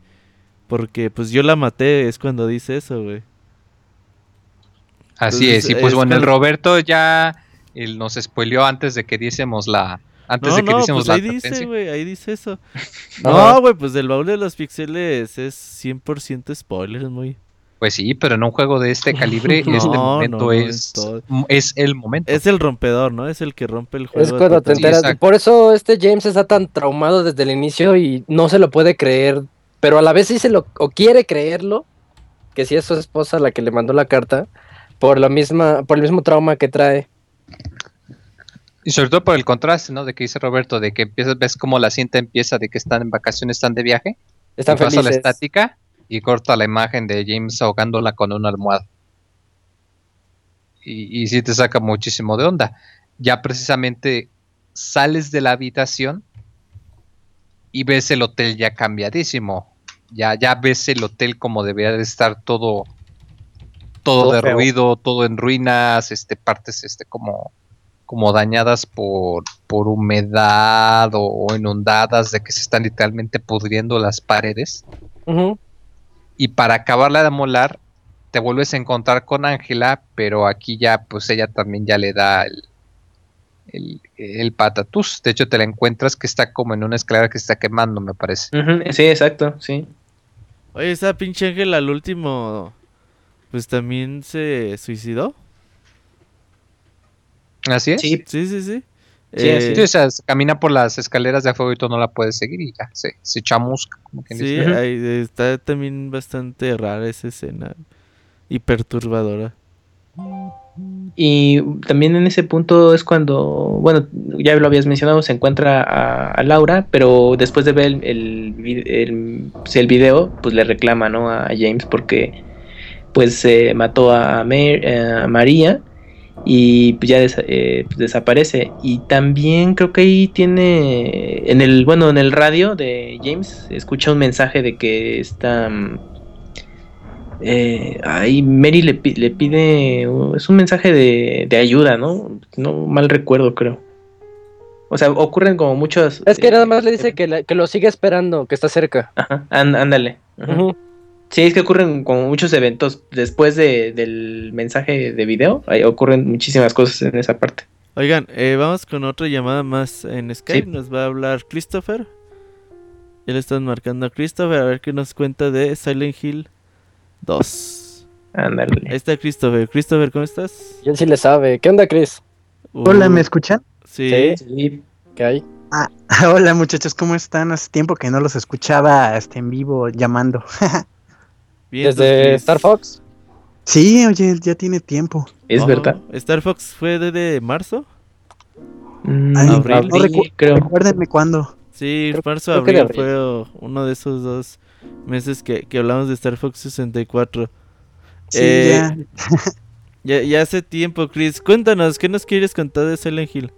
Porque pues yo la maté, es cuando dice eso, güey. Así Entonces, es, y pues es bueno, el Roberto ya él nos spoileó antes de que diésemos la, antes No, de que no, diésemos pues la ahí dice, güey, ahí dice eso. No, güey, pues el baúl de los pixeles es 100% spoiler, es muy... Pues sí, pero en un juego de este calibre, No, este momento no, es, es todo. es el momento. Es el rompedor, ¿no? Es el que rompe el juego. Es cuando te Sí, enteras. exacto. Por eso este James está tan traumado desde el inicio y no se lo puede creer. Pero a la vez sí se lo. o quiere creerlo. Que si es su esposa la que le mandó la carta. Por la misma. Por el mismo trauma que trae. Y sobre todo por el contraste, ¿no? De que dice Roberto, de que empiezas, ves como la cinta empieza de que están en vacaciones, están de viaje, Están y pasa la estática y corta la imagen de James ahogándola con una almohada. Y, y sí te saca muchísimo de onda. Ya precisamente sales de la habitación y ves el hotel ya cambiadísimo. Ya, ya ves el hotel como debería de estar todo, todo, Todo feo. derruido, todo en ruinas, este, partes este, como, como dañadas por, por humedad o, o inundadas, de que se están literalmente pudriendo las paredes. Y para acabarla de molar, te vuelves a encontrar con Ángela, pero aquí ya, pues ella también ya le da el, el, el patatús. De hecho, te la encuentras que está como en una escalera que se está quemando, me parece. Sí, exacto, sí. Oye, esa pinche Ángel al último, pues también se suicidó. Así es. Sí, Sí, sí, sí. Sí, Eh, Sí, o sea, se camina por las escaleras de fuego y tú no la puedes seguir y ya se, se chamusca, como quien sí, dice. ahí está también bastante rara esa escena. Y perturbadora. Y también en ese punto es cuando, bueno, ya lo habías mencionado, se encuentra a, a Laura, pero después de ver el, el, vi- el- el video, pues le reclama, ¿no? A James porque pues se mató a, Mar- a María y ya eh, pues, desaparece. Y también creo que ahí tiene, en el, bueno, en el radio de James, escucha un mensaje de que está... mm, eh, ahí Mary le, le pide, uh, es un mensaje de, de ayuda, ¿no? No mal recuerdo, creo. O sea, ocurren como muchos... Es que eh, nada más le dice que, la- que lo sigue esperando, que está cerca. Ajá, án- ándale. Ujú. Sí, es que ocurren como muchos eventos después de- del mensaje de video. Ahí ocurren muchísimas cosas en esa parte. Oigan, eh, vamos con otra llamada más en Skype. Sí. Nos va a hablar Christopher. Ya le están marcando a Christopher a ver qué nos cuenta de Silent Hill 2. Ahí Ándale. está Christopher. Christopher, ¿cómo estás? Y él sí le sabe. ¿Qué onda, Chris? Hola, Uh, ¿me escuchan? Sí. Sí. Sí, ¿Qué hay? Hola muchachos, ¿cómo están? Hace tiempo que no los escuchaba este, en vivo llamando. Desde. Star Fox. sí, oye, ya tiene tiempo. es Oh, verdad. Star Fox fue de, de marzo. Mm, Ay, Abril. no recu- creo. Recuérdenme cuándo. Sí, Creo- marzo, creo que de abril fue uno de esos dos meses que, que hablamos de Star Fox 64. Sí, Eh, ya. Ya, ya hace tiempo, Chris. Cuéntanos, ¿qué nos quieres contar de Silent Hill?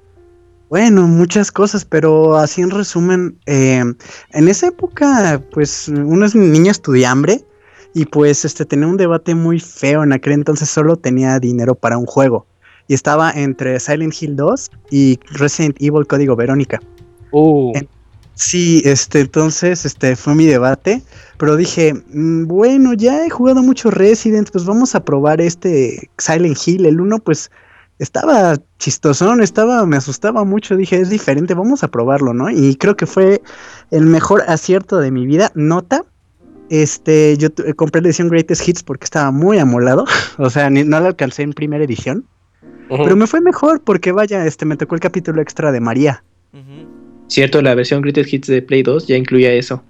Bueno, muchas cosas, pero así en resumen, eh, en esa época, pues uno es niño estudiambre y pues este tenía un debate muy feo en aquel entonces solo tenía dinero para un juego. y estaba entre Silent Hill 2 y Resident Evil Código Verónica. Uh, En- Sí, este, entonces, este, fue mi debate, pero dije, "Mm, bueno, ya he jugado mucho Resident, pues vamos a probar este Silent Hill, el 1, pues estaba chistosón, estaba, me asustaba mucho, dije, es diferente, vamos a probarlo, ¿no? Y creo que fue el mejor acierto de mi vida, nota, este, yo tu- compré la edición Greatest Hits porque estaba muy amolado, o sea, ni- no la alcancé en primera edición, pero me fue mejor porque vaya, este, me tocó el capítulo extra de María. Cierto, la versión Greatest Hits de Play 2 ya incluía eso.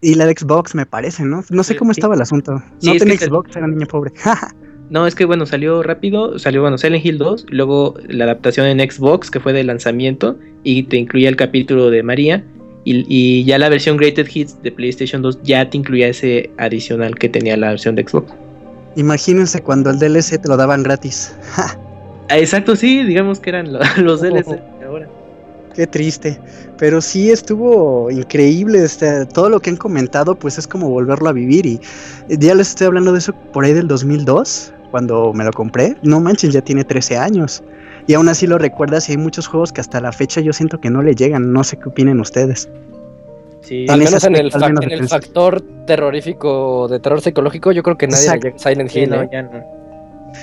Y la de Xbox, me parece, ¿no? No sé cómo estaba el asunto. Sí, no tenía Xbox, era niño pobre. No, es que bueno, salió rápido, salió bueno, Silent Hill 2, luego la adaptación en Xbox que fue de lanzamiento y te incluía el capítulo de María y, y ya la versión Greatest Hits de PlayStation 2 ya te incluía ese adicional que tenía la versión de Xbox. Imagínense cuando el DLC te lo daban gratis. Ja, Ah, exacto, sí, digamos que eran lo- los DLC de ahora. qué triste. Pero sí estuvo increíble. Este, todo lo que han comentado, pues es como volverlo a vivir. Y eh, ya les estoy hablando de eso por ahí del 2002, cuando me lo compré. No manches, ya tiene 13 años. Y aún así lo recuerdas y hay muchos juegos que hasta la fecha yo siento que no le llegan. No sé qué opinen ustedes. Sí, En al menos en el, al menos en el factor terrorífico de terror psicológico, yo creo que nadie llega Silent sí, Hill. no, ¿eh? ya no.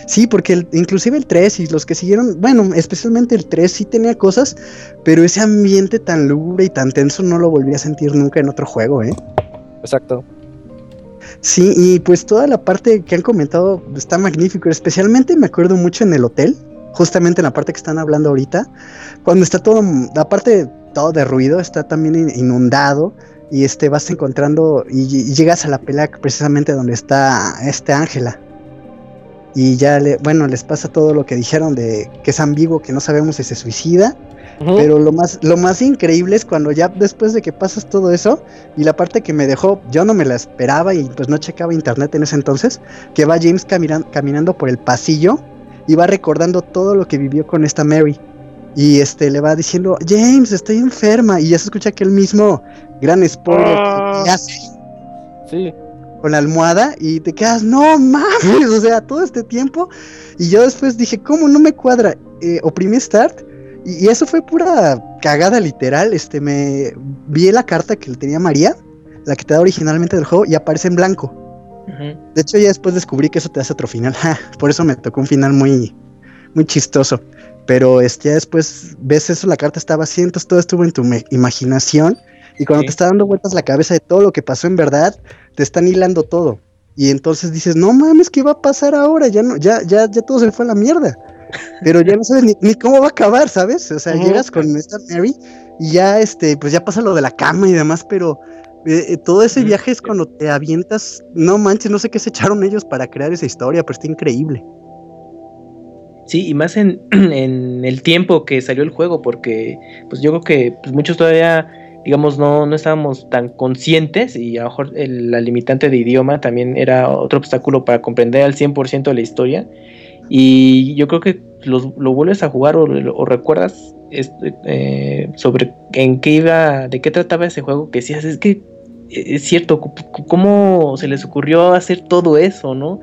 Sí, porque el- inclusive el 3 y los que siguieron, bueno, especialmente el 3 sí tenía cosas, pero ese ambiente tan lúgubre y tan tenso no lo volví a sentir nunca en otro juego, ¿eh? Exacto. Sí, y pues toda la parte que han comentado está magnífico, especialmente me acuerdo mucho en el hotel, justamente en la parte que están hablando ahorita, cuando está todo, la parte todo de ruido, está también in- inundado y este vas encontrando y, y llegas a la pelea precisamente donde está este Ángela. Y ya, le, bueno, les pasa todo lo que dijeron de que es ambiguo, que no sabemos si se suicida. Pero lo más, lo más increíble es cuando ya después de que pasas todo eso, y la parte que me dejó, yo no me la esperaba y pues no checaba internet en ese entonces, que va James caminan- caminando por el pasillo y va recordando todo lo que vivió con esta Mary. Y este le va diciendo, James, estoy enferma. Y ya se escucha que el mismo gran spoiler Ah. que hace Sí. con la almohada y te quedas, no mames, o sea, todo este tiempo. Y yo después dije, ¿cómo no me cuadra? Eh, oprimí Start y, y eso fue pura cagada literal. Este, me vi la carta que le tenía María, la que te da originalmente del juego, y aparece en blanco. De hecho, ya después descubrí que eso te hace otro final. ja, Por eso me tocó un final muy, muy chistoso. Pero este, ya después ves eso, la carta estaba así, entonces todo estuvo en tu imaginación. Y cuando Sí. te está dando vueltas la cabeza de todo lo que pasó en verdad, te están hilando todo. Y entonces dices, no mames, ¿qué va a pasar ahora? Ya no, ya, ya, ya todo se fue a la mierda. Pero ya no sabes ni, ni cómo va a acabar, ¿sabes? O sea, llegas con esta Mary y ya este, pues ya pasa lo de la cama y demás, pero eh, eh, todo ese viaje es cuando te avientas, no manches, no sé qué se echaron ellos para crear esa historia, pero está increíble. Sí, y más en, en el tiempo que salió el juego, porque pues yo creo que pues, muchos todavía, digamos, no, no estábamos tan conscientes y a lo mejor el- la limitante de idioma también era otro obstáculo para comprender al 100% de la historia. Y yo creo que lo vuelves a jugar o, recuerdas este, eh, sobre en qué iba, de qué trataba ese juego, que decías, es que eh, es cierto, cómo se les ocurrió hacer todo eso, ¿no?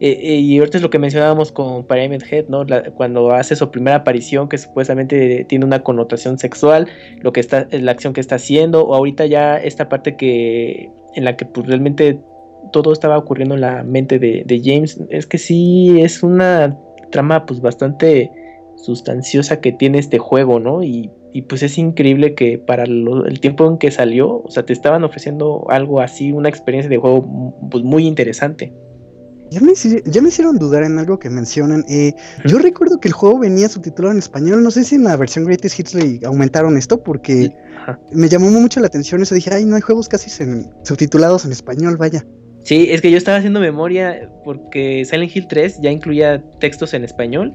Eh, y ahorita es lo que mencionábamos con Pyramid Head, ¿no? Cuando hace su primera aparición, que supuestamente tiene una connotación sexual, lo que está, la acción que está haciendo, o ahorita ya esta parte que en la que pues, realmente todo estaba ocurriendo en la mente de James, es que sí es una trama pues bastante sustanciosa que tiene este juego, ¿no? Y, y, pues es increíble que para lo- el tiempo en que salió, o sea, te estaban ofreciendo algo así, una experiencia de juego pues, muy interesante. Ya me, ya me hicieron dudar en algo que mencionan. eh, yo recuerdo que el juego venía subtitulado en español. No sé si en la versión Greatest Hits le aumentaron esto porque me llamó mucho la atención eso. Dije, ay, no hay juegos casi en- subtitulados en español, vaya. Sí, es que yo estaba haciendo memoria porque Silent Hill 3 ya incluía textos en español.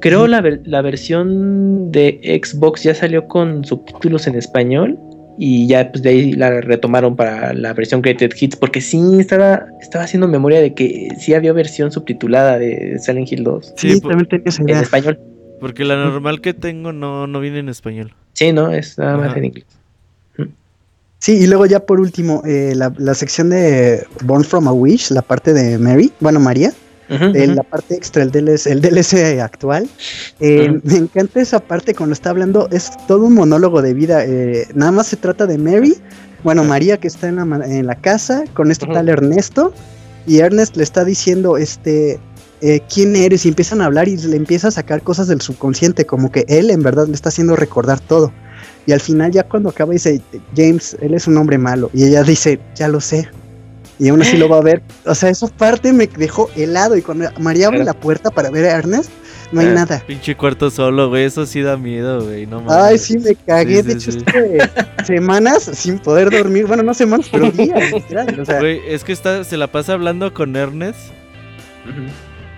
Creo Ujú. la, ver- la versión de Xbox ya salió con subtítulos en español y ya pues de ahí la retomaron para la versión Created Hits porque sí estaba, estaba haciendo memoria de que sí había versión subtitulada de Silent Hill 2 Sí, Sí, también tenía en español. porque la normal que tengo no, no viene en español. Sí, no, es nada más Ajá. en inglés. Sí, y luego ya por último, eh, la, la sección de Born from a Wish, la parte de Mary, bueno, María. Ujú. la parte extra, el DLC, el DLC actual. Eh. Me encanta esa parte cuando está hablando, es todo un monólogo de vida. eh, nada más se trata de Mary, bueno, María que está en la, en la casa, con este tal Ernesto, y Ernest le está diciendo, este, eh, quién eres, y empiezan a hablar y le empieza a sacar cosas del subconsciente, como que él en verdad le está haciendo recordar todo. Y al final ya cuando acaba dice, James, él es un hombre malo, y ella dice, ya lo sé. Y aún así lo va a ver. O sea, esa parte me dejó helado. Y cuando María abre la puerta para ver a Ernest, no hay Ah. nada. Pinche cuarto solo, güey. Eso sí da miedo, güey. No mames. Ay, sí, me cagué. Sí, de sí, hecho, sí. semanas sin poder dormir. Bueno, no semanas, pero días. literal, O sea, Güey, es que está, se la pasa hablando con Ernest.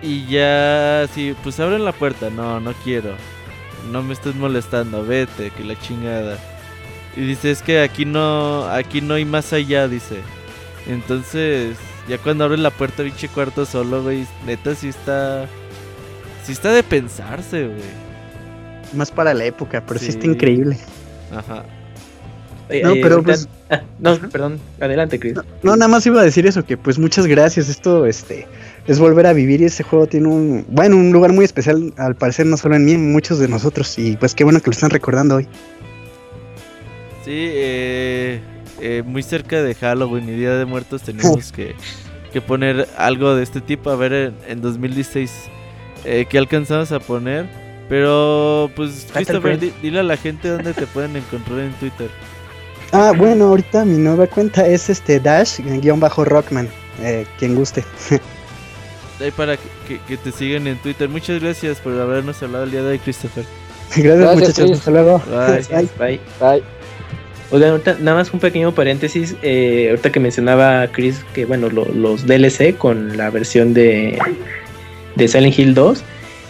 Y ya, sí, pues abren la puerta. No, no quiero. No me estés molestando, vete, que la chingada. Y dice, es que aquí no, aquí no hay más allá, dice. Entonces, ya cuando abre la puerta, pinche cuarto solo, güey, neta sí está... Sí está de pensarse, güey. más para la época, pero sí, está increíble. Ajá. Oye, No, eh, pero pues- ah, no, perdón. Adelante, Chris. No, nada más iba a decir eso, que pues muchas gracias. Esto este es volver a vivir y ese juego tiene un, bueno, un lugar muy especial, al parecer, no solo en mí, en muchos de nosotros. Y pues qué bueno que lo están recordando hoy. Sí, eh, eh, muy cerca de Halloween y Día de Muertos tenemos que, que poner algo de este tipo. A ver, en, en 2016, eh, ¿qué alcanzamos a poner? Pero, pues, Christopher, di- dile a la gente dónde te pueden encontrar en Twitter. Ah, bueno, ahorita mi nueva cuenta es este Dash-Rockman, eh, quien guste. Ahí para que, que- que te sigan en Twitter. Muchas gracias por habernos hablado el día de hoy, Christopher. Gracias, Gracias, muchachos, Chris. hasta luego. Bye. Bye. Bye. Oigan, ahorita, nada más un pequeño paréntesis. eh, ahorita que mencionaba Chris que, bueno, lo- los DLC con la versión de, de Silent Hill 2.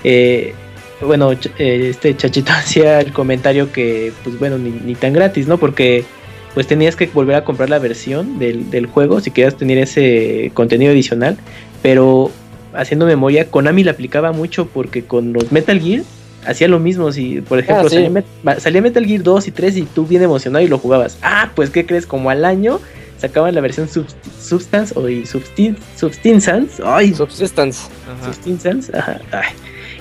eh, bueno, ch- eh, este chachito hacía el comentario que, pues bueno, ni, ni tan gratis, ¿no? Porque pues tenías que volver a comprar la versión del, del juego si querías tener ese contenido adicional. Pero haciendo memoria, Konami la aplicaba mucho porque con los Metal Gear hacía lo mismo. Si, por ejemplo, Ah, sí. salía, Met- va- salía Metal Gear 2 y 3 y tú bien emocionado y lo jugabas. Ah, pues, ¿qué crees? Como al año sacaban la versión Subst- Substance o y Substin- Substance. Ay. Ajá. Substance. Ajá, ay.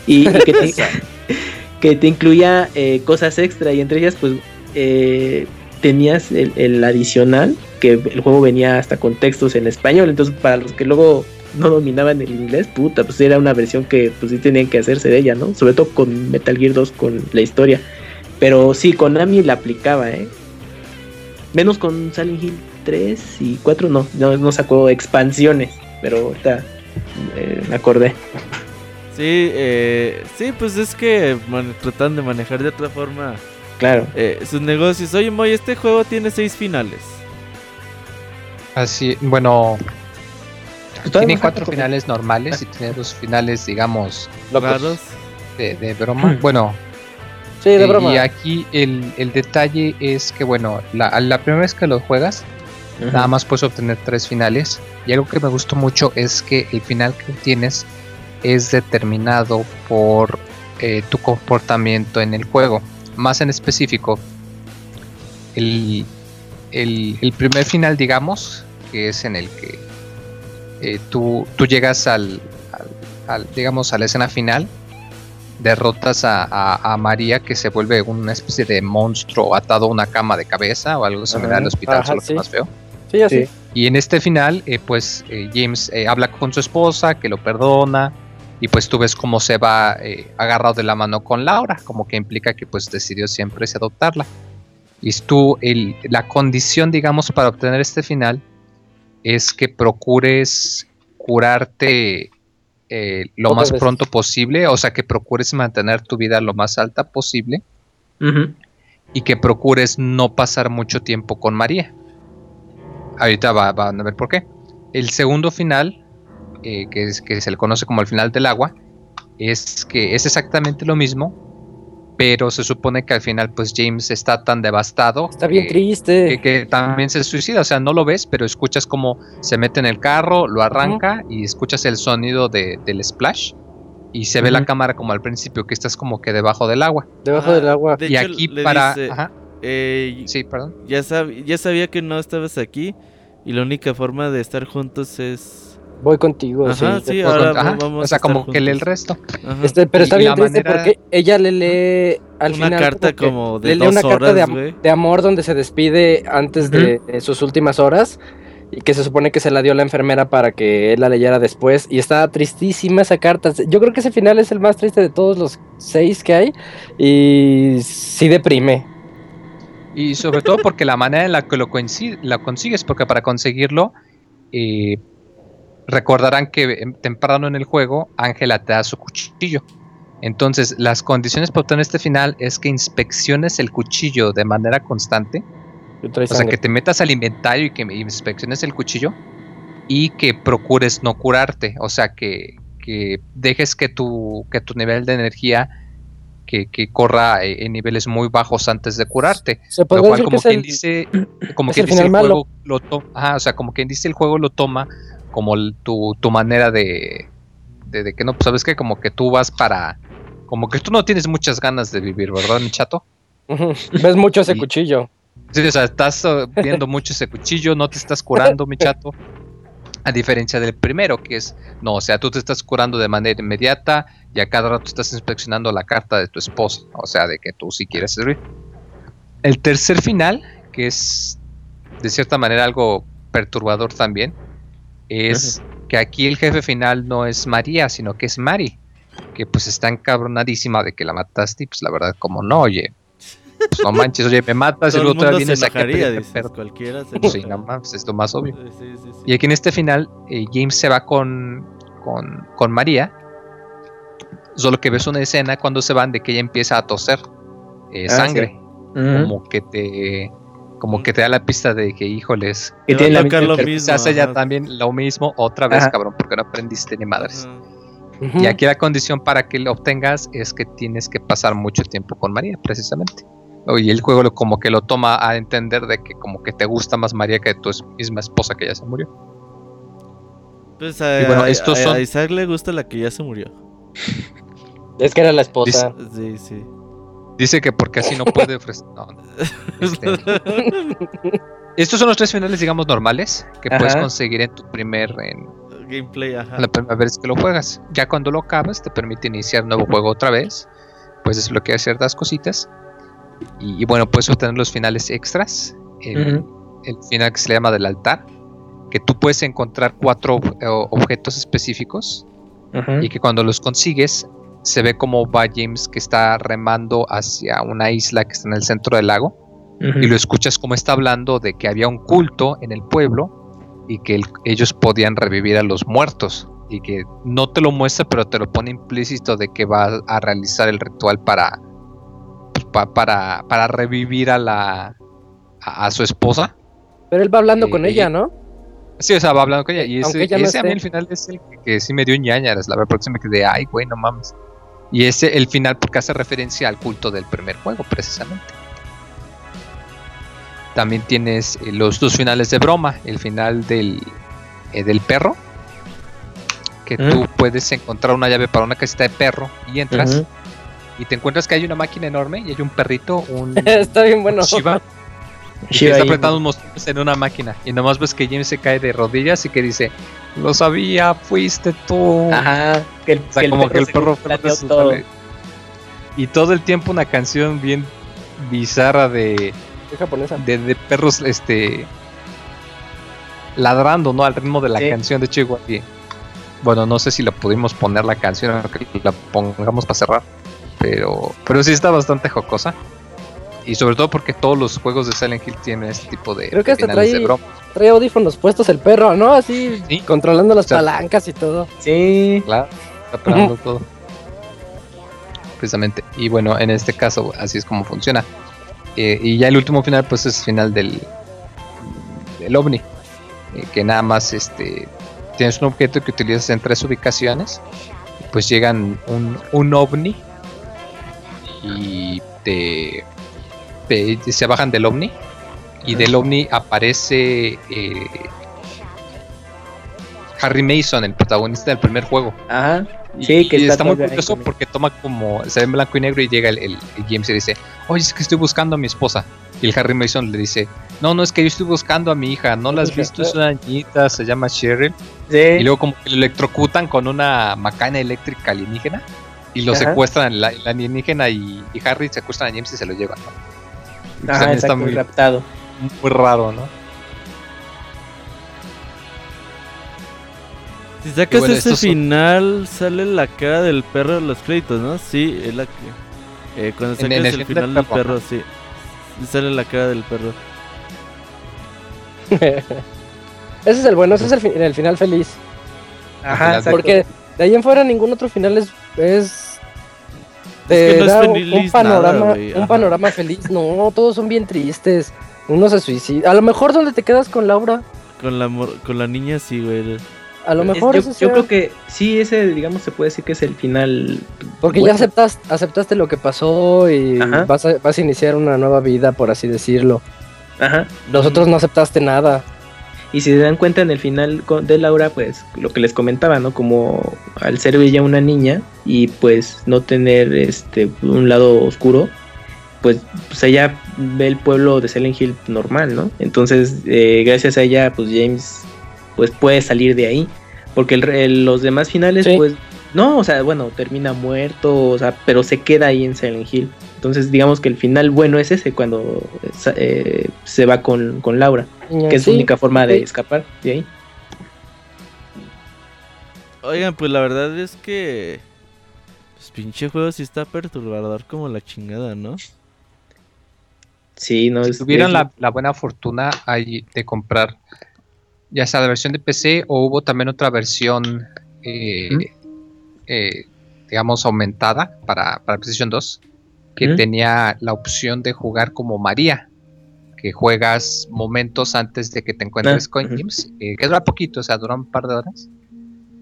Y, y que, te, que te incluía eh, cosas extra y entre ellas, pues, eh, tenías el, el adicional, que el juego venía hasta con textos en español. Entonces, para los que luego no dominaban el inglés, puta, pues era una versión que pues sí tenían que hacerse de ella, ¿no? Sobre todo con Metal Gear 2, con la historia. Pero sí, Konami la aplicaba, ¿eh? Menos con Silent Hill 3 y 4, no, no, no sacó expansiones, pero ahorita eh, me acordé. Sí, eh, sí, pues es que man- tratan de manejar de otra forma Claro. eh, sus negocios. Oye, Moy, este juego tiene seis finales. Así, bueno, tiene cuatro finales normales y tiene dos finales, digamos, Locos. Raros. de, de broma. Bueno, Sí, de y- broma. y aquí el, el detalle es que, bueno, la, la primera vez que lo juegas, nada más puedes obtener tres finales. Y algo que me gustó mucho es que el final que obtienes es determinado por eh, tu comportamiento en el juego. Más en específico, el, el- el primer final, digamos, que es en el que eh, tú, tú llegas al, al- al, digamos, a la escena final, derrotas a, a- a María que se vuelve una especie de monstruo atado a una cama de cabeza o algo similar al hospital, Ajá, solo que sí. más feo. Sí, así. Sí. Y en este final, eh, pues eh, James eh, habla con su esposa, que lo perdona, y pues tú ves cómo se va eh, agarrado de la mano con Laura, como que implica que pues decidió siempre adoptarla. Y tú, el, la condición, digamos, para obtener este final es que procures curarte eh, lo más veces. pronto posible, o sea, que procures mantener tu vida lo más alta posible y que procures no pasar mucho tiempo con María. Ahorita va- van a ver por qué. El segundo final, eh, que, es, que se le conoce como el final del agua, es que es exactamente lo mismo, pero se supone que al final pues James está tan devastado Está bien que- triste. que, que también se suicida, o sea, no lo ves, pero escuchas cómo se mete en el carro, lo arranca y escuchas el sonido de- del splash y se ve la cámara como al principio que estás como que debajo del agua. Debajo Ah, del agua. de y hecho, aquí le para... dice, ajá, eh, sí, perdón. ya, sab- ya sabía que no estabas aquí y la única forma de estar juntos es Voy contigo. Ajá, sí, O ahora con- ajá, vamos o sea, como que lee el resto. Este, pero Y- está bien triste manera- porque ella le lee al Una final carta como de le lee dos una carta de, am- de amor donde se despide antes de, de sus últimas horas y que se supone que se la dio la enfermera para que él la leyera después y está tristísima esa carta. Yo creo que ese final es el más triste de todos los seis que hay y sí deprime. Y sobre todo porque la manera en la que lo, la consigues, porque para conseguirlo, eh, recordarán que em, temprano en el juego, Ángela te da su cuchillo. Entonces, las condiciones para obtener este final es que inspecciones el cuchillo de manera constante. O sea, que te metas al inventario y que inspecciones el cuchillo y que procures no curarte. O sea, que, que dejes que tu, que tu nivel de energía que, que corra eh, en niveles muy bajos antes de curarte. Se Lo cual, como quien el- dice, como es quien el dice el final malo. juego lo toma, ajá, o sea, como quien dice el juego lo toma como el- tu, tu manera de, de, de que no, pues sabes que como que tú vas para, como que tú no tienes muchas ganas de vivir, ¿verdad, mi chato? Ves mucho ese Y- cuchillo. Sí, o sea, estás uh, viendo mucho ese cuchillo, no te estás curando, mi chato. A diferencia del primero, que es, no, o sea, tú te estás curando de manera inmediata y a cada rato estás inspeccionando la carta de tu esposa, o sea, de que tú sí quieres servir. El tercer final, que es de cierta manera algo perturbador también, es que aquí el jefe final no es María, sino que es Mari, que pues está encabronadísima de que la mataste y pues la verdad como no, oye, pues no manches, oye, me matas y Todo luego todavía vienes aquí a cualquiera se Pues sí, no mames, es lo más obvio. Sí, sí, sí. Y aquí en este final, eh, James se va con, con, con María. Solo que ves una escena cuando se van de que ella empieza a toser eh, Ah, sangre. Como que te. Como que te da la pista de que, híjoles, Que tiene la misma lo mismo. se hace ya también lo mismo otra vez, Ajá. cabrón, porque no aprendiste ni madres. Y aquí la condición para que lo obtengas es que tienes que pasar mucho tiempo con María, precisamente. Y el juego lo- como que lo toma a entender de que como que te gusta más María que tu misma esposa que ya se murió. Pues a, Y bueno, a- estos a- son- a Isaac le gusta la que ya se murió. Es que era la esposa. Sí, sí. Dice que porque así no puede ofrecer... no, no. Este, estos son los tres finales, digamos, normales que puedes Ajá. conseguir en tu primer... En, Gameplay, ajá. la primera vez que lo juegas. Ya cuando lo acabas te permite iniciar un nuevo juego otra vez. Puedes desbloquear ciertas cositas. Y, y bueno, puedes obtener los finales extras. El, el final que se le llama del altar. Que tú puedes encontrar cuatro eh, objetos específicos. Ujú. Y que cuando los consigues se ve como va James que está remando hacia una isla que está en el centro del lago y lo escuchas como está hablando de que había un culto en el pueblo y que el- ellos podían revivir a los muertos y que no te lo muestra pero te lo pone implícito de que va a realizar el ritual para pa- para, para revivir a la a, a su esposa. Pero él va hablando Eh, con ella, ¿no? sí o sea va hablando con ella y Aunque ese, ella no ese a mí el final es el que, que sí me dio ñañaras la verdad porque me quedé ay güey no mames y ese el final porque hace referencia al culto del primer juego precisamente también tienes eh, los dos finales de broma. El final del, eh, del perro. Que Mm. tú puedes encontrar una llave para una casita de perro y entras y te encuentras que hay una máquina enorme y hay un perrito, un Está bien bueno. Shiba, y que está apretando unos en una máquina. Y nomás ves que James se cae de rodillas y que dice, lo sabía, fuiste tú. Ajá. Que el, O sea, que el como perro que el perro se todo. Y todo el tiempo una canción bien bizarra de, Es japonesa. de, de perros este ladrando, ¿no? Al ritmo de la Sí. canción de Chihuahua. Bueno, no sé si la pudimos poner la canción o que la pongamos para cerrar. Pero, pero sí está bastante jocosa. Y sobre todo porque todos los juegos de Silent Hill tienen este tipo de, Creo que hasta trae- broma. Trae audífonos puestos el perro, ¿no? Así, Sí. controlando las O sea, palancas y todo. Sí. Claro, está todo. Precisamente. Y bueno, en este caso, así es como funciona. Eh, y ya el último final, pues es el final del, del ovni. eh, que nada más este tienes un objeto que utilizas en tres ubicaciones. Pues llegan un, un ovni y te, se bajan del ovni. Y del ovni aparece eh, Harry Mason, el protagonista del primer juego. Ajá. Y- que y está está, muy curioso porque toma como, se ve en blanco y negro y llega el, el- el James y dice, oye, es que estoy buscando a mi esposa. Y el Harry Mason le dice, no, no, es que yo estoy buscando a mi hija, no la has visto, es una niñita, se llama Cheryl. Y luego como que lo electrocutan con una macana eléctrica alienígena y lo Ajá. secuestran la, la alienígena y, y Harry secuestran a James y se lo llevan. ¿no? Ajá, está muy, raptado. muy raro, ¿no? Si sacas bueno, ese son- final, sale la cara del perro en los créditos, ¿no? Sí, es la que. eh, cuando sacas en el el final del perro, sí. Sale la cara del perro. ese es el bueno, ese es el, fi- el final feliz. Ajá. Porque de ahí en fuera ningún otro final es. es Es que te no es da un- panorama, nada, un panorama feliz. No, todos son bien tristes. Uno se suicida. A lo mejor donde te quedas con Laura. Con la, mor- con la niña, sí, güey. A lo Es- mejor yo, ese yo creo que sí, ese, digamos, se puede decir que es el final. Porque bueno. ya aceptas, aceptaste lo que pasó y vas a, vas a iniciar una nueva vida, por así decirlo. Ajá. Nosotros no aceptaste nada. Y si se dan cuenta en el final de Laura, pues lo que les comentaba, ¿no? Como al ser ella una niña y pues no tener este un lado oscuro, pues, pues ella ve el pueblo de Silent Hill normal, ¿no? Entonces, eh, gracias a ella, pues James pues puede salir de ahí. Porque el, el- los demás finales, Sí. pues, no, o sea, bueno, termina muerto, o sea, pero se queda ahí en Silent Hill. Entonces, digamos que el final bueno es ese, cuando eh, se va con, con Laura que es su única forma de escapar de ahí. Oigan, pues la verdad es que. Pues pinche juego sí está perturbador como la chingada, ¿no? Sí, no es. Tuvieron es- la, la buena fortuna ahí de comprar ya sea la versión de PC o hubo también otra versión, eh, eh, digamos, aumentada para, para PlayStation 2, que tenía la opción de jugar como María, que juegas momentos antes de que te encuentres Ah, con. James, eh, que dura poquito, o sea, dura un par de horas,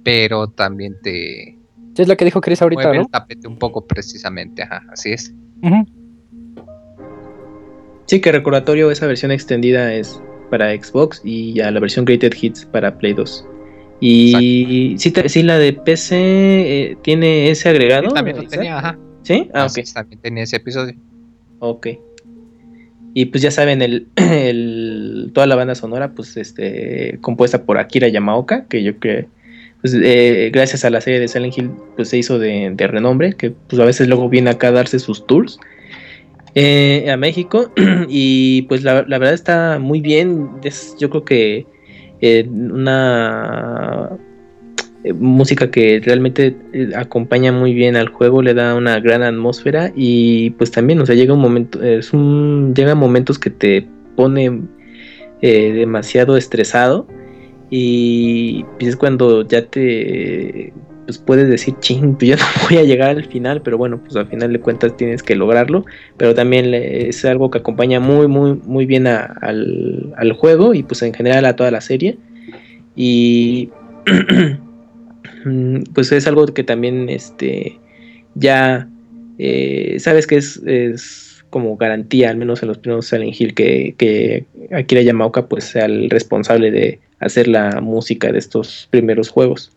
pero también te Sí, es lo que dijo Chris ahorita, mueve ¿no? el tapete un poco precisamente, ajá, así es. Sí, que recordatorio, esa versión extendida es para Xbox y ya la versión Greatest Hits para Play 2. Y sí, sí, la de PC eh, tiene ese agregado. Sí, también lo tenía, ajá. ¿Sí? Ah, Así ok. También tenía ese episodio. Ok. Y pues ya saben, el, el- toda la banda sonora, pues este, compuesta por Akira Yamaoka, que yo creo, pues eh, gracias a la serie de Silent Hill, pues se hizo de, de renombre, que pues a veces luego viene acá a darse sus tours eh, a México. y pues la, la verdad está muy bien. Es, yo creo que eh, una eh, música que realmente eh, acompaña muy bien al juego, le da una gran atmósfera y pues también, o sea, llega un momento, es un, llega momentos que te pone eh, demasiado estresado y pues, es cuando ya te pues puedes decir, ching, pues ya no voy a llegar al final, pero bueno, pues al final de cuentas tienes que lograrlo, pero también es algo que acompaña muy, muy, muy bien al, al juego y pues en general a toda la serie y pues es algo que también este ya eh, sabes que es, es como garantía al menos en los primeros Silent Hill que, que Akira Yamaoka pues sea el responsable de hacer la música de estos primeros juegos.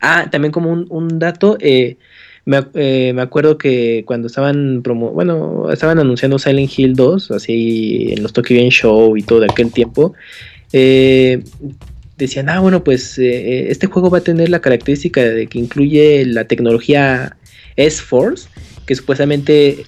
Ah también como un, un dato eh, me, eh, me acuerdo que cuando estaban promo bueno estaban anunciando Silent Hill 2 así en los Tokyo Game Show y todo de aquel tiempo eh, decían, ah, bueno, pues eh, este juego va a tener la característica de que incluye la tecnología S-Force, que supuestamente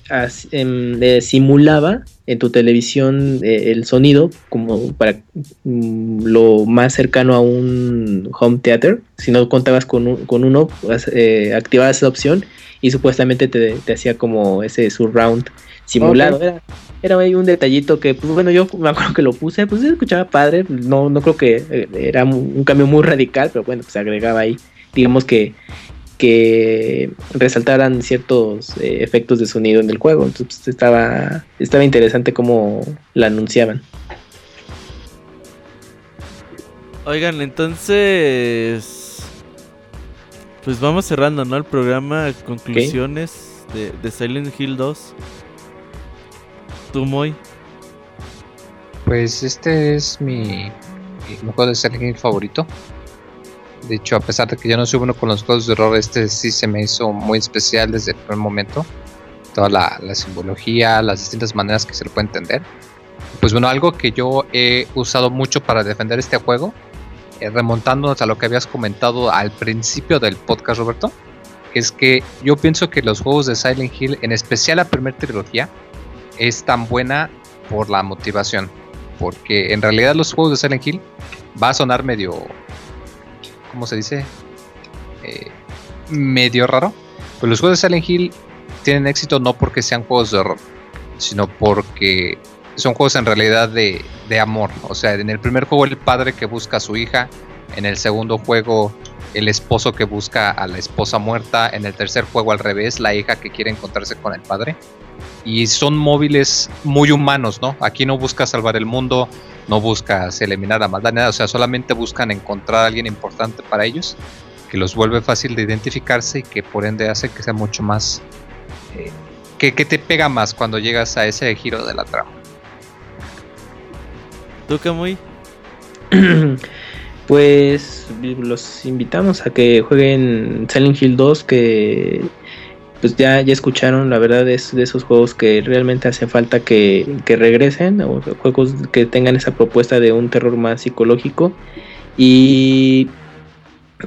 em, eh, simulaba en tu televisión eh, el sonido como para mm, lo más cercano a un home theater. Si no contabas con, un- con uno, pues, eh, activabas esa opción y supuestamente te, te hacía como ese surround simulado. Era, era ahí un detallito que, pues bueno, yo me acuerdo que lo puse, pues se escuchaba padre, no, no creo que eh, era un, un cambio muy radical, pero bueno, pues se agregaba ahí, digamos que, que resaltaran ciertos eh, efectos de sonido en el juego, entonces pues, estaba, estaba interesante cómo la anunciaban. Oigan, entonces. Pues vamos cerrando, ¿no? El programa, conclusiones de, de Silent Hill 2. Tú, Moy. Pues este es mi, mi juego de Silent Hill favorito. De hecho, a pesar de que yo no soy bueno con los juegos de horror, este sí se me hizo muy especial desde el primer momento. toda la, la simbología, las distintas maneras que se lo puede entender. Pues bueno, algo que yo he usado mucho para defender este juego, eh, remontándonos a lo que habías comentado al principio del podcast, Roberto, es que yo pienso que los juegos de Silent Hill, en especial la primera trilogía, es tan buena por la motivación. Porque en realidad los juegos de Silent Hill va a sonar medio, ¿cómo se dice? Eh, medio raro. Pues los juegos de Silent Hill tienen éxito no porque sean juegos de horror, sino porque son juegos en realidad de, de amor. O sea, en el primer juego el padre que busca a su hija, en el segundo juego el esposo que busca a la esposa muerta, en el tercer juego al revés, la hija que quiere encontrarse con el padre. Y son móviles muy humanos, ¿no? Aquí no buscas salvar el mundo, no buscas eliminar la maldad, nada, o sea, solamente buscan encontrar a alguien importante para ellos, que los vuelve fácil de identificarse y que por ende hace que sea mucho más... eh, que, que te pega más cuando llegas a ese giro de la trama. ¿Tú, Kamui? Pues los invitamos a que jueguen Silent Hill 2 que pues ya, ya escucharon, la verdad es de esos juegos que realmente hace falta que, que regresen, o juegos que tengan esa propuesta de un terror más psicológico. Y,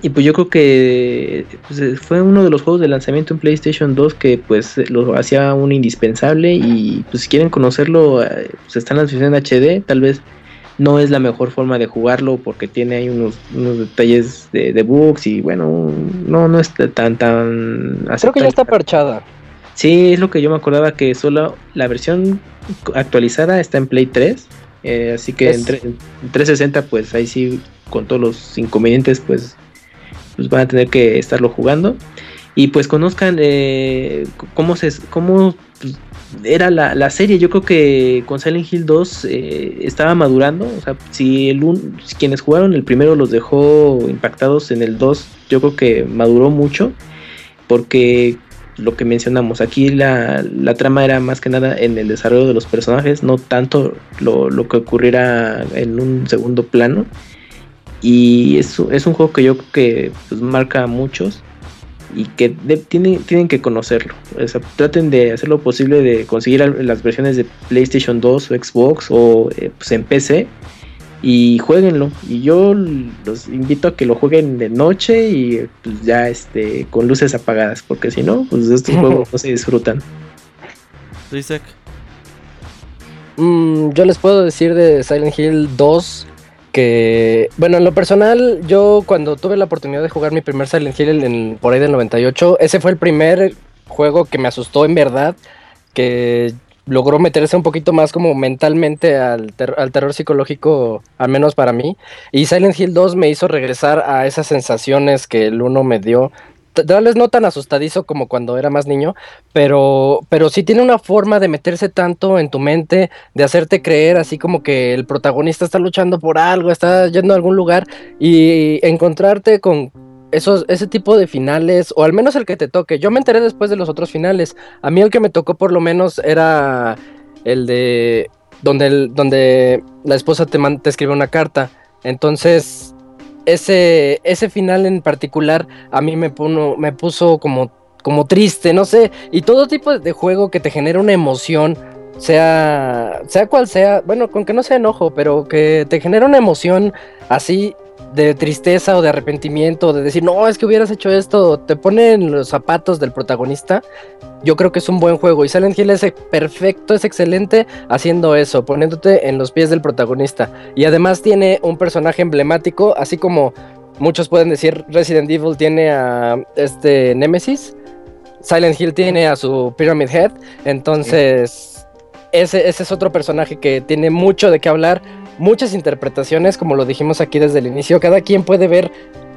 y pues yo creo que pues, fue uno de los juegos de lanzamiento en PlayStation 2 que pues lo hacía un indispensable y pues si quieren conocerlo, eh, pues está en la versión HD, tal vez no es la mejor forma de jugarlo porque tiene ahí unos, unos detalles de, de bugs y bueno, no, no es tan tan Creo que ya está parchada. Sí, es lo que yo me acordaba que solo la versión actualizada está en Play 3. eh, así que en, tre- en 360 pues ahí sí con todos los inconvenientes pues, pues van a tener que estarlo jugando. Y pues conozcan eh, cómo se cómo pues, era la, la serie. Yo creo que con Silent Hill 2 eh, estaba madurando. O sea, si, el un- quienes jugaron el primero los dejó impactados en el 2, yo creo que maduró mucho. Porque lo que mencionamos, aquí la, la trama era más que nada en el desarrollo de los personajes, no tanto lo, lo que ocurriera en un segundo plano. Y es, es un juego que yo creo que pues, marca a muchos y que de- tienen, tienen que conocerlo. O sea, traten de hacer lo posible de conseguir las versiones de PlayStation 2 o Xbox o eh, pues en PC y jueguenlo. Y yo los invito a que lo jueguen de noche y pues ya este con luces apagadas, porque si no, pues estos juegos no se disfrutan. Mm, yo les puedo decir de Silent Hill 2 que, bueno, en lo personal, yo cuando tuve la oportunidad de jugar mi primer Silent Hill en, por ahí del 98, ese fue el primer juego que me asustó en verdad, que logró meterse un poquito más como mentalmente al, al terror psicológico, al menos para mí. Y Silent Hill 2 me hizo regresar a esas sensaciones que el 1 me dio. Tal vez no tan asustadizo como cuando era más niño, pero, pero sí tiene una forma de meterse tanto en tu mente, de hacerte creer así como que el protagonista está luchando por algo, está yendo a algún lugar y encontrarte con esos, ese tipo de finales, o al menos el que te toque. Yo me enteré después de los otros finales. A mí el que me tocó por lo menos era el de donde, el- donde la esposa te, man- te escribe una carta. Entonces, ese, ese final en particular a mí me, puno- me puso como, como triste, no sé. Y todo tipo de juego que te genera una emoción, sea, sea cual sea, bueno, con que no sea enojo, pero que te genera una emoción así de tristeza o de arrepentimiento, de decir, no, es que hubieras hecho esto, te pone en los zapatos del protagonista, yo creo que es un buen juego. Y Silent Hill es perfecto, es excelente haciendo eso, poniéndote en los pies del protagonista. Y además tiene un personaje emblemático, así como muchos pueden decir Resident Evil tiene a este Nemesis, Silent Hill tiene a su Pyramid Head, entonces ese, ese es otro personaje que tiene mucho de qué hablar, muchas interpretaciones, como lo dijimos aquí desde el inicio, cada quien puede ver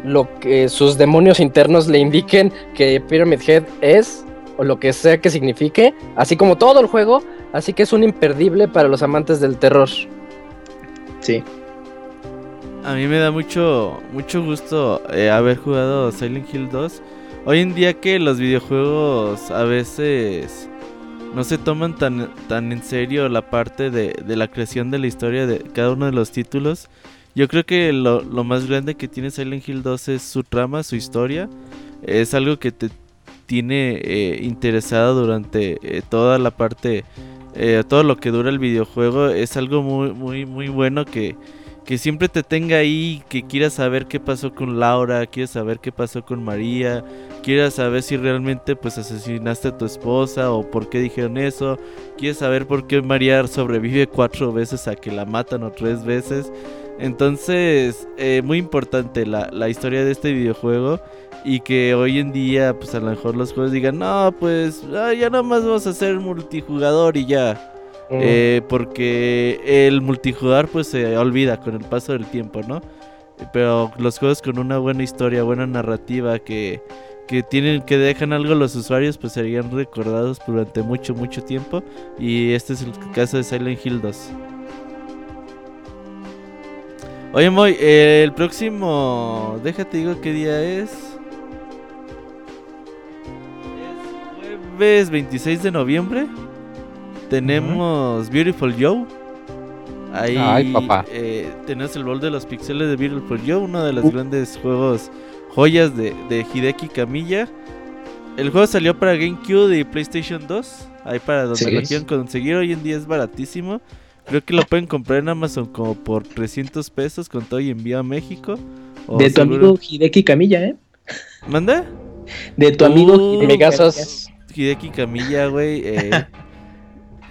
lo que sus demonios internos le indiquen que Pyramid Head es o lo que sea que signifique, así como todo el juego, así que es un imperdible para los amantes del terror. Sí. A mí me da mucho, mucho gusto eh, haber jugado Silent Hill 2. Hoy en día que los videojuegos a veces no se toman tan, tan en serio la parte de, de la creación de la historia de cada uno de los títulos. Yo creo que lo, lo más grande que tiene Silent Hill 2 es su trama, su historia. Es algo que te tiene eh, interesado durante eh, toda la parte, eh, todo lo que dura el videojuego, es algo muy, muy, muy bueno que, que siempre te tenga ahí, que quieras saber qué pasó con Laura, quieras saber qué pasó con María, quieras saber si realmente pues asesinaste a tu esposa o por qué dijeron eso, quieres saber por qué María sobrevive cuatro veces a que la matan o tres veces. Entonces, eh, muy importante la, la historia de este videojuego y que hoy en día pues a lo mejor los juegos digan, no, pues ah, ya nada más vamos a hacer multijugador y ya. Mm. Eh, porque el multijugador pues se olvida con el paso del tiempo, ¿no? Pero los juegos con una buena historia, buena narrativa, que, que tienen, que dejan algo a los usuarios, pues serían recordados durante mucho, mucho tiempo. Y este es el caso de Silent Hill 2. Oye, Moy, eh, el próximo. Déjate digo qué día es. Es jueves 26 de noviembre. Tenemos Beautiful Joe. Ahí Ay, papá. eh, tenemos el bol de los pixeles de Beautiful Joe, uno de los grandes juegos, joyas de, de Hideki Kamiya. El juego salió para GameCube y PlayStation 2. Ahí para donde Sí. lo quieran conseguir. Hoy en día es baratísimo. Creo que lo pueden comprar en Amazon como por 300 pesos con todo y envío a México. O De tu seguro- amigo Hideki Camilla, ¿eh? ¿Manda? De tu amigo Uh, Hideki Amigazos. Hideki Camilla, güey. eh,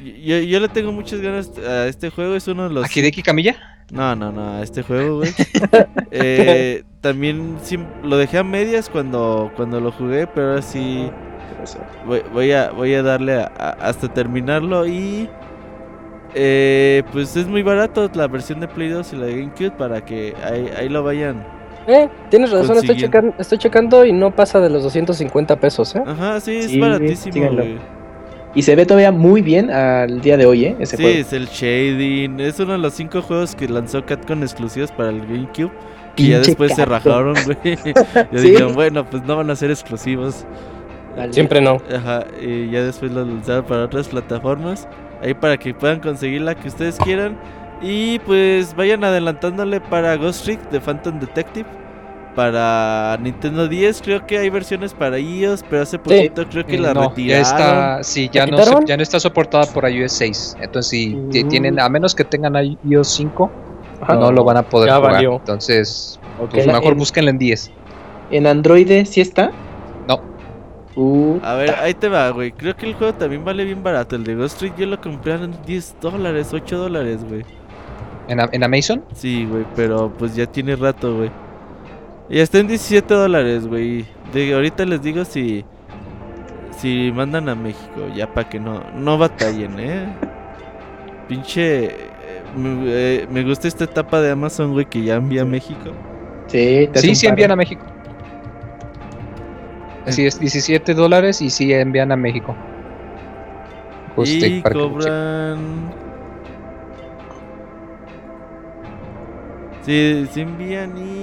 yo, yo le tengo muchas ganas a este juego. Es uno de los. ¿A Hideki Camilla? No, no, no, a este juego, güey. Eh, también sí, lo dejé a medias cuando, cuando lo jugué, pero ahora sí voy, voy a, voy a darle a- a- hasta terminarlo y... eh, pues es muy barato la versión de Play 2 y la de GameCube para que ahí, ahí lo vayan. Eh, tienes razón, estoy checando, estoy checando y no pasa de los 250 pesos, ¿eh? Ajá, sí, es Sí, baratísimo, güey. Y se ve todavía muy bien al día de hoy, ¿eh? Ese Sí, juego. es el shading. Es uno de los cinco juegos que lanzó Capcom exclusivos para el GameCube. Y ya después se Capcom. rajaron, güey. Ya Sí. dijeron, bueno, pues no van a ser exclusivos. Siempre no. Ajá, y ya después lo lanzaron para otras plataformas. Ahí para que puedan conseguir la que ustedes quieran. Y pues vayan adelantándole para Ghost Trick de Phantom Detective. Para Nintendo 10 creo que hay versiones para iOS, pero hace poquito creo que la no, ya retiraron. está, sí, ya ¿La no, se- ya no está soportada por iOS 6. Entonces, si Mm. tienen, a menos que tengan iOS 5, Ajá. no lo van a poder Ya jugar. valió. Entonces, Ok. pues mejor En- búsquenlo en 10. ¿En Android sí está? No. Uh, A ver, ahí te va, güey. Creo que el juego también vale bien barato. El de Ghost Trick yo lo compré en 10 dólares, 8 dólares, güey. ¿En, en Amazon? Sí, güey, pero pues ya tiene rato, güey. Y está en 17 dólares, güey. De ahorita les digo si si mandan a México, ya para que no no batallen, ¿eh? Pinche eh, me, eh, me gusta esta etapa de Amazon, güey, que ya envía a México. sí, te Sí, sí envían a México. Así es, 17 dólares y sí envían a México. Justo, y cobran Sí, sí envían y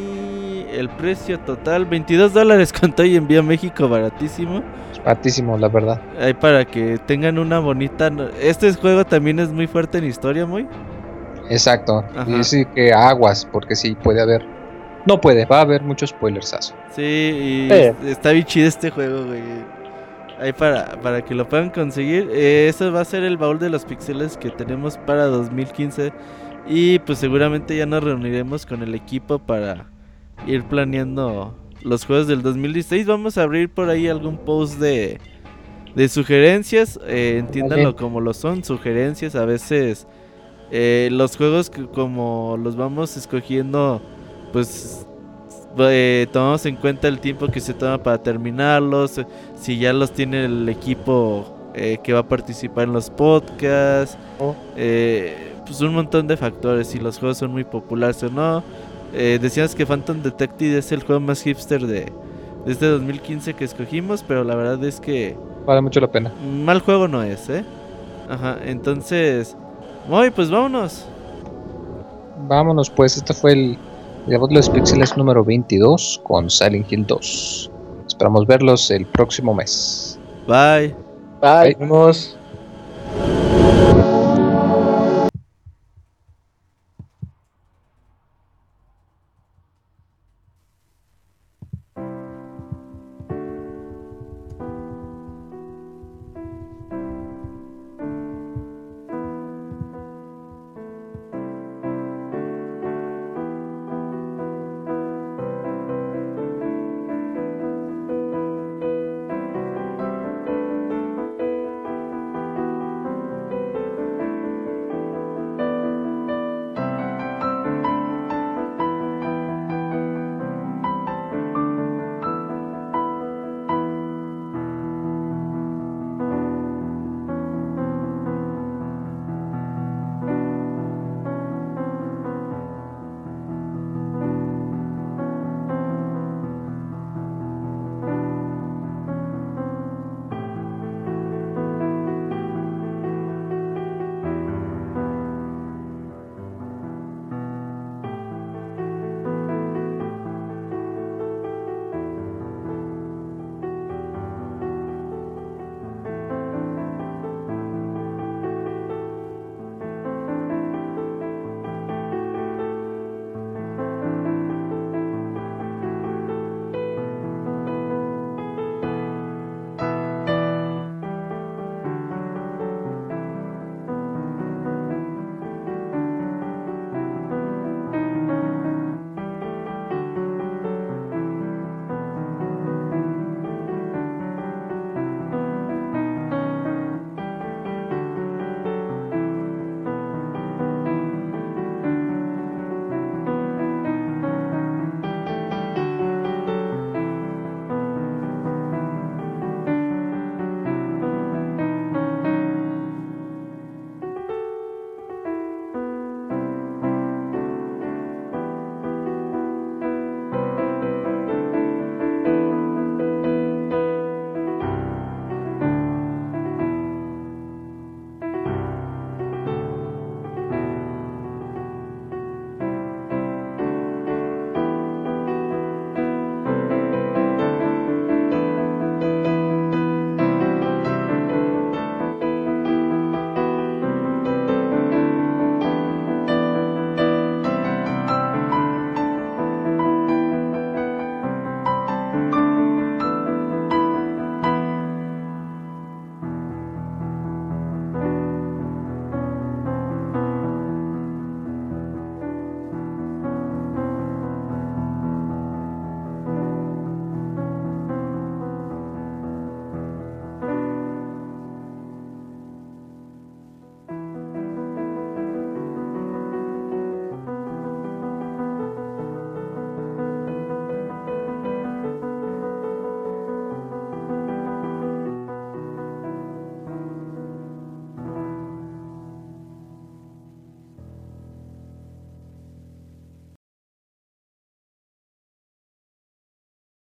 el precio total 22 dólares con todo y envía a México baratísimo. Es baratísimo, la verdad. Ahí para que tengan una bonita. Este juego también es muy fuerte en historia, muy. Exacto. Ajá. Y sí que aguas, porque sí puede haber. No puede, va a haber muchos spoilers. Sí, y está bien chido este juego, güey. Ahí para, para que lo puedan conseguir. Eh, eso va a ser el baúl de los pixeles que tenemos para 2015. Y pues seguramente ya nos reuniremos con el equipo para ir planeando los juegos del 2016. Vamos a abrir por ahí algún post de, de sugerencias. eh, entiéndanlo como lo son, sugerencias. A veces eh, los juegos que como los vamos escogiendo, pues eh, tomamos en cuenta el tiempo que se toma para terminarlos. Si ya los tiene el equipo eh, que va a participar en los podcasts. Oh. pues un montón de factores. Si los juegos son muy populares o no. Eh, decíamos que Phantom Detective es el juego más hipster de, de este 2015 que escogimos. Pero la verdad es que Vale mucho la pena. mal juego no es, ¿eh? Ajá, entonces... Muy, pues vámonos. Vámonos, pues. Este fue el la voz de los píxeles número 22 con Silent Hill 2. Esperamos verlos el próximo mes. Bye. Bye. Vamos.